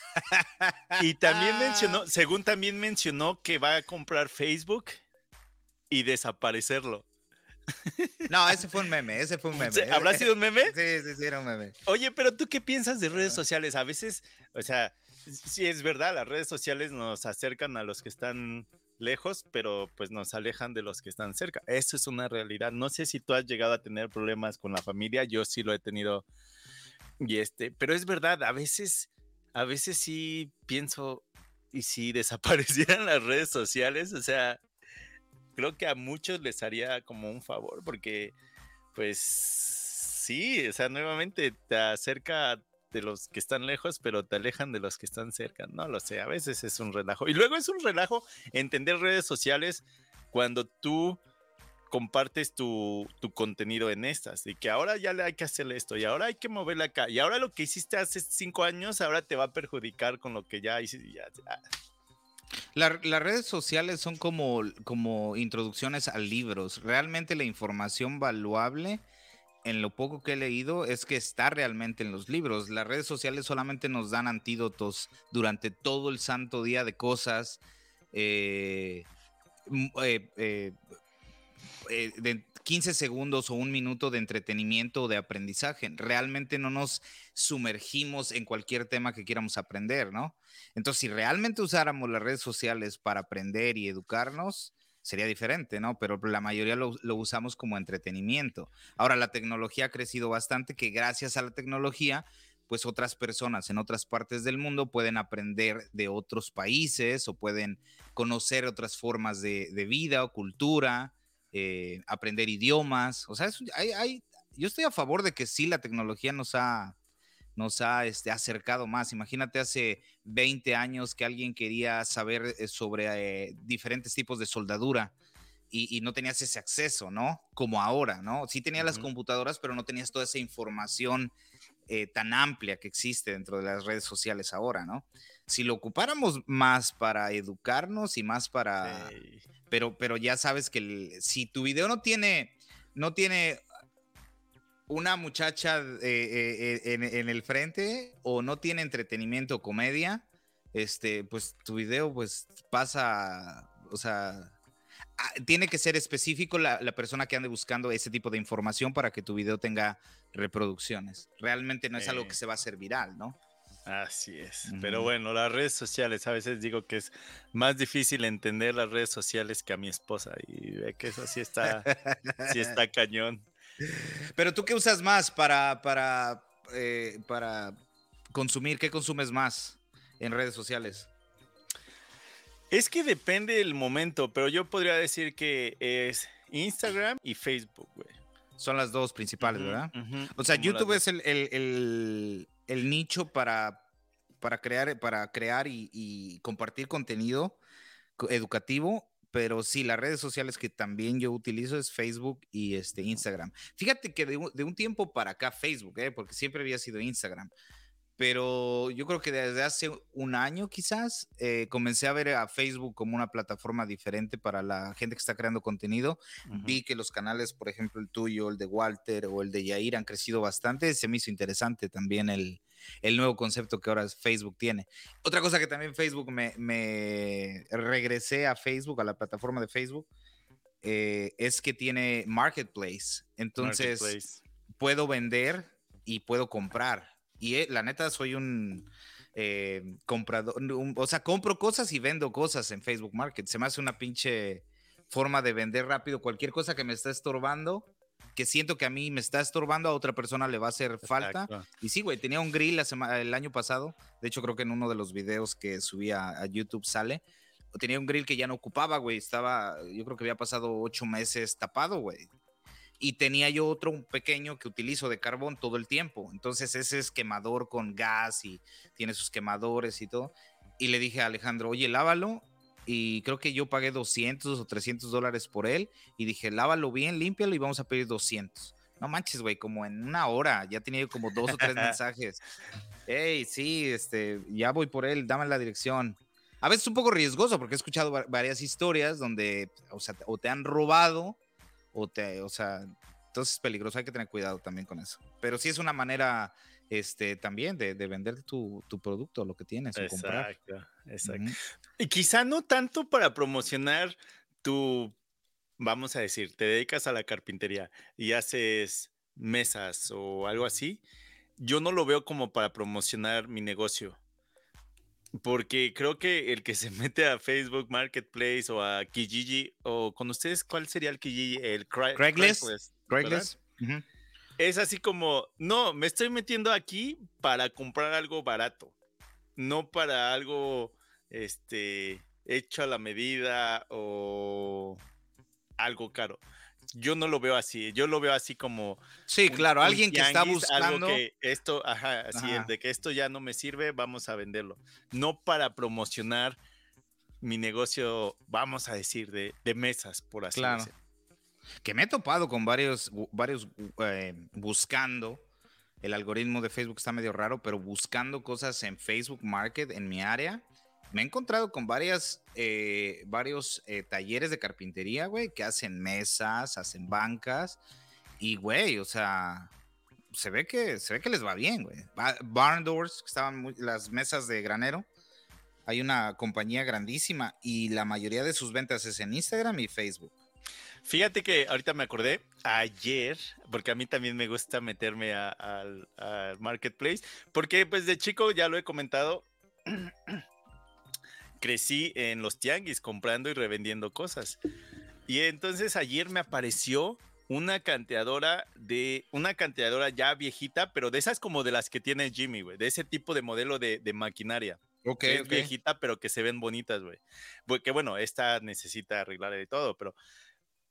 Y también mencionó, según también mencionó que va a comprar Facebook y desaparecerlo. No, ese fue un meme, ese fue un meme. ¿Habrá sido un meme? Sí, sí, sí, era un meme. Oye, pero tú qué piensas de redes sociales? A veces, o sea, sí es verdad, las redes sociales nos acercan a los que están lejos, pero pues nos alejan de los que están cerca. Eso es una realidad. No sé si tú has llegado a tener problemas con la familia, yo sí lo he tenido y este, pero es verdad, a veces, a veces sí pienso, y si desaparecieran las redes sociales, o sea, creo que a muchos les haría como un favor, porque, pues, sí, o sea, nuevamente te acerca de los que están lejos, pero te alejan de los que están cerca. No lo sé, a veces es un relajo. Y luego es un relajo entender redes sociales cuando tú compartes tu, contenido en estas y que ahora ya le hay que hacerle esto y ahora hay que moverle acá y ahora lo que hiciste hace cinco años ahora te va a perjudicar con lo que ya hiciste. las redes sociales son como, como introducciones a libros. Realmente la información valuable en lo poco que he leído es que está realmente en los libros. Las redes sociales solamente nos dan antídotos durante todo el santo día de cosas. Eh, eh, eh, de 15 segundos o un minuto de entretenimiento o de aprendizaje. Realmente no nos sumergimos en cualquier tema que quieramos aprender, ¿no? Entonces, si realmente usáramos las redes sociales para aprender y educarnos, sería diferente, ¿no? Pero la mayoría lo, usamos como entretenimiento. Ahora, la tecnología ha crecido bastante, que gracias a la tecnología, pues otras personas en otras partes del mundo pueden aprender de otros países o pueden conocer otras formas de, vida o cultura, eh, aprender idiomas. O sea, hay, yo estoy a favor de que sí la tecnología nos ha nos ha este, acercado más. Imagínate hace 20 años que alguien quería saber eh, sobre eh, diferentes tipos de soldadura y, no tenías ese acceso, ¿no? Como ahora, ¿no? Sí tenías las computadoras, pero no tenías toda esa información eh, tan amplia que existe dentro de las redes sociales ahora, ¿no? Si lo ocupáramos más para educarnos y más para... Pero, pero ya sabes que si tu video no tiene, no tiene una muchacha eh, eh, eh, en, el frente o no tiene entretenimiento o comedia, este, pues tu video pues pasa, o sea, ah, tiene que ser específico la, persona que ande buscando ese tipo de información para que tu video tenga reproducciones. Realmente no es algo que se va a hacer viral, ¿no? Así es. Pero bueno, las redes sociales, a veces digo que es más difícil entender las redes sociales que a mi esposa y ve que eso sí está, sí está cañón. Pero tú qué usas más para, para, eh, para consumir? ¿Qué consumes más en redes sociales? Es que depende del momento, pero yo podría decir que es Instagram y Facebook, güey. Son las dos principales, ¿verdad? O sea, YouTube es el, nicho para, para crear, para crear y compartir contenido educativo pero sí, las redes sociales que también yo utilizo es Facebook y este Instagram. Fíjate que de un, tiempo para acá Facebook, ¿eh? porque siempre había sido Instagram, pero yo creo que desde hace un año quizás eh, comencé a ver a Facebook como una plataforma diferente para la gente que está creando contenido. Vi que los canales, por ejemplo, el tuyo, el de Walter o el de Yair han crecido bastante. Se me hizo interesante también el, el nuevo concepto que ahora Facebook tiene. Otra cosa que también Facebook me, regresé a Facebook, a la plataforma de Facebook, eh, es que tiene Marketplace. Entonces puedo vender y puedo comprar. Y eh, la neta soy un eh, comprador, o sea, compro cosas y vendo cosas en Facebook Market. Se me hace una pinche forma de vender rápido cualquier cosa que me está estorbando que siento que a mí me está estorbando, a otra persona le va a hacer falta. Y sí, güey, tenía un grill el año pasado. De hecho, creo que en uno de los videos que subí a, YouTube sale. Tenía un grill que ya no ocupaba, güey. Estaba, yo creo que había pasado ocho meses tapado, güey. Y tenía yo otro un pequeño que utilizo de carbón todo el tiempo. Entonces ese es quemador con gas y tiene sus quemadores y todo. Y le dije a Alejandro, oye, lávalo y creo que yo pagué 200 o 300 dólares por él y dije, lávalo bien, límpialo y vamos a pedir 200. No manches, güey, como en una hora, ya tenía como dos o tres mensajes. Hey, sí, este, ya voy por él, dame la dirección. A veces es un poco riesgoso porque he escuchado varias historias donde, o sea, o te han robado o te, o sea, entonces es peligroso, hay que tener cuidado también con eso. Pero sí es una manera este, también de, vender tu, producto, lo que tienes. Exacto, exacto. Y quizá no tanto para promocionar tu, vamos a decir, te dedicas a la carpintería y haces mesas o algo así. Yo no lo veo como para promocionar mi negocio. Porque creo que el que se mete a Facebook Marketplace o a Kijiji, o con ustedes, ¿cuál sería el Kijiji? El Craigslist. Craigslist es así como, no, me estoy metiendo aquí para comprar algo barato, no para algo este, hecho a la medida o algo caro. Yo no lo veo así, yo lo veo así como... Sí, claro, alguien que está buscando... que esto, ajá, así, de que esto ya no me sirve, vamos a venderlo. No para promocionar mi negocio, vamos a decir, de, mesas, por así decirlo que me he topado con varios, varios eh, buscando. El algoritmo de Facebook está medio raro, pero buscando cosas en Facebook Market en mi área me he encontrado con varias, eh, varios eh, talleres de carpintería, güey, que hacen mesas, hacen bancas. Y, güey, o sea, se ve que, se ve que les va bien, güey. Barn Doors, que estaban las mesas de granero. Hay una compañía grandísima y la mayoría de sus ventas es en Instagram y Facebook. Fíjate que ahorita me acordé ayer, porque a mí también me gusta meterme al marketplace, porque pues de chico ya lo he comentado, crecí en los tianguis comprando y revendiendo cosas. Y entonces ayer me apareció una canteadora de una canteadora ya viejita, pero de esas como de las que tiene Jimmy, güey, de ese tipo de modelo de, maquinaria. Ok. es viejita, pero que se ven bonitas, güey. Que bueno, esta necesita arreglar de todo, pero,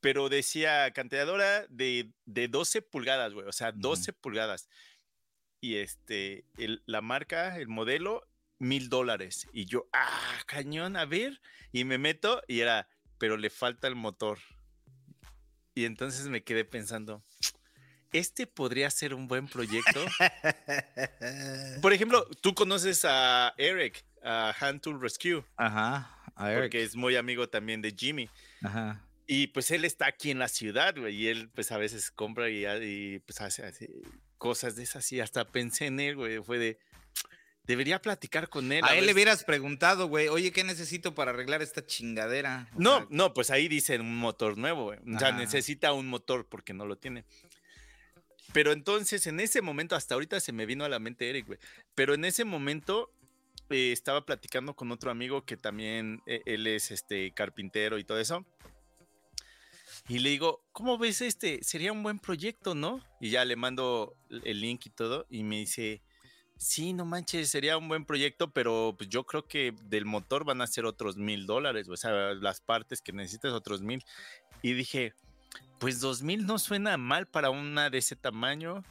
pero decía canteadora de, de 12 pulgadas, güey, o sea, 12 pulgadas. Y este, la marca, el modelo, mil dólares. Y yo, ah, cañón, a ver. Y me meto y era, pero le falta el motor. Y entonces me quedé pensando, este podría ser un buen proyecto. Por ejemplo, tú conoces a Eric, a Hand Tool Rescue. Ajá, a Eric. Porque es muy amigo también de Jimmy. Ajá. Y pues él está aquí en la ciudad, güey, y él pues a veces compra y, y pues hace, hace, cosas de esas y hasta pensé en él, güey, fue de, Debería platicar con él. A, él le hubieras preguntado, güey, oye, ¿qué necesito para arreglar esta chingadera? no, no, pues ahí dice un motor nuevo, güey. O sea, necesita un motor porque no lo tiene. Pero entonces, en ese momento, hasta ahorita se me vino a la mente Eric, güey. Pero en ese momento eh, estaba platicando con otro amigo que también, eh, él es este carpintero y todo eso. Y le digo, ¿cómo ves este? Sería un buen proyecto, ¿no? Y ya le mando el link y todo. Y me dice, Sí, no manches, sería un buen proyecto, pero pues yo creo que del motor van a ser otros mil dólares, o sea, las partes que necesitas otros mil. Y dije, pues dos mil no suena mal para una de ese tamaño,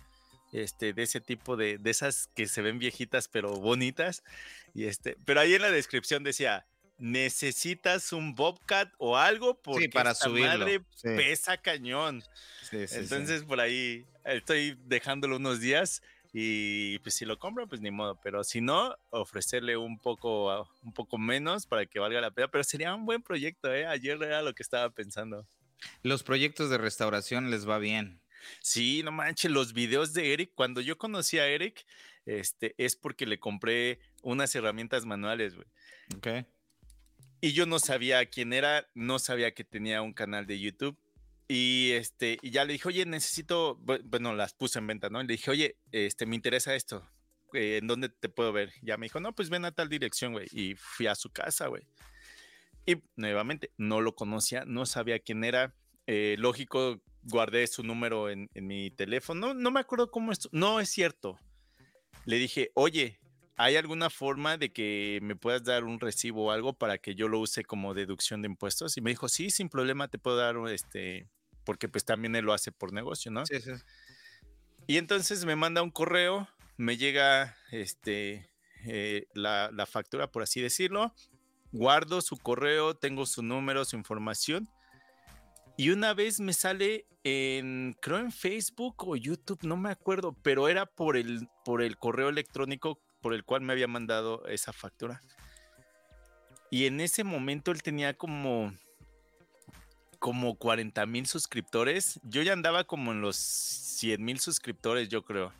este, de ese tipo de, de esas que se ven viejitas pero bonitas. Y este, pero ahí en la descripción decía, necesitas un Bobcat o algo porque para esta madre pesa cañón. Entonces por ahí estoy dejándolo unos días y pues si lo compro, pues ni modo. Pero si no, ofrecerle un poco, un poco menos para que valga la pena. Pero sería un buen proyecto, ¿eh? Ayer era lo que estaba pensando. Los proyectos de restauración les va bien. Sí, no manches, los videos de Eric, cuando yo conocí a Eric, este, es porque le compré unas herramientas manuales, güey. Ok. Y yo no sabía quién era, no sabía que tenía un canal de YouTube. Y este, y ya le dije, oye, necesito, bueno, las puse en venta, ¿no? le dije, oye, este, me interesa esto. Eh, ¿En dónde te puedo ver? Ya me dijo, no, pues ven a tal dirección, güey. Y fui a su casa, güey. Y nuevamente, no lo conocía, no sabía quién era. Eh, lógico, guardé su número en, mi teléfono. No me acuerdo cómo esto. No es cierto. Le dije, oye, ¿hay alguna forma de que me puedas dar un recibo o algo para que yo lo use como deducción de impuestos? Y me dijo, sí, sin problema, te puedo dar este, porque pues también él lo hace por negocio, ¿no? Sí, sí. Y entonces me manda un correo, me llega este, eh, la, factura, por así decirlo, guardo su correo, tengo su número, su información. Y una vez me sale en, creo en Facebook o YouTube, no me acuerdo, pero era por el, por el correo electrónico por el cual me había mandado esa factura. Y en ese momento él tenía como como 40 mil suscriptores. Yo ya andaba como en los 100 mil suscriptores, yo creo.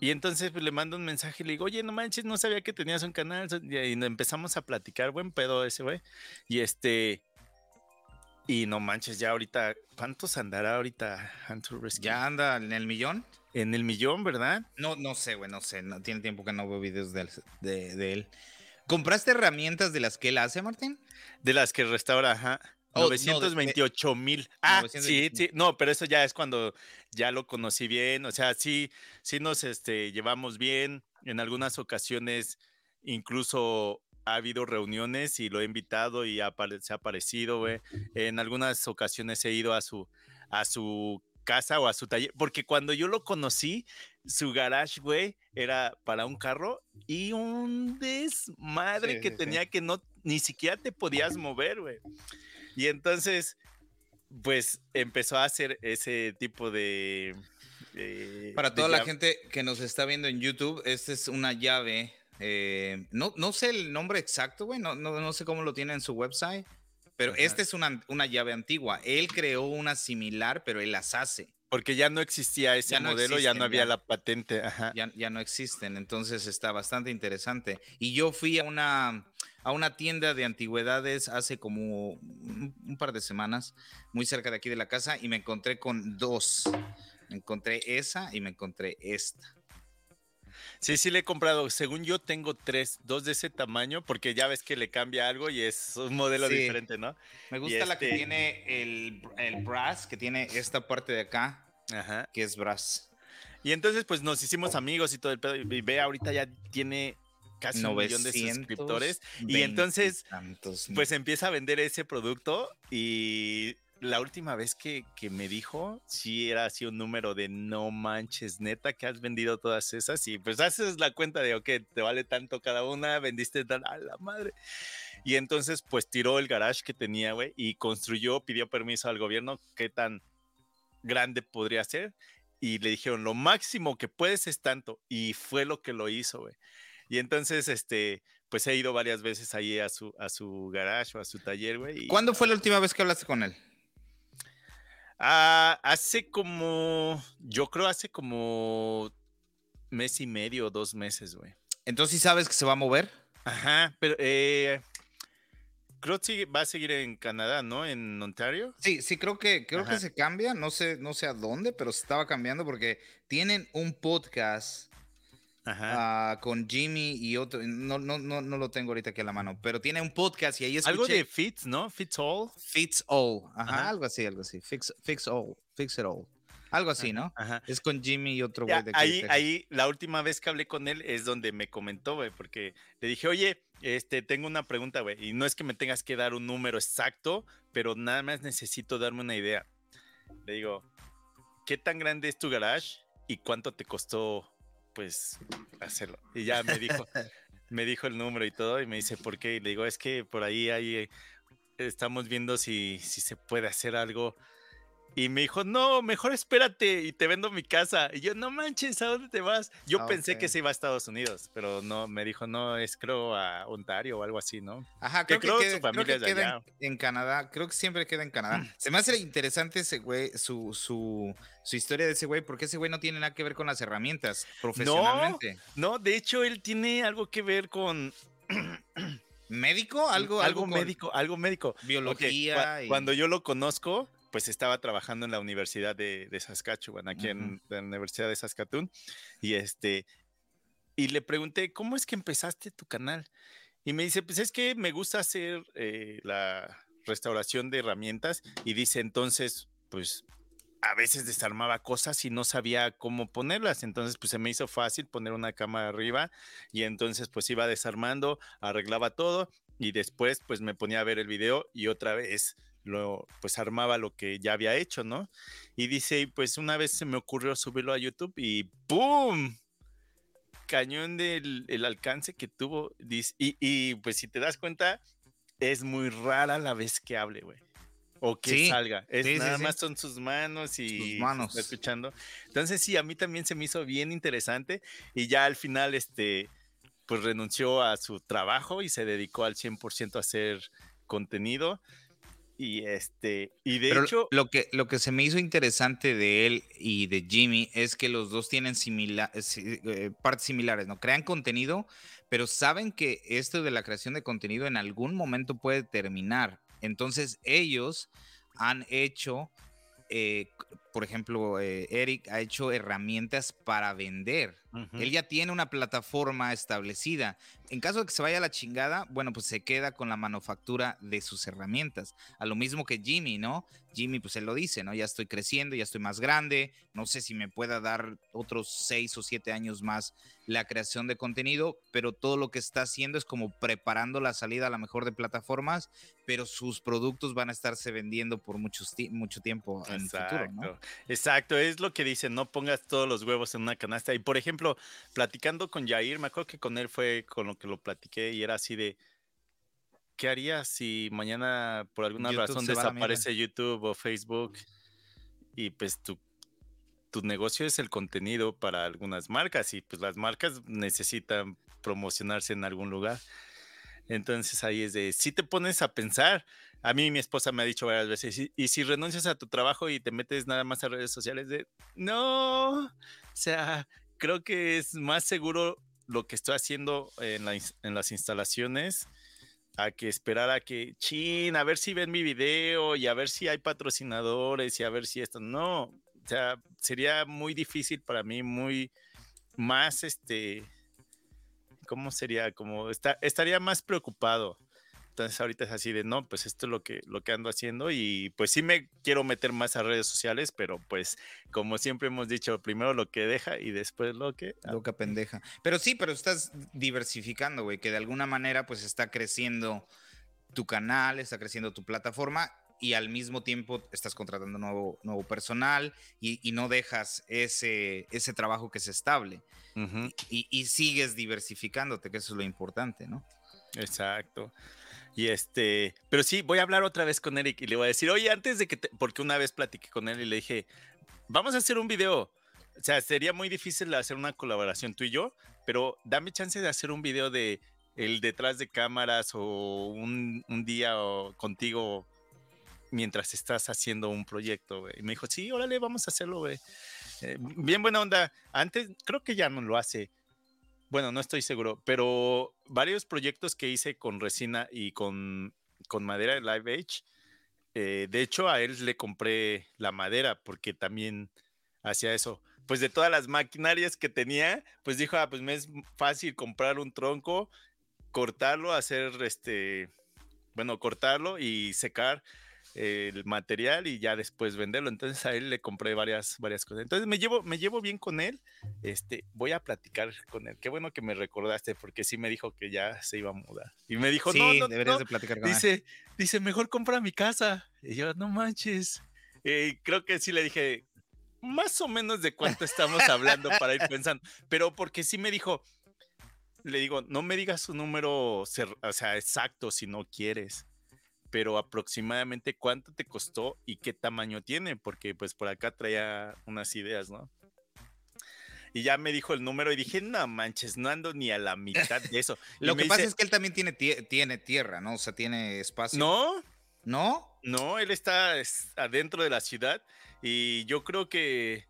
Y entonces pues, le mando un mensaje y le digo, oye, no manches, no sabía que tenías un canal. Y empezamos a platicar, buen pedo ese, güey. Y este. Y no manches, ya ahorita, ¿cuántos andará ahorita Hunter Rescue? ¿Ya anda en el millón? En el millón, ¿verdad? No, no sé, güey, no sé. No, tiene tiempo que no veo videos de, de él. ¿Compraste herramientas de las que él hace, Martín? De las que restaura, ajá. 928 mil. Ah, sí, sí. No, pero eso ya es cuando ya lo conocí bien. O sea, sí, sí nos este, llevamos bien. En algunas ocasiones incluso ha habido reuniones y lo he invitado y se ha aparecido, güey. En algunas ocasiones he ido a su, a su casa o a su taller, porque cuando yo lo conocí, su garage, güey, era para un carro y un desmadre que tenía que no, ni siquiera te podías mover, güey. Y entonces, pues empezó a hacer ese tipo de... Para toda la gente que nos está viendo en YouTube, esta es una llave Eh, no, no sé el nombre exacto, güey. No, no, no, sé cómo lo tiene en su website. Pero esta es una, una, llave antigua. Él creó una similar, pero él las hace. Porque ya no existía ese modelo, ya no había la patente. Ya, ya, no existen. Entonces está bastante interesante. Y yo fui a una, a una tienda de antigüedades hace como un, par de semanas, muy cerca de aquí de la casa, y me encontré con dos. Me encontré esa y me encontré esta. Sí, sí le he comprado. Según yo tengo tres, dos de ese tamaño, porque ya ves que le cambia algo y es un modelo diferente, ¿no? Me gusta la que este tiene el, el, brass, que tiene esta parte de acá, que es brass. Y entonces, pues nos hicimos amigos y todo el pedo. Y ve, ahorita ya tiene casi un millón de suscriptores. Y entonces, pues empieza a vender ese producto y la última vez que, me dijo, sí era así un número de no manches, neta, que has vendido todas esas y pues haces la cuenta de, ok, te vale tanto cada una, vendiste tal, a la madre. Y entonces pues tiró el garage que tenía, güey, y construyó, pidió permiso al gobierno, qué tan grande podría ser. Y le dijeron, lo máximo que puedes es tanto. Y fue lo que lo hizo, güey. Y entonces, este, pues he ido varias veces ahí a su, a su garage o a su taller, güey. ¿Cuándo fue la última vez que hablaste con él? Ah, hace como, yo creo hace como mes y medio, dos meses, güey. Entonces, ¿sí sabes que se va a mover? Ajá, pero eh, creo que va a seguir en Canadá, ¿no? En Ontario. Sí, sí, creo que creo que se cambia, no sé, no sé a dónde, pero se estaba cambiando porque tienen un podcast Ajá. Uh, con Jimmy y otro, no, no, no, no lo tengo ahorita aquí a la mano, pero tiene un podcast y ahí escuché. Algo de Fits, ¿no? Fits All. Fits All, ajá, algo así, algo así. Fix, fix All, Fix It All. Algo así, ¿no? Ajá. Es con Jimmy y otro güey de Ahí, ahí, la última vez que hablé con él es donde me comentó, güey, porque le dije, oye, este, tengo una pregunta, güey, y no es que me tengas que dar un número exacto, pero nada más necesito darme una idea. Le digo, ¿qué tan grande es tu garage y cuánto te costó pues hacerlo. Y ya me dijo, me dijo el número y todo, y me dice, ¿por qué? Y le digo, es que por ahí hay, estamos viendo si, si se puede hacer algo y me dijo, no, mejor espérate y te vendo mi casa. Y yo, no manches, ¿a dónde te vas? Yo ah, pensé que se iba a Estados Unidos, pero no, me dijo, no, es creo a Ontario o algo así, ¿no? Ajá, creo que, su familia queda en, Canadá, creo que siempre queda en Canadá. Mm. Se me hace interesante ese güey, su, su, su historia de ese güey, porque ese güey no tiene nada que ver con las herramientas profesionalmente. No, no de hecho, él tiene algo que ver con... ¿Médico? Algo, algo, médico, algo médico. Biología. Cuando yo lo conozco, pues estaba trabajando en la Universidad de, Saskatchewan, aquí en la Universidad de Saskatoon, y este, y le pregunté, ¿cómo es que empezaste tu canal? Y me dice, pues es que me gusta hacer eh, la restauración de herramientas, y dice, entonces, pues a veces desarmaba cosas y no sabía cómo ponerlas, entonces pues se me hizo fácil poner una cámara arriba y entonces pues iba desarmando, arreglaba todo y después pues me ponía a ver el video y otra vez lo, pues armaba lo que ya había hecho, ¿no? Y dice, pues una vez se me ocurrió subirlo a YouTube y ¡pum! Cañón del el alcance que tuvo. Y, y, pues si te das cuenta, es muy rara la vez que hable, güey. O que salga. Es nada más son sus manos y sus manos. escuchando. Entonces sí, a mí también se me hizo bien interesante. Y ya al final, este, pues renunció a su trabajo y se dedicó al 100% a hacer contenido. Y este, y de hecho. Lo que, lo que se me hizo interesante de él y de Jimmy es que los dos tienen eh, eh, partes similares, ¿no? Crean contenido, pero saben que esto de la creación de contenido en algún momento puede terminar. Entonces, ellos han hecho eh, por ejemplo, eh, Eric ha hecho herramientas para vender. Él ya tiene una plataforma establecida. En caso de que se vaya a la chingada, bueno, pues se queda con la manufactura de sus herramientas. A lo mismo que Jimmy, ¿no? Jimmy, pues él lo dice, ¿no? Ya estoy creciendo, ya estoy más grande, no sé si me pueda dar otros seis o siete años más la creación de contenido, pero todo lo que está haciendo es como preparando la salida a la mejor de plataformas, pero sus productos van a estarse vendiendo por mucho tiempo en el futuro, ¿no? Exacto, es lo que dicen, no pongas todos los huevos en una canasta. Y por ejemplo, platicando con Jair, me acuerdo que con él fue con lo que lo platiqué y era así de, ¿qué harías si mañana por alguna razón desaparece YouTube o Facebook y pues tu, tu negocio es el contenido para algunas marcas y pues las marcas necesitan promocionarse en algún lugar. Entonces ahí es de, si te pones a pensar, a mí mi esposa me ha dicho varias veces, y, si renuncias a tu trabajo y te metes nada más a redes sociales, de, no, o sea, creo que es más seguro lo que estoy haciendo en, en las instalaciones a que esperar a que, chin, a ver si ven mi video y a ver si hay patrocinadores y a ver si esto, no, o sea, sería muy difícil para mí, muy más, este, ¿cómo sería? Como está, estaría más preocupado. Entonces ahorita es así de, no, pues esto es lo que, lo que ando haciendo y pues sí me quiero meter más a redes sociales, pero pues como siempre hemos dicho, primero lo que deja y después lo que... Lo que pendeja. Pero sí, pero estás diversificando, güey, que de alguna manera pues está creciendo tu canal, está creciendo tu plataforma y al mismo tiempo estás contratando nuevo, nuevo personal y, no dejas ese, ese trabajo que es estable. y, y, sigues diversificándote, que eso es lo importante, ¿no? Exacto. Y este, pero sí, voy a hablar otra vez con Eric y le voy a decir, oye, antes de que, porque una vez platiqué con él y le dije, vamos a hacer un video. O sea, sería muy difícil hacer una colaboración tú y yo, pero dame chance de hacer un video de el detrás de cámaras o un, un día contigo mientras estás haciendo un proyecto, güey. Y me dijo, sí, órale, vamos a hacerlo, güey. Eh, bien buena onda. Antes, creo que ya no lo hace bueno, no estoy seguro, pero varios proyectos que hice con resina y con, con madera de Live Age, eh, de hecho a él le compré la madera porque también hacía eso. Pues de todas las maquinarias que tenía, pues dijo, ah, pues me es fácil comprar un tronco, cortarlo, hacer este, bueno, cortarlo y secar el material y ya después venderlo. Entonces a él le compré varias, varias cosas. Entonces me llevo, me llevo bien con él. Este, voy a platicar con él. Qué bueno que me recordaste porque sí me dijo que ya se iba a mudar. Y me dijo, no, no, deberías de platicar con dice, él. Dice, mejor compra mi casa. Y yo, no manches. Eh, creo que sí le dije, más o menos de cuánto estamos hablando para ir pensando. Pero porque sí me dijo, le digo, no me digas su número, o sea, exacto si no quieres pero aproximadamente cuánto te costó y qué tamaño tiene, porque pues por acá traía unas ideas, ¿no? Y ya me dijo el número y dije, no manches, no ando ni a la mitad de eso. Lo que pasa es que él también tiene, tiene tierra, ¿no? O sea, tiene espacio. No. ¿No? No, él está adentro de la ciudad y yo creo que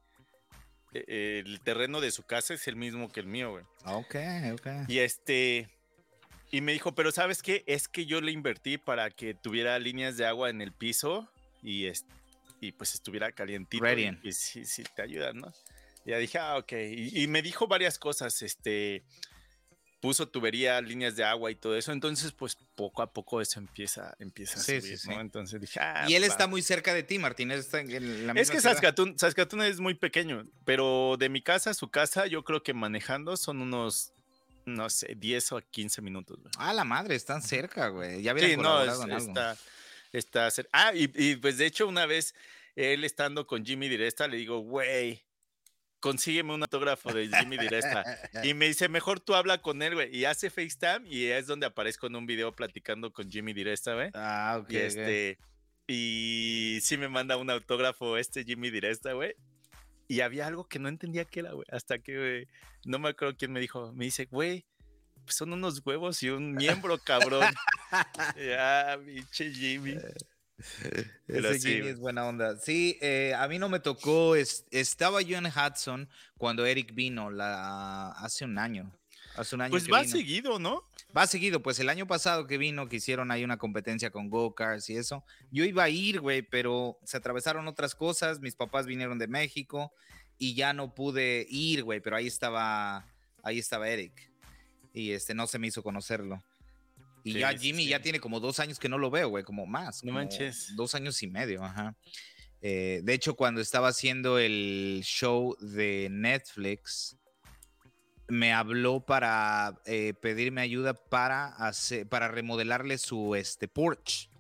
eh, el terreno de su casa es el mismo que el mío, güey. Ok, ok. Y este, y me dijo, pero ¿sabes qué? Es que yo le invertí para que tuviera líneas de agua en el piso y, y pues estuviera calientito. Y, sí, sí, te ayuda, ¿no? Y ya dije, ah, ok. Y, me dijo varias cosas, este, puso tubería, líneas de agua y todo eso. Entonces, pues poco a poco eso empieza, empieza a subir, ¿no? Entonces dije, ah, Y él está muy cerca de ti, Martín. está en la es que Saskatoon, Saskatoon es muy pequeño, pero de mi casa a su casa, yo creo que manejando son unos no sé, 10 o 15 minutos. Ah, la madre, están cerca, güey. Ya habían sí, no, está, está cerca. Ah, y, pues de hecho una vez él estando con Jimmy Diresta, le digo, güey, consígueme un autógrafo de Jimmy Diresta. y me dice, mejor tú habla con él, güey. Y hace FaceTime y es donde aparezco en un video platicando con Jimmy Diresta, güey. Ah, ok. Y, este, y sí me manda un autógrafo este Jimmy Diresta, güey. Y había algo que no entendía qué era, güey. Hasta que, no me acuerdo quién me dijo. Me dice, güey, pues son unos huevos y un miembro, cabrón. ya, pinche Jimmy. Eh, ese Jimmy es buena onda. Sí, eh, a mí no me tocó. estaba yo en Hudson cuando Eric vino la, hace un año. Hace un año. Pues va seguido, ¿no? Va seguido. Pues el año pasado que vino, que hicieron ahí una competencia con go-karts y eso. Yo iba a ir, güey, pero se atravesaron otras cosas. Mis papás vinieron de México y ya no pude ir, güey, pero ahí estaba, ahí estaba Eric. Y este, no se me hizo conocerlo. Y ya Jimmy ya tiene como dos años que no lo veo, güey, como más. No manches. Dos años y medio, ajá. Eh, de hecho, cuando estaba haciendo el show de Netflix, me habló para eh, pedirme ayuda para, hacer, para remodelarle su este, porch.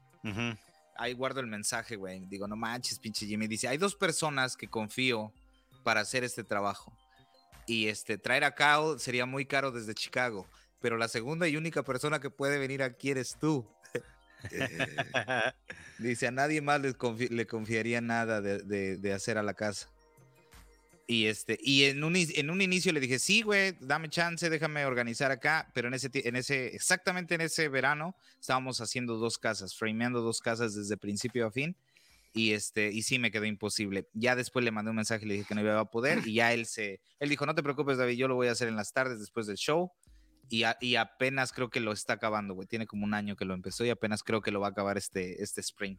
Ahí guardo el mensaje, güey. Digo, no manches, pinche Jimmy. Dice, hay dos personas que confío para hacer este trabajo. Y este, traer a Kyle sería muy caro desde Chicago. Pero la segunda y única persona que puede venir aquí eres tú. Dice, a nadie más le, confiaría nada de, de hacer a la casa. Y, este, y en, un, en un inicio le dije, sí, güey, dame chance, déjame organizar acá, pero en ese, en ese, exactamente en ese verano estábamos haciendo dos casas, frameando dos casas desde principio a fin, y, este, y sí me quedó imposible. Ya después le mandé un mensaje le dije que no iba a poder, y ya él se, él dijo, no te preocupes, David, yo lo voy a hacer en las tardes después del show, y, y apenas creo que lo está acabando, güey, tiene como un año que lo empezó y apenas creo que lo va a acabar este, este spring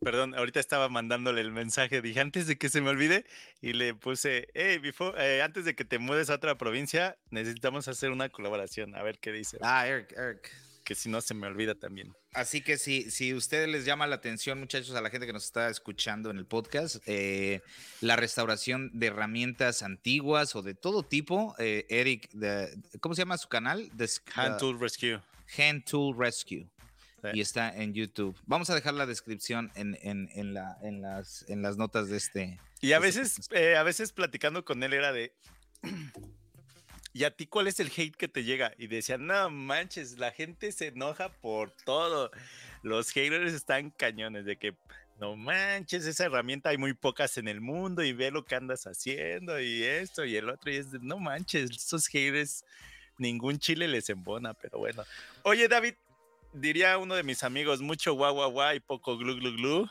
perdón, ahorita estaba mandándole el mensaje, dije antes de que se me olvide y le puse, hey, before, eh, antes de que te mudes a otra provincia, necesitamos hacer una colaboración, a ver qué dice. Ah, Eric, Eric. Que si no se me olvida también. Así que si, si ustedes les llama la atención, muchachos, a la gente que nos está escuchando en el podcast, eh, la restauración de herramientas antiguas o de todo tipo, eh, Eric, ¿cómo se llama su canal? Hand Tool Rescue. Hand Tool Rescue y está en YouTube. Vamos a dejar la descripción en, en, en, la, en, las, en las notas de este. Y a veces, eh, a veces platicando con él era de. ¿Y a ti cuál es el hate que te llega? Y decía, no manches, la gente se enoja por todo. Los haters están cañones de que no manches, esa herramienta hay muy pocas en el mundo y ve lo que andas haciendo y esto y el otro. Y es de, no manches, esos haters, ningún chile les embona, pero bueno. Oye, David, diría uno de mis amigos, mucho guau guau guau y poco glu glu glu.